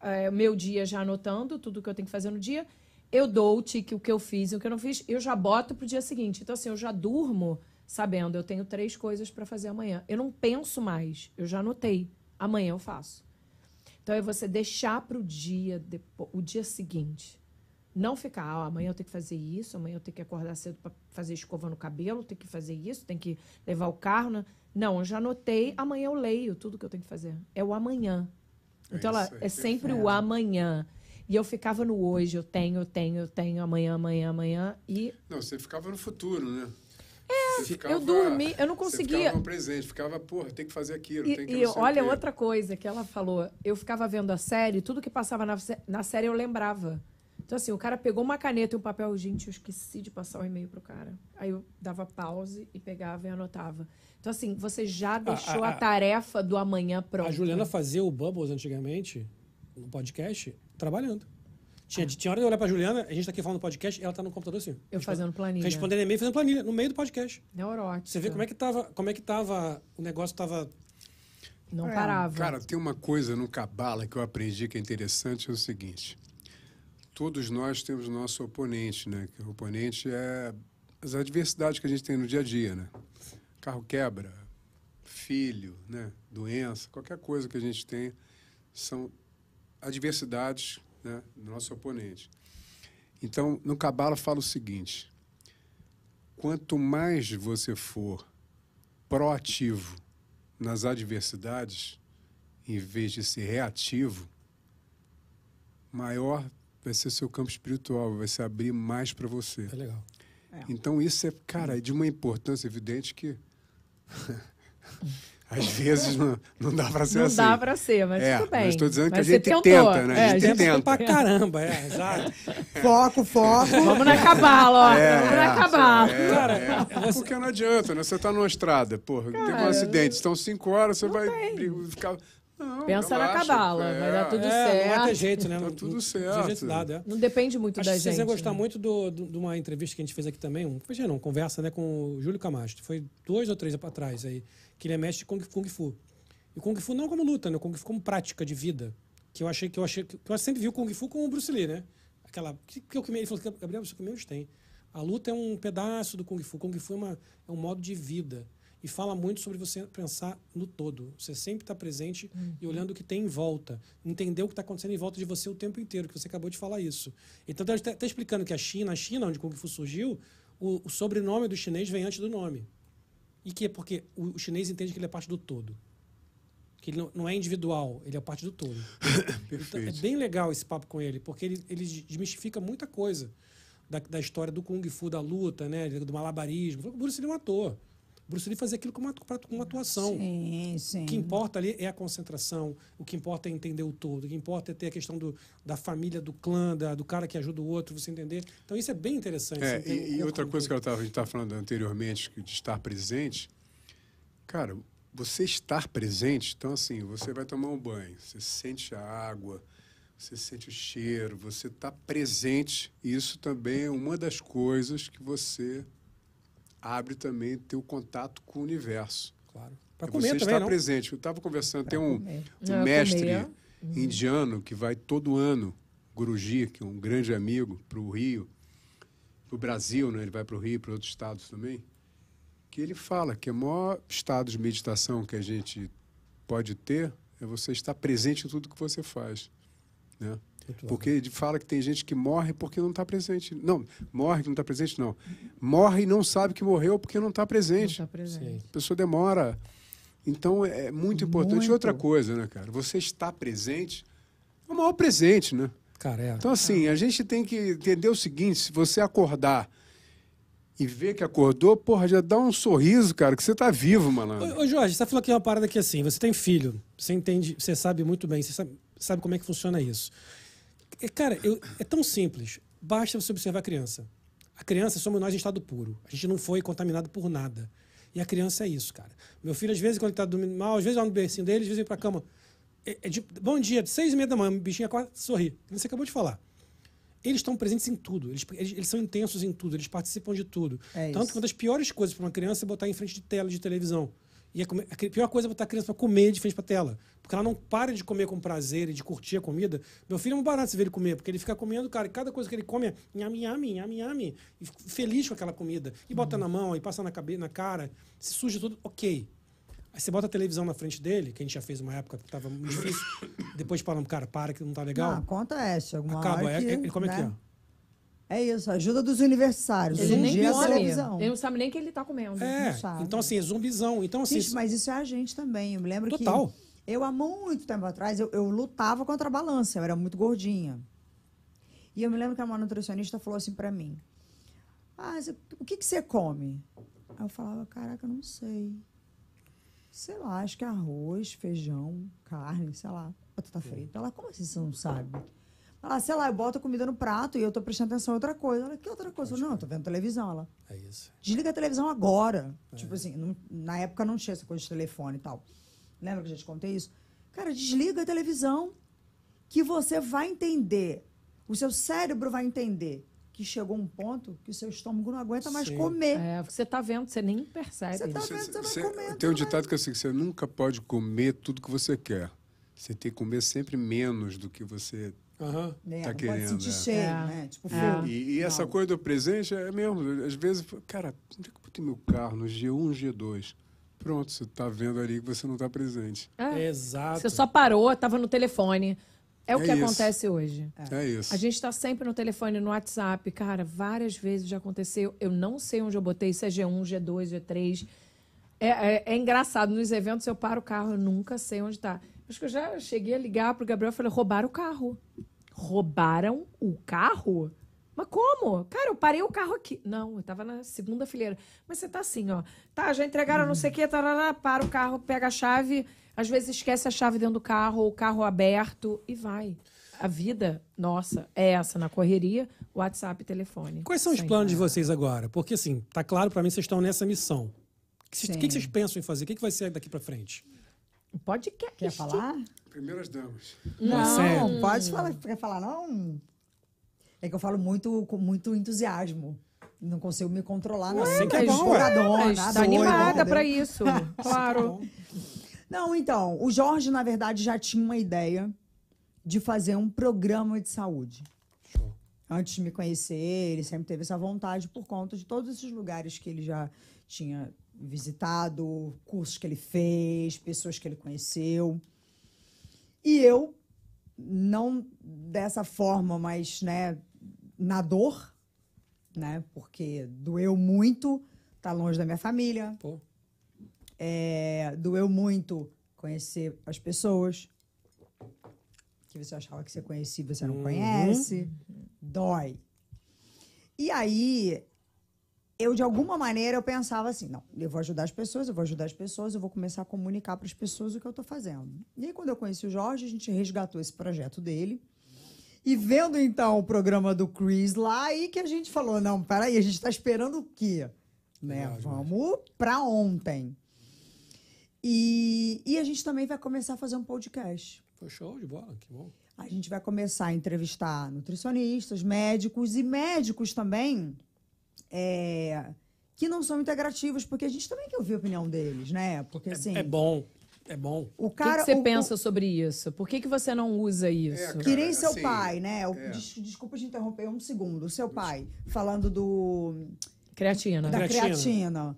é, meu dia já anotando tudo que eu tenho que fazer no dia. Eu dou o tique, o que eu fiz e o que eu não fiz, eu já boto pro dia seguinte. Então, assim, eu já durmo sabendo, eu tenho três coisas para fazer amanhã. Eu não penso mais, eu já anotei. Amanhã eu faço. Então é você deixar para o dia depo- o dia seguinte. Não ficar, ah, amanhã eu tenho que fazer isso, amanhã eu tenho que acordar cedo para fazer escova no cabelo, tenho que fazer isso, tenho que levar o carro. né? Não, eu já anotei, amanhã eu leio tudo que eu tenho que fazer. É o amanhã. É Então ela é sempre o amanhã. E eu ficava no hoje, eu tenho, eu tenho, eu tenho, amanhã, amanhã, amanhã. E Não, você ficava no futuro, né? É, eu dormi, eu não Você conseguia. ficava no presente, ficava, porra, tem que fazer aquilo, E, tem que e olha outra coisa que ela falou. Eu ficava vendo a série, tudo que passava na, na série eu lembrava. Então, assim, o cara pegou uma caneta e um papel, gente, eu esqueci de passar o e-mail pro cara. Aí eu dava pause e pegava e anotava. Então, assim, você já deixou a, a- tarefa do amanhã pronta. A Juliana fazia o Bubbles antigamente, no podcast, trabalhando. Tinha, tinha hora de eu olhar pra Juliana, a gente tá aqui falando no podcast, ela tá no computador assim. Eu fazendo planilha. Respondendo e-mail, fazendo planilha, no meio do podcast. Neurótica. Você vê como é que tava, como é que tava, o negócio tava... Não É. parava. Cara, tem uma coisa no Cabala que eu aprendi que é interessante, é o seguinte. Todos nós temos nosso oponente, né? Que o oponente é as adversidades que a gente tem no dia a dia, né? Carro quebra, filho, né? Doença, qualquer coisa que a gente tem são adversidades né? do nosso oponente. Então, no Cabala fala o seguinte: quanto mais você for proativo nas adversidades, em vez de ser reativo, maior vai ser seu campo espiritual, vai se abrir mais para você. É legal. Então isso é, cara, é de uma importância evidente que *laughs* Às vezes não, não dá pra ser Não assim. dá pra ser, mas É, tudo bem. mas tô dizendo que Mas a gente tentou. tenta, né? A É, gente gente tenta. pra caramba, é, exato. *laughs* Foco, foco. Vamos na cabala, ó. Vamos na cabala. É, Cara, é. Porque não adianta, né? Você tá numa estrada, porra, teve um acidente, estão cinco horas, você vai ficar. Não, Pensa na cabala, é. vai dar tudo É, não vai ter certo. jeito, né? Tá Não- tudo não- certo. De jeito dado, é. Não depende muito Acho da que vocês gente. iam gostar né? muito do- do- de uma entrevista que a gente fez aqui também. Um, imagina, uma conversa né, com o Júlio Camacho. Foi dois ou três para trás aí. Que ele é mestre de Kung, Kung Fu. E o Kung Fu não como luta, né? O Kung Fu como prática de vida. Que eu achei que eu achei. Que eu sempre vi o Kung Fu como o Bruce Lee, né? Aquela. Que, que é o que ele falou, Gabriel, isso que menos tem. A luta é um pedaço do Kung Fu. Kung Fu é, uma, é um modo de vida. E fala muito sobre você pensar no todo. Você sempre está presente e olhando o que tem em volta. Entender o que está acontecendo em volta de você o tempo inteiro, que você acabou de falar isso. Então, está até explicando que a China, a China, onde o Kung Fu surgiu, o, o sobrenome do chinês vem antes do nome. E que é porque o, o chinês entende que ele é parte do todo. Que ele não, é individual, ele é parte do todo. *laughs* Então, é bem legal esse papo com ele, porque ele, ele desmistifica muita coisa da, da história do Kung Fu, da luta, né? Do malabarismo. O Bruce Lee é um ator. O Bruce Lee fazia aquilo com uma, com uma atuação. Sim, sim. O que importa ali é a concentração, o que importa é entender o todo, o que importa é ter a questão do, da família, do clã, da, do cara que ajuda o outro, você entender. Então isso é bem interessante. É, e, e outra coisa que eu tava, a gente estava falando anteriormente, que de estar presente, cara, você estar presente, então assim, você vai tomar um banho, você sente a água, você sente o cheiro, você está presente, isso também é uma das coisas que você abre também teu contato com o universo. Claro. Para É comer você também, não? presente. Eu estava conversando, tem um, um mestre comer. indiano que vai todo ano, Guruji, que é um grande amigo, para o Rio, para o Brasil, né? ele vai para o Rio, para outros estados também, que ele fala que o maior estado de meditação que a gente pode ter é você estar presente em tudo que você faz. Né? Porque fala que tem gente que morre porque não está presente. Não, morre que não está presente, não. Morre e não sabe que morreu porque não está Não presente. tá presente. A pessoa demora. Então é muito importante. Muito. E outra coisa, né, cara? Você estar presente é o maior presente, né? Cara, é. Então, assim, a gente tem que entender o seguinte: se você acordar e ver que acordou, porra, já dá um sorriso, cara, que você tá vivo, malandro. Ô, ô, Jorge, você falou aqui uma parada que assim, você tem filho, você entende, você sabe muito bem, você sabe, sabe como é que funciona isso. É, Cara, eu- é tão simples. Basta você observar a criança. A criança somos nós em estado puro. A gente não foi contaminado por nada. E a criança é isso, cara. Meu filho, às vezes, quando ele tá dormindo mal, às vezes lá no bercinho dele, às vezes vem pra cama. É, é de- bom dia, seis e meia da manhã, o bichinho acorda, sorri. Você acabou de falar. Eles estão presentes em tudo. Eles, eles, eles são intensos em tudo. Eles participam de tudo. É Tanto que uma das piores coisas para uma criança é botar em frente de tela de televisão. E a, come- a pior coisa é botar a criança para comer de frente para tela. Porque ela não para de comer com prazer e de curtir a comida. Meu filho é um barato se ver ele comer, porque ele fica comendo, cara, e cada coisa que ele come é nhami, nhami, nhami, nhami. E feliz com aquela comida. E bota Uhum. na mão, e passa na, cabeça, na cara, se suja tudo, ok. Aí você bota a televisão na frente dele, que a gente já fez uma época que estava muito difícil. *coughs* Depois falando, cara, para que não tá legal. Não, acontece. Alguma Acaba. hora É, que, é, ele come né? aqui, ó. É isso, ajuda dos universitários. Ele um nem a come. televisão. Ele não sabe nem o que ele tá comendo. É, então assim, é zumbizão. Então assim, Gente, mas isso é a gente também. Eu me lembro Total. que eu, há muito tempo atrás, eu, eu lutava contra a balança. Eu era muito gordinha. E eu me lembro que uma nutricionista falou assim pra mim: Ah, você- o que, que você come? Aí eu falava: Caraca, eu não sei. Sei lá, acho que é arroz, feijão, carne, sei lá, batata frita. Ela, como assim você não sabe? Ela, sei lá, eu boto a comida no prato e eu tô prestando atenção em outra coisa. Ela, que outra coisa? Eu, não, eu tô vendo televisão. Ela, é isso. desliga a televisão agora. Tipo assim, não- na época não tinha essa coisa de telefone e tal. Lembra que eu já te contei isso? Cara, desliga a televisão que você vai entender. O seu cérebro vai entender que chegou um ponto que o seu estômago não aguenta mais Sim. comer. É, você tá vendo, você nem percebe. Você tá vendo, você vai você- comendo, tem um vai- ditado que é assim, que você nunca pode comer tudo que você quer. Você tem que comer sempre menos do que você... Aham. Né? tá não querendo, pode sentir é. cheio, É. né? Tipo, É. E, e essa coisa do presente é mesmo. Às vezes, cara, onde é que eu botei meu carro? No G1, G2. Pronto, você tá vendo ali que você não tá presente. É. Exato. Você só parou, tava no telefone. É o É que isso. acontece hoje. É, isso. A gente está sempre no telefone, no WhatsApp. Cara, várias vezes já aconteceu. Eu não sei onde eu botei, se é G1, G2, G3. É, é- é engraçado. Nos eventos eu paro o carro, eu nunca sei onde está. Acho que eu já cheguei a ligar pro Gabriel e falei: roubaram o carro. Roubaram o carro? Mas como? Cara, eu parei o carro aqui. Não, eu tava na segunda fileira. Mas você tá assim, ó. Tá, já entregaram não sei o quê, tarará, para o carro, pega a chave, às vezes esquece a chave dentro do carro, o carro aberto e vai. A vida, nossa, é essa, na correria, WhatsApp e telefone. Quais são os planos de parar. vocês agora? Porque, assim, tá claro pra mim que vocês estão nessa missão. O que que vocês pensam em fazer? O que que vai ser daqui pra frente? Podcast. Quer falar? Primeiras damas. Não, pode falar. Quer falar, não? É que eu falo muito com muito entusiasmo. Não consigo me controlar, não. Assim que é bom, nada tá animada pra isso. *laughs* claro. Não, então, o Jorge, na verdade, já tinha uma ideia de fazer um programa de saúde. Show. Antes de me conhecer, ele sempre teve essa vontade por conta de todos esses lugares que ele já tinha visitado, cursos que ele fez, pessoas que ele conheceu. E eu, não dessa forma, mas né, na dor, né? Porque doeu muito estar longe da minha família, Pô, é, doeu muito conhecer as pessoas que você achava que você conhecia e você não conhece. Dói. E aí, eu, de alguma maneira, eu pensava assim, não, eu vou ajudar as pessoas, eu vou ajudar as pessoas, eu vou começar a comunicar para as pessoas o que eu estou fazendo. E aí, quando eu conheci o Jorge, a gente resgatou esse projeto dele. E vendo, então, o programa do Chris lá, aí que a gente falou, não, peraí, a gente está esperando o quê? Né? Vamos para ontem. E, e a gente também vai começar a fazer um podcast. foi show de bola, que bom. A gente vai começar a entrevistar nutricionistas, médicos e médicos também é, que não são integrativos, porque a gente também quer ouvir a opinião deles, né? Porque assim, É bom, é bom. o O que, cara. que você o- pensa sobre isso? Por que, que você não usa isso? cara, Que nem seu assim, pai, né? O- é. des- Desculpa te interromper um segundo. O seu pai, falando do, Creatina. da Creatina. creatina.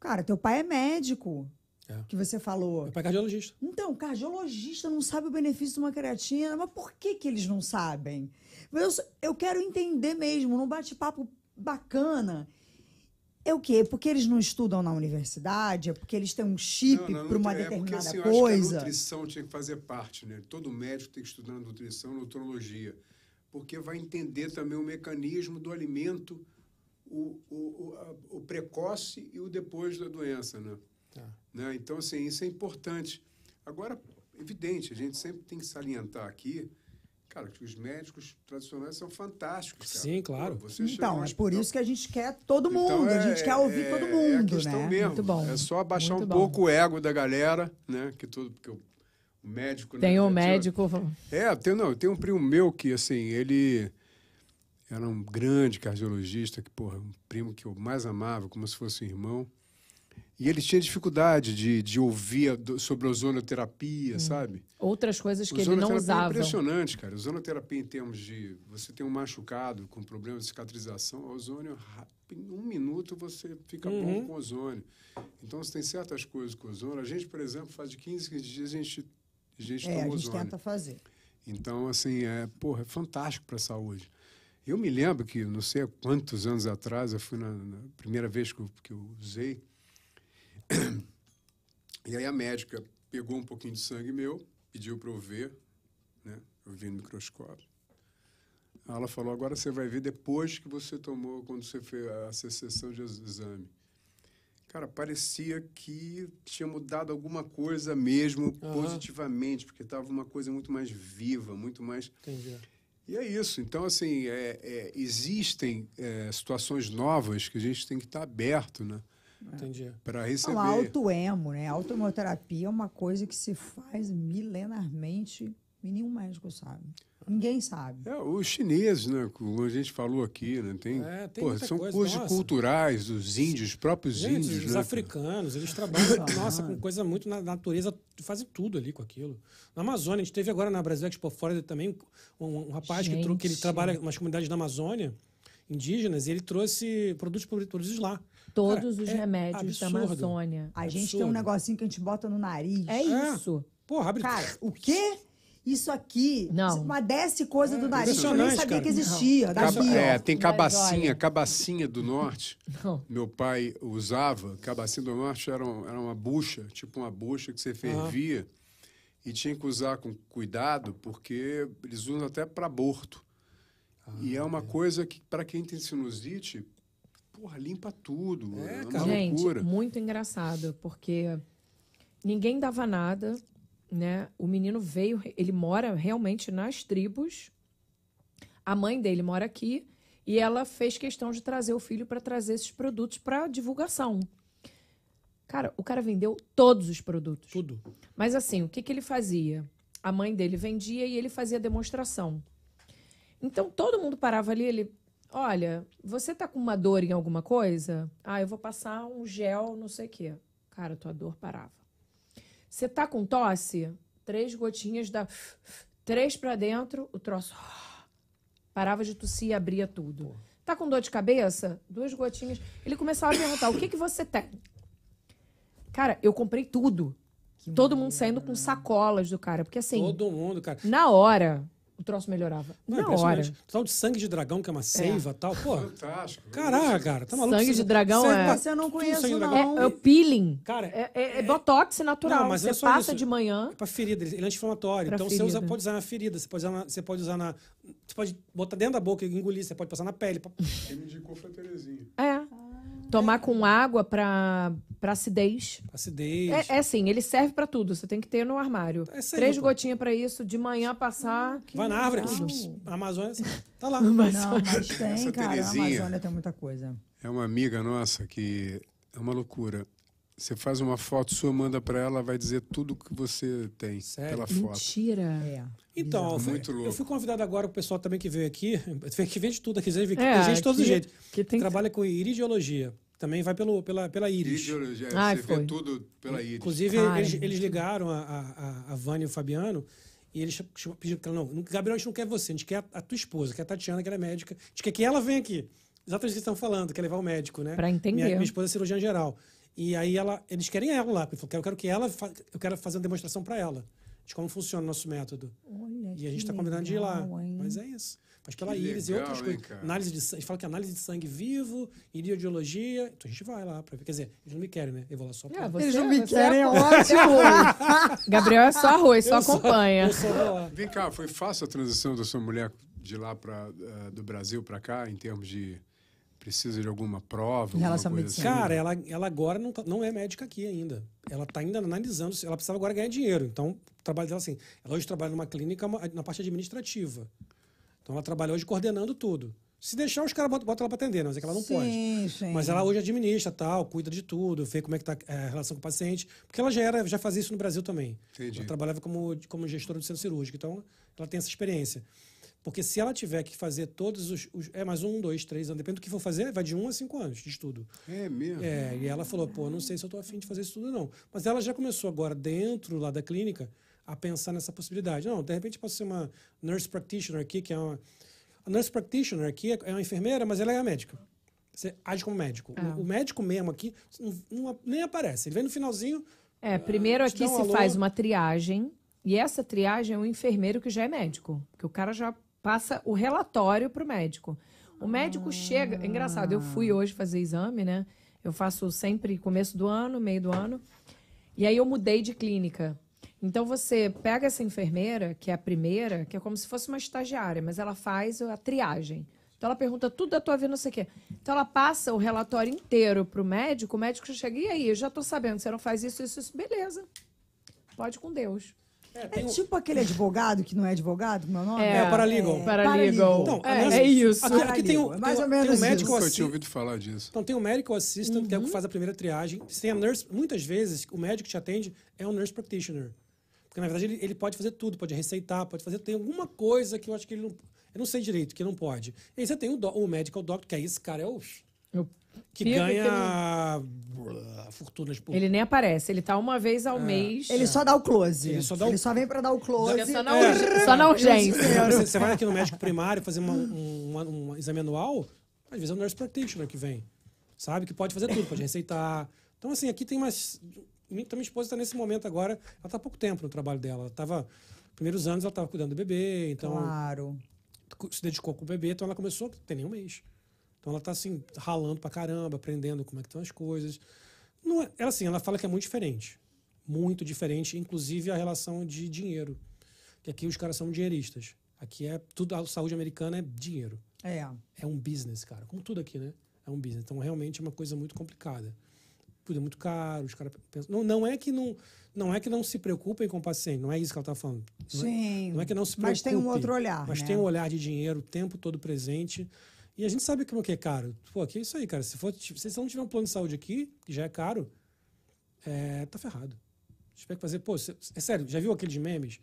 Cara, teu pai é médico. É. Que você falou. Meu pai é cardiologista. Então, o cardiologista não sabe o benefício de uma creatina, mas por que, que eles não sabem? Eu, eu quero entender mesmo, num bate-papo bacana. É o quê? Porque eles não estudam na universidade? É porque eles têm um chip para uma é porque, determinada assim, eu acho que a coisa? nutrição tinha que fazer parte, né? Todo médico tem que estudar nutrição, nutrologia, porque vai entender também o mecanismo do alimento, o, o, o, a- o precoce e o depois da doença, né? Tá. né? Então, assim, isso é importante. Agora, evidente, a gente sempre tem que salientar aqui, cara, que os médicos tradicionais são fantásticos. Cara. Sim, claro. Pô, Então, é por isso que a gente quer todo mundo. então, a gente é- quer ouvir é- todo É a mundo, questão né? mesmo. Muito bom. É só abaixar Muito um bom. pouco o ego da galera, né? Que tudo, porque o, médico. Tem né, o tinha- médico. É, tem, não, tem um primo meu que, assim, ele era um grande cardiologista, que, porra, um primo que eu mais amava, como se fosse um irmão. E ele tinha dificuldade de, de ouvir a sobre ozonoterapia, sabe? Outras coisas que ele não é usava. impressionante, cara. Ozonoterapia em termos de você tem um machucado com problema de cicatrização, o ozônio, em um minuto você fica Uhum. bom com ozônio. Então, você tem certas coisas com ozônio. A gente, por exemplo, faz de 15, 15 dias a gente, a gente É, a toma gente ozônio. tenta fazer. Então, assim, é, porra, é fantástico para a saúde. Eu me lembro que, não sei há quantos anos atrás, eu fui na, na primeira vez que eu, que eu usei, e aí a médica pegou um pouquinho de sangue meu, pediu para eu ver, né? Eu vi no microscópio. Ela falou, agora você vai ver depois que você tomou, quando você fez a sessão de ex- exame. Cara, parecia que tinha mudado alguma coisa mesmo Aham. positivamente, porque estava uma coisa muito mais viva, muito mais. Entendi. E é isso. Então, assim, é, é, existem é, situações novas que a gente tem que estar aberto, né? Entendi. Para receber. Não, autoemo, né? A autoemoterapia é uma coisa que se faz milenarmente e nenhum médico sabe. Ninguém sabe. É, os chineses, né? Como a gente falou aqui, né? Tem, É, tem pô, muita são coisa, cursos nossa. culturais dos índios, os próprios Gente, índios, os né? africanos, eles trabalham, nossa, com coisa muito na natureza, fazem tudo ali com aquilo. Na Amazônia, a gente teve agora na Brasil Expo Florida também um, um rapaz que, trou- que ele Gente. trabalha nas comunidades da Amazônia, indígenas, e ele trouxe produtos produzidos lá. Todos Cara, os é remédios da absurdo. Amazônia. A gente tem um negocinho que a gente bota no nariz. É É. isso. Porra, abre. Cara, o quê? Isso aqui, Não. uma desce coisa do nariz que eu nem sabia cara. que existia. Caba- é, tem cabacinha, cabacinha do norte. Não. Meu pai usava, cabacinha do norte era, um- era uma bucha, tipo uma bucha que você fervia e tinha que usar com cuidado porque eles usam até para aborto. e é uma coisa que, para quem tem sinusite, porra, limpa tudo. É, É, uma cara. Gente, loucura. muito engraçado, porque ninguém dava nada, né? O menino veio, ele mora realmente nas tribos. A mãe dele mora aqui e ela fez questão de trazer o filho para trazer esses produtos para divulgação. Cara, o cara vendeu todos os produtos. Tudo. Mas assim, o que, que ele fazia? A mãe dele vendia e ele fazia demonstração. Então todo mundo parava ali, ele, olha, você tá com uma dor em alguma coisa? Ah, eu vou passar um gel, não sei o quê. Cara, tua dor parava. Você tá com tosse? Três gotinhas da *sniffs* três pra dentro, o troço *gasps* parava de tossir e abria tudo. Tá com dor de cabeça? Duas gotinhas. Ele começava a perguntar: "O que que você tem?" Cara, eu comprei tudo. Todo mundo saindo com sacolas do cara, porque assim, Todo mundo, cara. na hora, o troço melhorava. Não, é Na hora. Tal de sangue de dragão, que é uma seiva e tal. Pô, Fantástico. caraca, cara. Tá maluco? Sangue Você- de dragão você- é- Esse eu não de não. É, é o peeling. Cara, É, é- é botox natural. Não, mas você é só passa isso. de manhã. É pra ferida, ele é anti-inflamatório. Então você usa- ferida. pode usar na ferida, você pode usar na, você pode usar na. Você pode botar dentro da boca e engolir, você pode passar na pele. Quem me indicou foi a Terezinha. É. Tomar com água pra, pra acidez. Acidez. É, é assim, ele serve pra tudo. Você tem que ter no armário. É isso aí, Três gotinhas pra isso, de manhã passar. Vai na árvore, legal. pss, pss, a Amazônia, assim, tá lá. Não, mas *laughs* tem, Essa cara. A Terezinha. Amazônia tem muita coisa. É uma amiga nossa que é uma loucura. Você faz uma foto sua, manda pra ela, vai dizer tudo que você tem Sério? pela foto. Mentira. É. Então, eu fui, Muito louco. eu fui convidado agora o pessoal também que veio aqui, *laughs* que vem de tudo aqui, tem É, gente de todos os que- jeitos. que tem- Trabalha com iridiologia. Também vai pelo, pela, pela íris. Ideologia, Ai, você foi. vê tudo pela íris. Inclusive, eles, eles ligaram a, a, a- Vânia e o Fabiano e eles pediram que ela, não, Gabriel, a gente não quer você, a gente quer a, a tua esposa, que é a Tatiana, que ela é médica. A gente quer que ela venha aqui. Exatamente o que vocês estão falando, quer levar o médico, né? Pra entender. Minha, minha esposa é cirurgiã geral. E aí ela, eles querem ela lá. porque Eu quero, eu quero que ela, fa- eu quero fazer uma demonstração para ela de como funciona o nosso método. Olha, E a gente que está combinando de ir lá. hein? Mas é isso. Faz pela Que íris e legal, outras hein, coisas. cara? Análise de sangue. Falam que é análise de sangue vivo, iridiologia. Então a gente vai lá para ver. Quer dizer, eles não me querem, né? Eu vou lá só pra. É, você, Eles não me você querem, é é é arroz. *laughs* Gabriel é só arroz, só Eu acompanha. Só lá. Vem cá, foi fácil a transição da sua mulher de lá para do Brasil para cá, em termos de precisa de alguma prova, Em alguma relação à coisa medicina. assim? Cara, ela, ela agora não, tá- não é médica aqui ainda. Ela está ainda analisando. Ela precisava agora ganhar dinheiro. Então, o trabalho dela assim. Ela hoje trabalha numa clínica na parte administrativa. Então, ela trabalha hoje coordenando tudo. Se deixar, os caras botam, botam ela para atender, mas é que ela não pode. Sim, sim. Mas ela hoje administra, tal, cuida de tudo, vê como é que tá é, a relação com o paciente, porque ela já era, já fazia isso no Brasil também. Entendi. Ela trabalhava como, como gestora do centro cirúrgico, então ela tem essa experiência. Porque se ela tiver que fazer todos os, os- é mais um, dois, três anos, depende do que for fazer, vai de um a cinco anos de estudo. É mesmo? É, e ela falou, pô, não sei se eu tô afim de fazer isso tudo não. Mas ela já começou agora dentro lá da clínica a pensar nessa possibilidade. Não, de repente posso ser uma nurse practitioner aqui, que é uma a nurse practitioner aqui é uma enfermeira, mas ela é a médica. Você age como médico. O- O, médico mesmo aqui não, não- nem aparece. Ele vem no finalzinho. É, primeiro Te aqui um se alô. faz uma triagem. E essa triagem é um enfermeiro que já é médico. Porque o cara já passa o relatório pro médico. O médico chega. É engraçado, eu fui hoje fazer exame, né? Eu faço sempre começo do ano, meio do ano. E aí eu mudei de clínica. Então você pega essa enfermeira, que é a primeira, que é como se fosse uma estagiária, mas ela faz a triagem. Então ela pergunta tudo da tua vida, não sei o quê. Então ela passa o relatório inteiro pro médico, o médico já chega, e aí, eu já tô sabendo, você não faz isso, isso, isso. Beleza. Pode com Deus. É, É tem um- tipo aquele advogado que não é advogado, meu nome? É, o paralegal. Paralegal. Então, é, aliás, é isso. Aqui, aqui tem, um, É mais tem, ou tem menos um médico Nunca assi- tinha ouvido falar disso. Então tem o medical assistant, que é o Uhum. que faz a primeira triagem. Tem a nurse, muitas vezes o médico que te atende é um nurse practitioner. Porque na verdade ele, ele pode fazer tudo, pode receitar, pode fazer. Tem alguma coisa que eu acho que ele não. Eu não sei direito, que não pode. E aí você tem o, do, o medical doctor, que é esse cara, é o. Eu Que ganha fortunas por. Ele nem aparece, ele tá uma vez ao mês. Ele só dá o close. Ele só dá o- vem pra dar o close. É só na, É. só na urgência. Você, você vai aqui no médico primário fazer uma- um, um- um exame anual, às vezes é o nurse practitioner que vem. Sabe? Que pode fazer tudo, pode receitar. Então, assim, aqui tem mais. Minha, minha esposa está nesse momento agora, ela está há pouco tempo no trabalho dela. Ela estava. Primeiros anos ela estava cuidando do bebê, então Claro. se dedicou com o bebê, então ela começou, tem nem um mês. Então ela tá assim, ralando pra caramba, aprendendo como é que estão as coisas. Não é, ela assim, ela fala que é muito diferente. Muito diferente, inclusive a relação de dinheiro. Que aqui os caras são dinheiristas. Aqui é tudo, a saúde americana é dinheiro. É. É um business, cara. Como tudo aqui, né? É um business. Então, realmente é uma coisa muito complicada. Tudo é muito caro, os caras pensam. Não, não é que não, não é que não se preocupem com o paciente, não é isso que ela está falando. Não é- Sim. não é que não se preocupe. Mas tem um outro olhar. Mas né? tem um olhar de dinheiro o tempo todo presente. E a gente sabe como que é caro. Pô, que é isso aí, cara. Se, for, se você não tiver um plano de saúde aqui, que já é caro, é, tá ferrado. Tiver que fazer, pô, cê- é sério, já viu aqueles memes?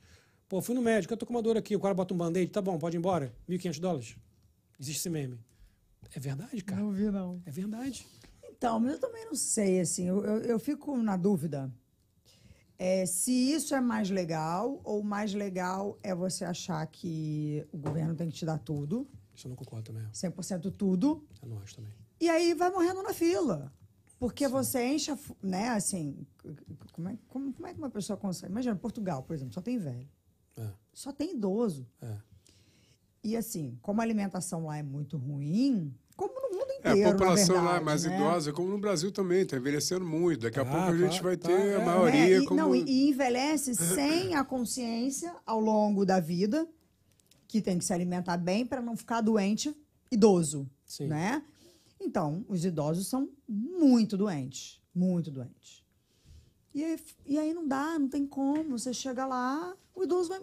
Pô, fui no médico, eu tô com uma dor aqui, o cara bota um band-aid, tá bom, pode ir embora, 1.500 dólares. Existe esse meme. É verdade, cara. Não vi, não. É verdade. Então, mas eu também não sei, assim, eu, eu, eu fico na dúvida é, se isso é mais legal ou mais legal é você achar que o governo tem que te dar tudo, Isso eu não concordo também. 100% tudo, Eu não acho também. e aí vai morrendo na fila. Porque você enche, né, assim, como é, como, como é que uma pessoa consegue? Imagina, Portugal, por exemplo, só tem velho, É, só tem idoso. é. E assim, como a alimentação lá é muito ruim, como no mundo É, inteiro, a população na lá é verdade, mais né? idosa, como no Brasil também, está envelhecendo muito. Daqui a Tá, pouco a gente tá, vai tá, ter é. a maioria É, e, como. Não, e, envelhece sem a consciência ao longo da vida que tem que se alimentar bem para não ficar doente idoso, Sim. né? Então, os idosos são muito doentes, muito doentes. E aí, e aí não dá, não tem como. Você chega lá, o idoso vai,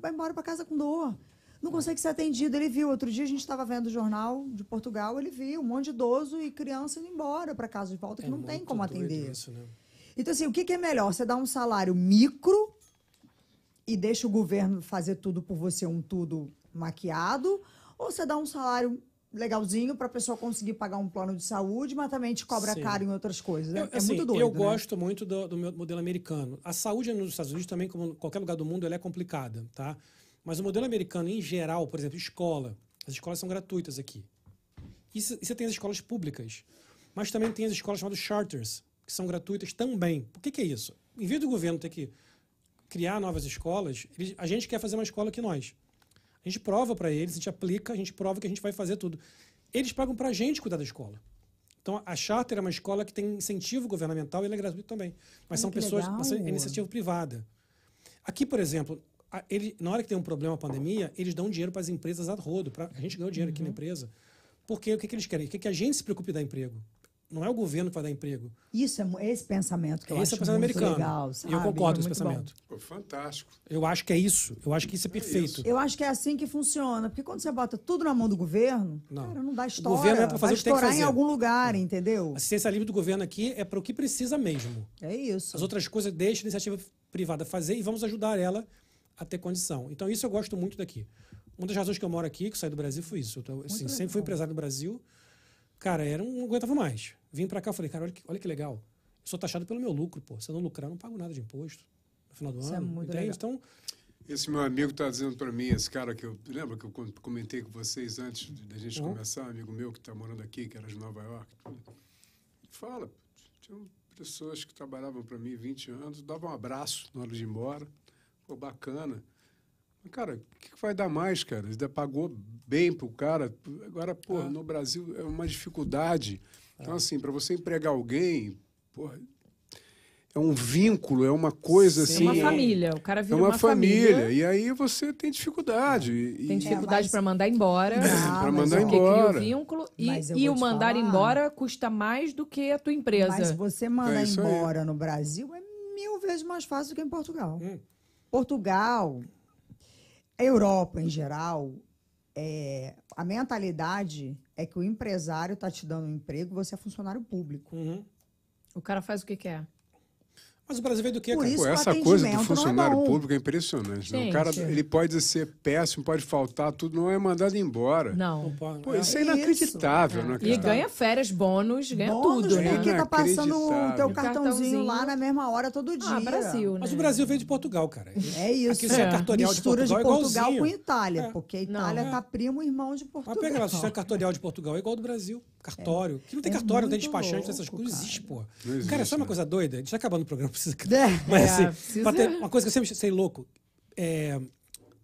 vai embora para casa com dor. Não consegue ser atendido. Ele viu, outro dia a gente estava vendo o jornal de Portugal, ele viu um monte de idoso e criança indo embora para casa de volta, que É não tem como atender. Isso, né? Então, assim, o que, que é melhor? Você dá um salário micro e deixa o governo fazer tudo por você, um tudo maquiado? Ou você dá um salário legalzinho para a pessoa conseguir pagar um plano de saúde, mas também te cobra Sim. caro em outras coisas? É, Eu, é assim, muito doido. Eu né? gosto muito do, do meu modelo americano. A saúde nos Estados Unidos também, como em qualquer lugar do mundo, ela é complicada, tá? Mas o modelo americano, em geral, por exemplo, escola. As escolas são gratuitas aqui. E você tem as escolas públicas. Mas também tem as escolas chamadas charters, que são gratuitas também. Por que, que é isso? Em vez do governo ter que criar novas escolas, eles- a gente quer fazer uma escola que nós. A gente prova para eles, a gente aplica, a gente prova que a gente vai fazer tudo. Eles pagam para a gente cuidar da escola. Então, a Charter é uma escola que tem incentivo governamental e ela é gratuita também. Mas Olha são pessoas, legal. é iniciativa privada. Aqui, por exemplo, ele, na hora que tem um problema, a pandemia, eles dão dinheiro para as empresas a rodo. Pra, a gente ganhou dinheiro Uhum. aqui na empresa. Porque o que, que eles querem? Que, que a gente se preocupe em dar emprego. Não é o governo que vai dar emprego. Isso é mu- esse pensamento que eu Esse é acho o pensamento muito americano. legal, e sabe? eu concordo É com esse bom. pensamento. Pô, fantástico. Eu acho que é isso. Eu acho que isso é perfeito. Eu acho que é assim que funciona. Porque quando você bota tudo na mão do governo, Não. cara, não dá O história. governo é pra fazer vai o que tem que estourar em fazer. algum lugar, entendeu? A assistência livre do governo aqui é para o que precisa mesmo. É isso. As outras coisas deixa a iniciativa privada fazer e vamos ajudar ela a ter condição. Então, isso eu gosto muito daqui. Uma das razões que eu moro aqui, que saí do Brasil, foi isso. Eu tô, assim, sempre fui empresário no Brasil. Cara, era, um- não aguentava mais. Vim pra cá e falei, cara, olha que, olha que legal. Eu sou taxado pelo meu lucro, pô. Se eu não lucrar, eu não pago nada de imposto no final do Isso é ano. muito entende? legal. Então, Esse meu amigo está dizendo para mim, esse cara que eu. Lembra que eu com- comentei com vocês antes da gente Uhum. começar, um amigo meu que está morando aqui, que era de Nova York. Fala, tinha pessoas que trabalhavam para mim 20 anos, davam um abraço na hora de ir embora. Pô, bacana. Mas, cara, o que, que vai dar mais, cara? Ainda pagou bem pro cara. Agora, pô, Ah. no Brasil é uma dificuldade. Então, assim, para você empregar alguém, porra, é um vínculo, é uma coisa Sim. assim. É uma é- família. O cara é vira uma, uma, família. E aí você tem dificuldade. E- Tem dificuldade mas- para mandar embora. Ah, Pra mas, mandar Porque cria embora. o vínculo. E, e o mandar falar. embora custa mais do que a tua empresa. Mas você mandar É isso aí. embora no Brasil é mil vezes mais fácil do que em Portugal. Hum. Portugal, a Europa em geral, é, a mentalidade é que o empresário está te dando um emprego, você é funcionário público. uhum. O cara faz o que quer. Mas o Brasil veio do quê, Por cara? isso Pô, o essa coisa do não é funcionário bom. público é impressionante. né? O cara ele pode ser péssimo, pode faltar, tudo não é mandado embora. Não. Não Pô, é. isso é Isso. inacreditável. E inacreditável. ganha férias, bônus, ganha Bônus, tudo, né? porque tá passando o teu Inacreditável. cartãozinho Cartãozinho. lá na mesma hora todo dia. Ah, Brasil, né? Mas o Brasil veio de Portugal, cara. É isso. Aqui sistema É. cartorial de Mistura Portugal de é Portugal igualzinho. com Itália, É. porque a Não, Itália é. tá primo irmão de Mas Portugal. pega lá, o sistema cartorial de Portugal é igual ao do Brasil. Cartório. Que não tem É cartório, não tem despachante, essas louco, coisas. cara. Existe, pô. Existe, cara, sabe uma né? coisa doida? A gente tá acabando o programa, precisa. *laughs* É. Mas É, assim, precisa- uma coisa que eu sempre sei louco. É,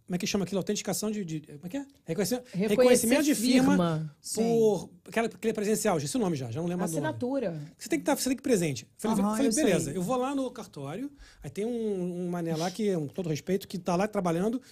Como é que chama aquilo? Autenticação de. de- como é que é? Reconhecimento, reconhecimento de firma, firma. por. Aquela, aquele presencial, já esse nome já, já não lembro o nome. Assinatura. Você tem que estar, você tem que ir presente. Falei, falei, eu sei. beleza, eu vou lá no cartório, aí tem um, um mané lá que, com todo respeito, que tá lá trabalhando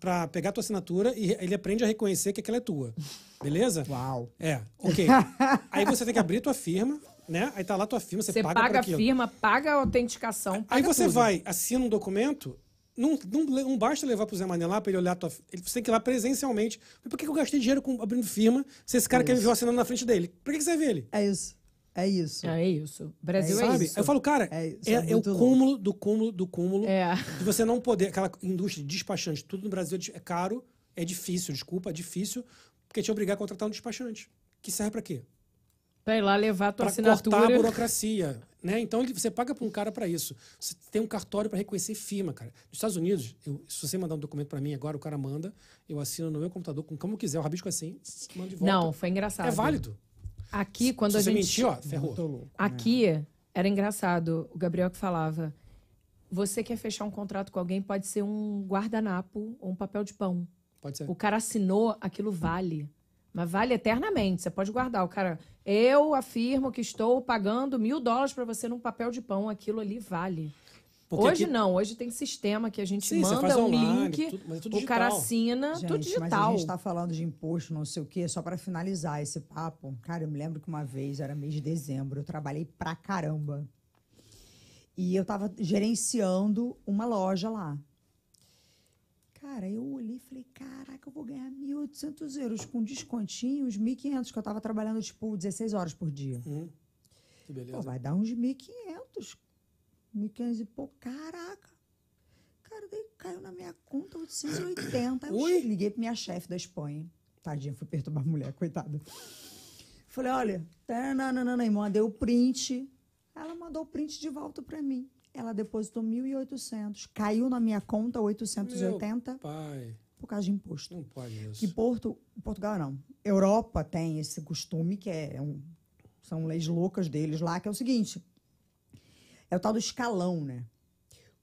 pra pegar a tua assinatura e ele aprende a reconhecer que aquela é tua. Beleza? Uau. É, ok. *laughs* aí você tem que abrir tua firma, né? Aí tá lá tua firma, você, Você paga, por paga a firma, paga a autenticação. Aí paga você tudo. vai, assina um documento, não, não, não basta levar pro Zé Mané lá pra ele olhar a tua. Ele, você tem que ir lá presencialmente. Mas por que que eu gastei dinheiro com, abrindo firma se esse cara quer me ver assinando na frente dele? Por que, que você ver ele? É isso. É isso. É isso. O Brasil é, Sabe? isso. Eu falo, cara, É é, isso, é é o muito louco. cúmulo do cúmulo do cúmulo É. de você não poder. Aquela indústria de despachante, tudo no Brasil é é caro, é difícil, desculpa, é difícil, porque te obrigar a contratar um despachante. Que serve pra quê? Pra ir lá levar a tua Pra cortar a assinatura. burocracia. Né? Então você paga pra um cara pra isso. Você tem um cartório pra reconhecer firma, cara. Nos Estados Unidos, eu- se você mandar um documento pra mim agora, o cara manda, eu assino no meu computador, com como quiser, eu rabisco assim, mando de volta. Não, foi engraçado. É válido. Aqui, quando se a você gente. mentir, ó, ferrou. Louco. Aqui era engraçado. O Gabriel que falava. Você quer fechar um contrato com alguém, pode ser um guardanapo ou um papel de pão. Pode ser. O cara assinou, aquilo vale. Mas vale eternamente. Você pode guardar. O cara, eu afirmo que estou pagando mil dólares para você num papel de pão. Aquilo ali vale. Porque hoje aqui- não. Hoje tem sistema que a gente Sim, manda um online, link, tudo- é tudo o cara digital. assina, Gente, tudo mas a digital. gente tá falando de imposto, não sei o quê, só para finalizar esse papo. Cara, eu me lembro que uma vez, era mês de dezembro, eu trabalhei pra caramba. E eu tava gerenciando uma loja lá. Cara, eu olhei e falei, caraca, eu vou ganhar 1.800 euros com descontinho, uns 1.500, que eu tava trabalhando, tipo, 16 horas por dia. Hum, que beleza. Pô, vai dar uns 1.500. 1.500 e pouco. Caraca. Cara, daí caiu na minha conta 880. Aí eu Ui. liguei pra minha chefe da Espanha. Tadinha, fui perturbar a mulher, coitada. Falei, olha, tananana, e mandei o print. Ela mandou o print de volta pra mim. Ela depositou 1.800. Caiu na minha conta 880 Pai, por causa de imposto. não pode isso. Que Porto, Portugal não. Europa tem esse costume que é um- são leis loucas deles lá, que é o seguinte: é o tal do escalão, né?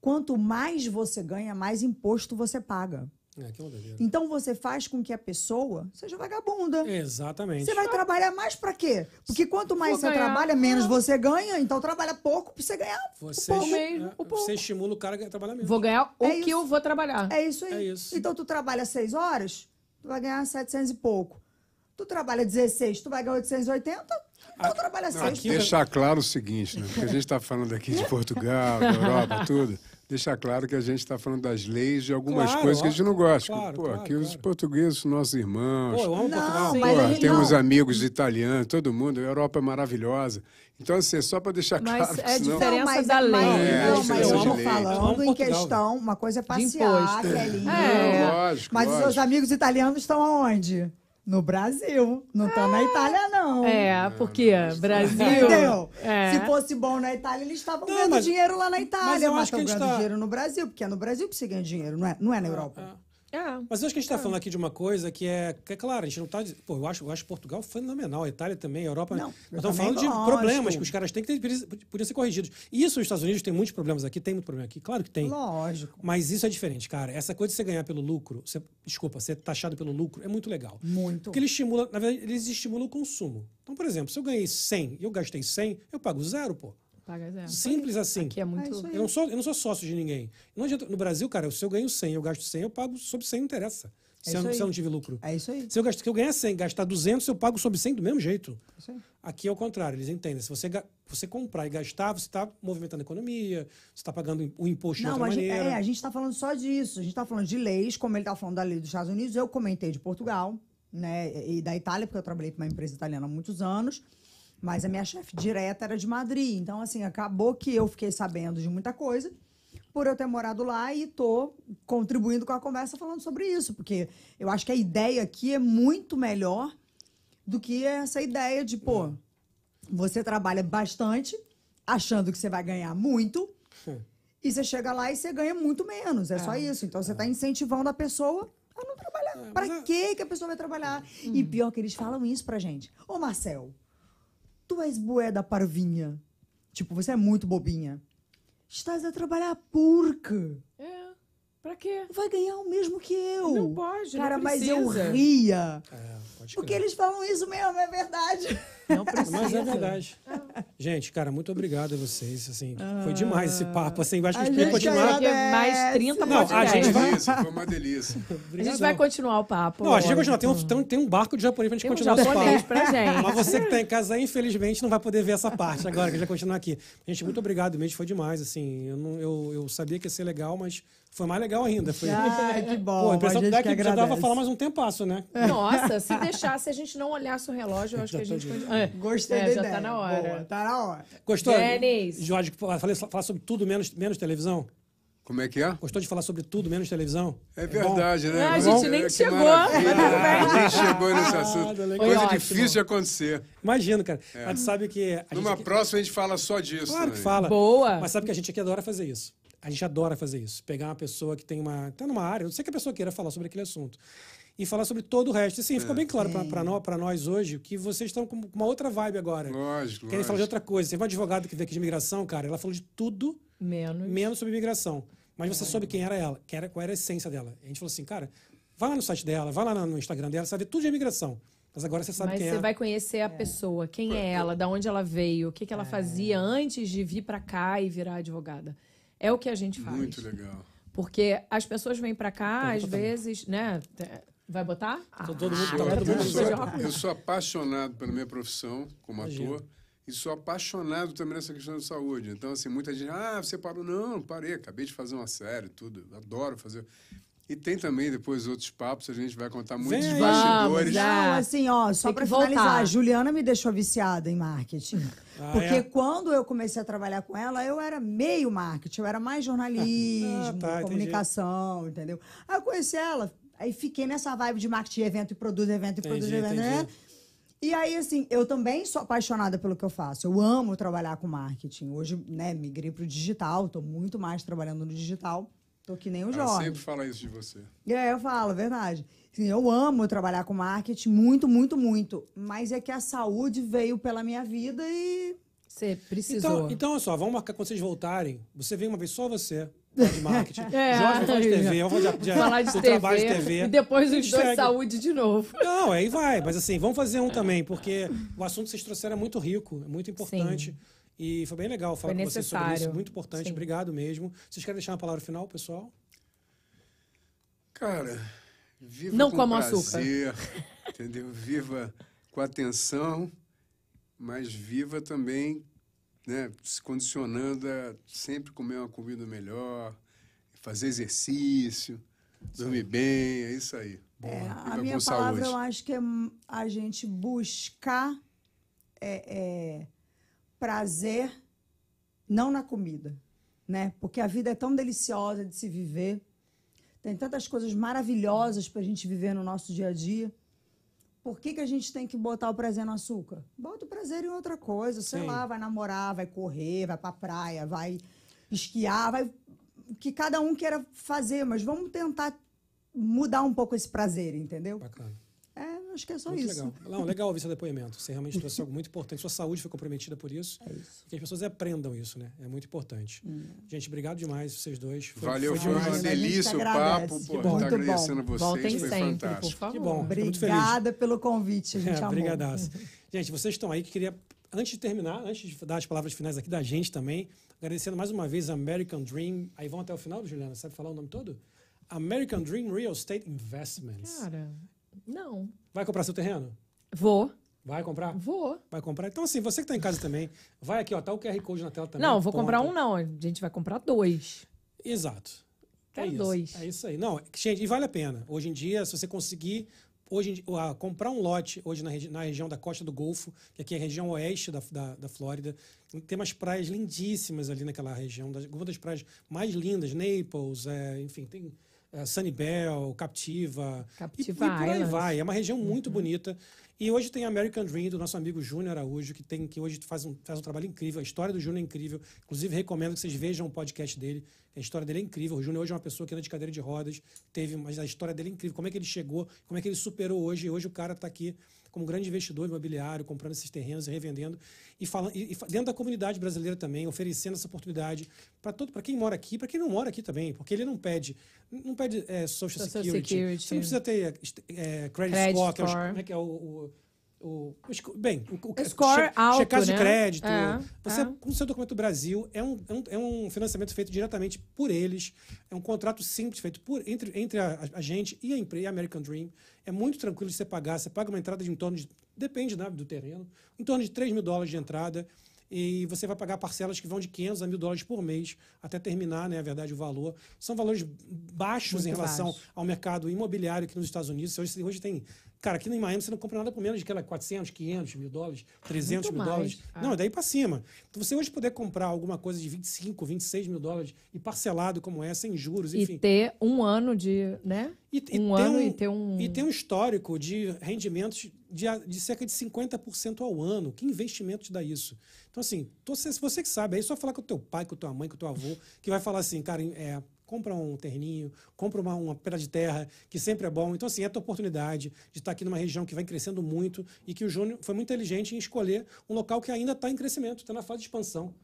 Quanto mais você ganha, mais imposto você paga. É, que. Então você faz com que a pessoa seja vagabunda. Exatamente. Você vai trabalhar mais pra quê? Porque quanto mais Vou você ganhar. trabalha, menos você ganha. Então trabalha pouco pra você ganhar. Você, pouco. é, o pouco. você estimula o cara a trabalhar menos. Vou ganhar o É que isso. eu vou trabalhar. É isso aí. É isso. Então tu trabalha seis horas, tu vai ganhar 700 e pouco. Tu trabalha 16, tu vai ganhar 880. Então trabalha Não, seis. aqui- deixar claro o seguinte, né? Porque a gente está falando aqui de *laughs* Portugal, da Europa, tudo. Deixar claro que a gente está falando das leis de algumas Claro, coisas que a gente não gosta. claro, Pô, claro, aqui os portugueses, nossos irmãos. Pô, eu amo Não, Portugal. mas Pô, gente- tem não. uns amigos italianos, todo mundo. A Europa é maravilhosa. Então, assim, só para deixar Mas claro. é que senão... diferença mas, da lei. Mas, É, não, mas diferença eu lei. Amo falando em questão, uma coisa é passear, que é lindo. É. Lógico, Mas os lógico. seus amigos italianos estão aonde? No Brasil. Não estão na Itália, não. É, porque Brasil. Entendeu? É. Se fosse bom na Itália, eles estavam Não, ganhando mas- dinheiro lá na mas Itália, eu mas acho que estão a gente ganhando tá- dinheiro no Brasil, porque é no Brasil que se ganha dinheiro, não é, não é na Europa. É. Mas eu acho que a gente está falando aqui de uma coisa que é, que é claro, a gente não está. Pô, eu acho, eu acho Portugal fenomenal, a Itália também, a Europa. Não, nós estamos falando de gosto. problemas que os caras têm que ter, podiam ser corrigidos. Isso, os Estados Unidos tem muitos problemas aqui, tem muito problema aqui, claro que tem. Lógico. Mas isso é diferente, cara. Essa coisa de você ganhar pelo lucro, você, desculpa, ser taxado pelo lucro é muito legal. Muito. Porque ele estimula, na verdade, eles estimulam o consumo. Então, por exemplo, se eu ganhei 100 e eu gastei 100, eu pago zero, pô. Paga zero. Simples assim. Aqui é muito. É. Eu não sou, eu não sou sócio de ninguém. Não adianta, no Brasil, cara, se eu ganho 100 eu gasto 100, eu pago sobre 100, não interessa. É Se, eu, se eu não tive lucro. É isso aí. Se eu, gasto, se eu ganhar 100 e gastar 200, eu pago sobre 100 do mesmo jeito. É isso aí. Aqui é o contrário, eles entendem. Se você, você comprar e gastar, você está movimentando a economia, você está pagando o imposto de Não, outra mas maneira. é, a gente está falando só disso. A gente está falando de leis, como ele está falando da lei dos Estados Unidos. Eu comentei de Portugal, né? E da Itália, porque eu trabalhei para uma empresa italiana há muitos anos. Mas a minha chefe direta era de Madrid. Então, assim, acabou que eu fiquei sabendo de muita coisa por eu ter morado lá e tô contribuindo com a conversa falando sobre isso. Porque eu acho que a ideia aqui é muito melhor do que essa ideia de, pô, você trabalha bastante, achando que você vai ganhar muito, e você chega lá e você ganha muito menos. É, só isso. Então você está incentivando a pessoa a não trabalhar. É, Para é- que que a pessoa vai trabalhar? E pior que eles falam isso pra gente. Ô, Marcel, tu és boeda parvinha. Tipo, você é muito bobinha. Estás a trabalhar por quê? É. Pra quê? vai ganhar o mesmo que eu. Não pode, não Cara, mas eu ria. É, pode Porque crer. eles falam isso mesmo, é verdade. Não precisa. Mas é verdade. Gente, cara, muito obrigado a vocês. Assim, foi demais esse papo. Assim, acho que a A gente podia gente continuar. É mais 30 Não, a gente vai- Delícia, foi uma delícia. A gente vai continuar o papo. Não, a gente vai continuar. Tem um, tem, um, tem um barco de japonês pra gente Tem um continuar esse japonês papo. pra gente. Mas você que tá em casa, infelizmente, não vai poder ver essa parte agora, que a gente vai continuar aqui. Gente, muito obrigado mesmo, foi demais. Assim, eu, não, eu, eu sabia que ia ser legal, mas foi mais legal ainda. Foi, Ai, *laughs* que bom. Pô, a impressão a gente que dá que é que já dava pra falar mais um tempasso, né? Nossa, *laughs* se deixasse a gente não olhasse o relógio, eu acho Já que a gente... de- continua- É. Gostei É, da já ideia. tá na hora. Boa, tá na hora. Gostou? Denis. Jorge, falei, falar sobre tudo menos, menos televisão? Como é que é? Gostou de falar sobre tudo menos televisão? É bom? verdade, né? Ah, a gente é- nem que chegou, gente chegou nesse assunto. legal. Foi Coisa ótimo. difícil de acontecer. Imagina, cara. A gente sabe que. A Numa gente, próxima a gente fala só disso. Claro que também. fala. Boa. Mas sabe que a gente aqui adora fazer isso. A gente adora fazer isso. Pegar uma pessoa que tem uma. tá numa área, eu sei que a pessoa queira falar sobre aquele assunto. E falar sobre todo o resto. E sim, ficou bem claro para nós, hoje que vocês estão com uma outra vibe agora. Lógico, Querem falar de lógico. outra coisa. Tem uma advogada que veio aqui de imigração, cara, ela falou de tudo Menos. menos sobre imigração. Mas você soube quem era ela, que era, qual era a essência dela. A gente falou assim, cara, vai lá no site dela, vai lá no Instagram dela, você vai ver tudo de imigração. Mas agora você sabe Mas quem você é. vai conhecer a pessoa, quem é ela, da onde ela veio, o que, que ela fazia antes de vir pra cá e virar advogada. É o que a gente faz. Muito legal. Porque as pessoas vêm pra cá, às vezes, né? Vai botar? Tô todo mundo- Ah, todo mundo Eu sou, eu sou apaixonado pela minha profissão como ator e sou apaixonado também nessa questão de saúde. Então, assim, muita gente, ah, você parou? Não, parei, acabei de fazer uma série, tudo. Adoro fazer. E tem também depois outros papos, a gente vai contar muitos Vem. bastidores. Já. Não, assim, ó, só pra que voltar. finalizar, a Juliana me deixou viciada em marketing. Ah, Porque é? quando eu comecei a trabalhar com ela, eu era meio marketing, eu era mais jornalismo, Ah, tá, entendi. comunicação, entendeu? Aí eu conheci ela, aí fiquei nessa vibe de marketing, evento e produto, evento e Entendi, produto, evento, entendi. né? E aí, assim, eu também sou apaixonada pelo que eu faço. Eu amo trabalhar com marketing. Hoje, né, migrei pro digital, tô muito mais trabalhando no digital. Tô que nem o Ela Jorge. sempre fala isso de você. É, eu falo, verdade. Assim, eu amo trabalhar com marketing, muito, muito, muito. Mas é que a saúde veio pela minha vida e. Você precisou. Então, então, olha só, vamos marcar quando vocês voltarem. Você vem uma vez só você, de marketing. *laughs* É. Jorge vai falar de TV, vamos falar de, *laughs* de, Falar de do TV, trabalho de TV. *laughs* e depois os dois segue. saúde de novo. Não, aí vai. Mas assim, vamos fazer um também, porque o assunto que vocês trouxeram é muito rico, é muito importante. E foi bem legal falar Foi com vocês sobre isso. necessário. Muito importante. Sim. Obrigado mesmo. Vocês querem deixar uma palavra final, pessoal? Cara, viva Não com coma prazer, *laughs* entendeu? Viva com atenção, mas viva também, né, se condicionando a sempre comer uma comida melhor, fazer exercício, dormir bem, é isso aí. É, Viva a minha saúde. palavra, eu acho que é a gente buscar é, é, prazer, não na comida, né? Porque a vida é tão deliciosa de se viver. Tem tantas coisas maravilhosas para a gente viver no nosso dia a dia. Por que, que a gente tem que botar o prazer no açúcar? Bota o prazer em outra coisa, sei Sim. lá, vai namorar, vai correr, vai pra praia, vai esquiar, vai o que cada um queira fazer, mas vamos tentar mudar um pouco esse prazer, entendeu? Bacana. É, acho que é só Muito isso. legal. Não, legal ouvir seu depoimento. Você realmente trouxe algo muito importante. Sua saúde foi comprometida por isso. É isso. Hum. Que as pessoas aprendam isso, né? É muito importante. Gente, obrigado demais, vocês dois. Foi, Valeu, foi uma delícia o papo. Que Pô, bom. tá Muito agradecendo a bom. vocês, Voltem foi sempre, por fantástico. favor. Que bom. Fico muito feliz. Obrigada pelo convite, a gente É, brigadaço. Gente, vocês estão aí que queria, antes de terminar, antes de dar as palavras finais aqui da gente também, agradecendo mais uma vez a American Dream. Aí vão até o final, Juliana? Sabe falar o nome todo? American Dream Real Estate Investments. Cara, não. Vai comprar seu terreno? Vou, Vai comprar? vou. Vai comprar? Então, assim, você que está em casa também, vai aqui, ó, tá o QR Code na tela também. Não, vou comprar aponta. um não. A gente vai comprar dois. Exato. Quero é isso. dois. É isso aí. Não, gente, e vale a pena. Hoje em dia, se você conseguir hoje em dia, ah, comprar um lote hoje na, regi- na região da Costa do Golfo, que aqui é a região oeste da, da, da Flórida, tem umas praias lindíssimas ali naquela região, das, uma das praias mais lindas, Naples, é, enfim, tem Sunnyvale, Captiva, Captiva e, e por aí vai. É uma região muito bonita E hoje tem American Dream, do nosso amigo Júnior Araújo, que, tem, que hoje faz um, faz um trabalho incrível. A história do Júnior é incrível. Inclusive, recomendo que vocês vejam o podcast dele. A história dele é incrível. O Júnior hoje é uma pessoa que anda de cadeira de rodas, teve, mas a história dele é incrível. Como é que ele chegou, como é que ele superou hoje. E hoje o cara está aqui como grande investidor imobiliário, comprando esses terrenos e revendendo. E, falando, e, e dentro da comunidade brasileira também, oferecendo essa oportunidade para todo para quem mora aqui, para quem não mora aqui também, porque ele não pede, não pede é, social, Social security. security. Você não precisa ter é, credit, Credit score, que é o- como é que é o, o- o- bem, o, o, score alto, checagem né? de crédito. É, você, é. com o seu documento Brasil, é um, é, um, é um financiamento feito diretamente por eles. É um contrato simples feito por, entre, entre a, a gente e a empresa, American Dream. É muito tranquilo de você pagar. Você paga uma entrada de em torno de. Depende né, do terreno, em torno de 3 mil dólares de entrada. E você vai pagar parcelas que vão de 500 a mil dólares por mês até terminar, né, a verdade, o valor. São valores baixos Muito em relação baixo. ao mercado imobiliário aqui nos Estados Unidos. Hoje, hoje tem. Cara, aqui em Miami você não compra nada por menos de aquela 400, 500 mil dólares, 300 Muito mil mais. dólares. Ah. Não, é daí para cima. Então, você hoje poder comprar alguma coisa de 25, 26 mil dólares e parcelado como é, sem juros, enfim. E ter um ano de, né? E- e um ter ano um- e ter um... E tem um histórico de rendimentos de, de cerca de 50% ao ano. Que investimento te dá isso? Então, assim, tô- se você que sabe, aí é só falar com o teu pai, com a tua mãe, com o teu avô, que vai falar assim, cara, é, compra um terninho, compra uma, uma pedra de terra, que sempre é bom. Então, assim, é a tua oportunidade de estar aqui numa região que vai crescendo muito e que o Júnior foi muito inteligente em escolher um local que ainda está em crescimento, está na fase de expansão.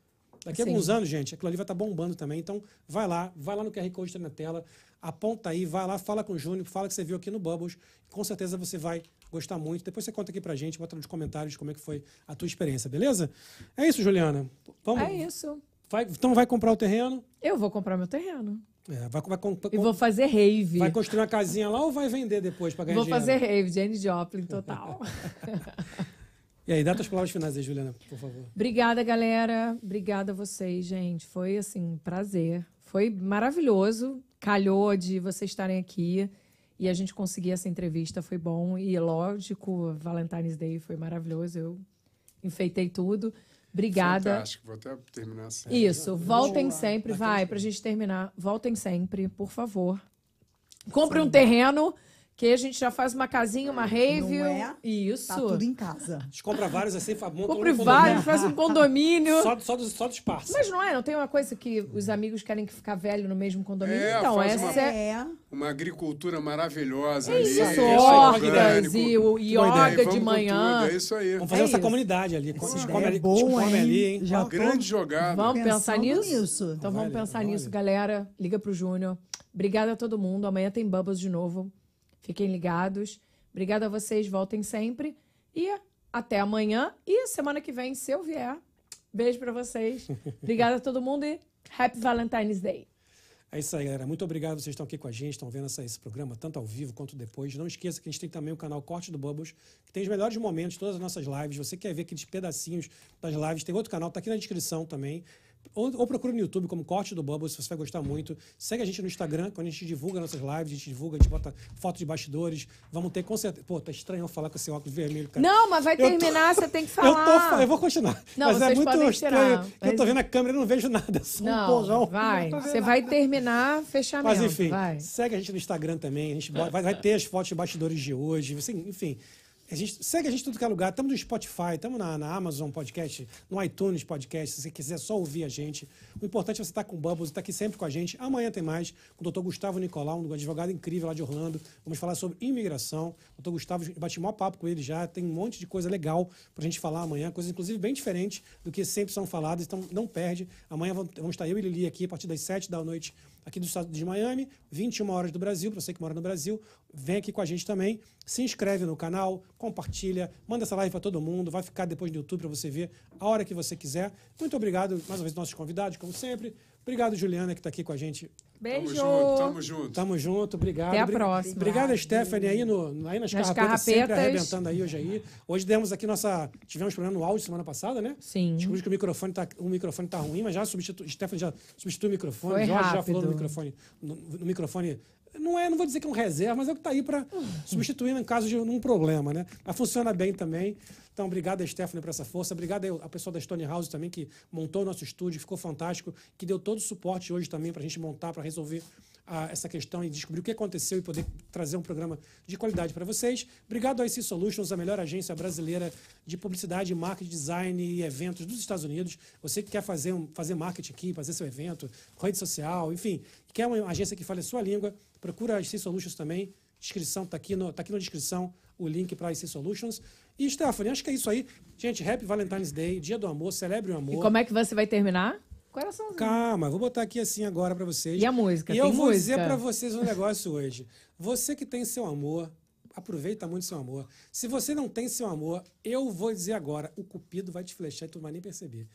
Daqui a Sim. alguns anos, gente, aquilo ali vai estar bombando também. Então, vai lá, vai lá no QR Code que tá na tela, aponta aí, vai lá, fala com o Júnior, fala que você viu aqui no Bubbles. Com certeza você vai gostar muito. Depois você conta aqui pra gente, bota nos comentários como é que foi a tua experiência, beleza? É isso, Juliana. Vamos, É isso. vai- então vai comprar o terreno, Eu vou comprar meu terreno. é, vai, vai, E vou fazer rave. vai construir uma casinha lá ou vai vender depois pra ganhar Vou dinheiro? fazer rave, Jane Joplin total. *laughs* E aí, dá tuas palavras finais aí, Juliana, por favor. Obrigada, galera. Obrigada a vocês, gente. Foi, assim, um prazer. Foi maravilhoso. Calhou de vocês estarem aqui e a gente conseguir essa entrevista. Foi bom. E, lógico, Valentine's Day foi maravilhoso. Eu enfeitei tudo. Obrigada. Fantástico. Vou até terminar assim. Isso, voltem Boa. sempre, vai, pra gente terminar. Voltem sempre, por favor. Compre um terreno, que a gente já faz uma casinha, uma rave. Não é? Isso. Tá tudo em casa. A gente compra vários assim, monta Compre um vários, faz um condomínio. Só, só, dos, só dos parceiros. Mas não é, não tem uma coisa que os amigos querem que ficar velho no mesmo condomínio? É, então, essa uma- é. É. Uma agricultura maravilhosa É isso, ali. hortas orgânico. e o yoga Vamos de manhã. tudo, É isso aí. Vamos fazer É essa isso. comunidade ali. A gente Essa come ideia ali, é boa, a gente come hein? ali, hein? Já Grande jogada. Vamos pensar nisso? nisso. Então vamos Vale, pensar vale. nisso, galera. Liga pro Júnior. Obrigada a todo mundo. Amanhã tem Bubbles de novo. Fiquem ligados. Obrigada a vocês. Voltem sempre. E até amanhã. E semana que vem, se eu vier. Beijo pra vocês. *laughs* Obrigada a todo mundo e Happy Valentine's Day. É isso aí, galera. Muito obrigado. Vocês estão aqui com a gente, estão vendo essa- esse programa, tanto ao vivo quanto depois. Não esqueça que a gente tem também o canal Corte do Bubbles, que tem os melhores momentos, todas as nossas lives. Você quer ver aqueles pedacinhos das lives, tem outro canal, tá aqui na descrição também. Ou, ou procura no YouTube como Corte do Bubbles, você vai gostar muito. Segue a gente no Instagram, quando a gente divulga nossas lives, a gente divulga, a gente bota foto de bastidores. Vamos ter com certeza. Pô, tá estranho eu falar com esse óculos vermelho, cara. Não, mas vai Eu tô- terminar, você tem que *laughs* Eu, falar. tô, eu vou continuar. Não, mas é muito estranho. que Eu tô mas- vendo a câmera e não vejo nada. *laughs* é Só um Não, vai. Não tô vendo Você vai terminar fechamento. Mas enfim, vai. segue a gente no Instagram também. A gente vai, vai ter as fotos de bastidores de hoje. Assim, enfim, a gente, segue a gente tudo que é lugar. Estamos no Spotify, estamos na, na Amazon Podcast, no iTunes Podcast. Se você quiser só ouvir a gente. O importante é você estar com o Bubbles, estar aqui sempre com a gente. Amanhã tem mais com o doutor Gustavo Nicolau, um advogado incrível lá de Orlando. Vamos falar sobre imigração. O doutor Gustavo, bati maior papo com ele já. Tem um monte de coisa legal pra gente falar amanhã. Coisas, inclusive, bem diferentes do que sempre são faladas. Então, não perde. Amanhã vamos, estar eu e Lili aqui a partir das 7 da noite aqui do estado de Miami, 21 horas do Brasil, para você que mora no Brasil, vem aqui com a gente também, se inscreve no canal, compartilha, manda essa live para todo mundo, vai ficar depois no YouTube para você ver a hora que você quiser. Muito obrigado mais uma vez nossos convidados, como sempre. Obrigado Juliana que está aqui com a gente. Beijo. Tamo junto, tamo junto. Tamo junto, obrigado. Até a próxima. Obrigado, Stephanie, aí, no, aí nas, Nas carrapetas, sempre carrapetas. arrebentando aí hoje aí. Hoje demos aqui nossa. Tivemos problema no áudio semana passada, né? Sim. Descobrimos que o microfone tá, o microfone tá ruim, mas já substitui. Stephanie já substituiu o microfone. Foi Jorge já falou no rápido. microfone. No, no microfone. Não é, não vou dizer que é um reserva, mas é o que está aí para substituir em caso de um problema, né? Mas funciona bem também. Então, obrigado a Stephanie por essa força. Obrigado ao pessoal da Stone House também, que montou o nosso estúdio, ficou fantástico, que deu todo o suporte hoje também para a gente montar, para resolver a essa questão e descobrir o que aconteceu e poder trazer um programa de qualidade para vocês. Obrigado ao IC Solutions, a melhor agência brasileira de publicidade, marketing, design e eventos dos Estados Unidos. Você que quer fazer, um, fazer marketing aqui, fazer seu evento, rede social, enfim, quer uma agência que fale a sua língua, procura a IC Solutions também. Descrição está aqui, no, tá aqui na descrição o link para IC Solutions. E, Stephanie, acho que é isso aí. Gente, Happy Valentine's Day, Dia do Amor, celebre o amor. E como é que você vai terminar? Coraçãozinho. Calma, vou botar aqui assim agora para vocês. E a música? E eu vou música? dizer para vocês um negócio hoje. Você que tem seu amor, aproveita muito seu amor. Se você não tem seu amor, eu vou dizer agora, o cupido vai te flechar e tu não vai nem perceber.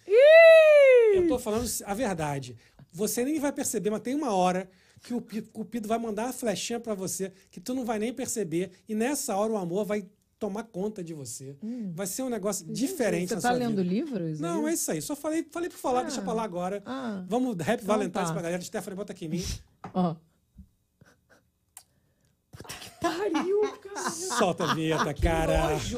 Eu tô falando a verdade. Você nem vai perceber, mas tem uma hora que o Cupido vai mandar a flechinha para você que tu não vai nem perceber e nessa hora o amor vai tomar conta de você. Hum. Vai ser um negócio Gente, diferente. Você tá lendo vida. livros? É não, é isso aí. Só falei, falei para falar, ah. deixa para lá agora. Ah. Vamos rap então, Valentine's tá. pra galera. Stephanie, bota aqui em mim. Ó. Puta que pariu, *laughs* cara. Solta a vinheta, cara. Que.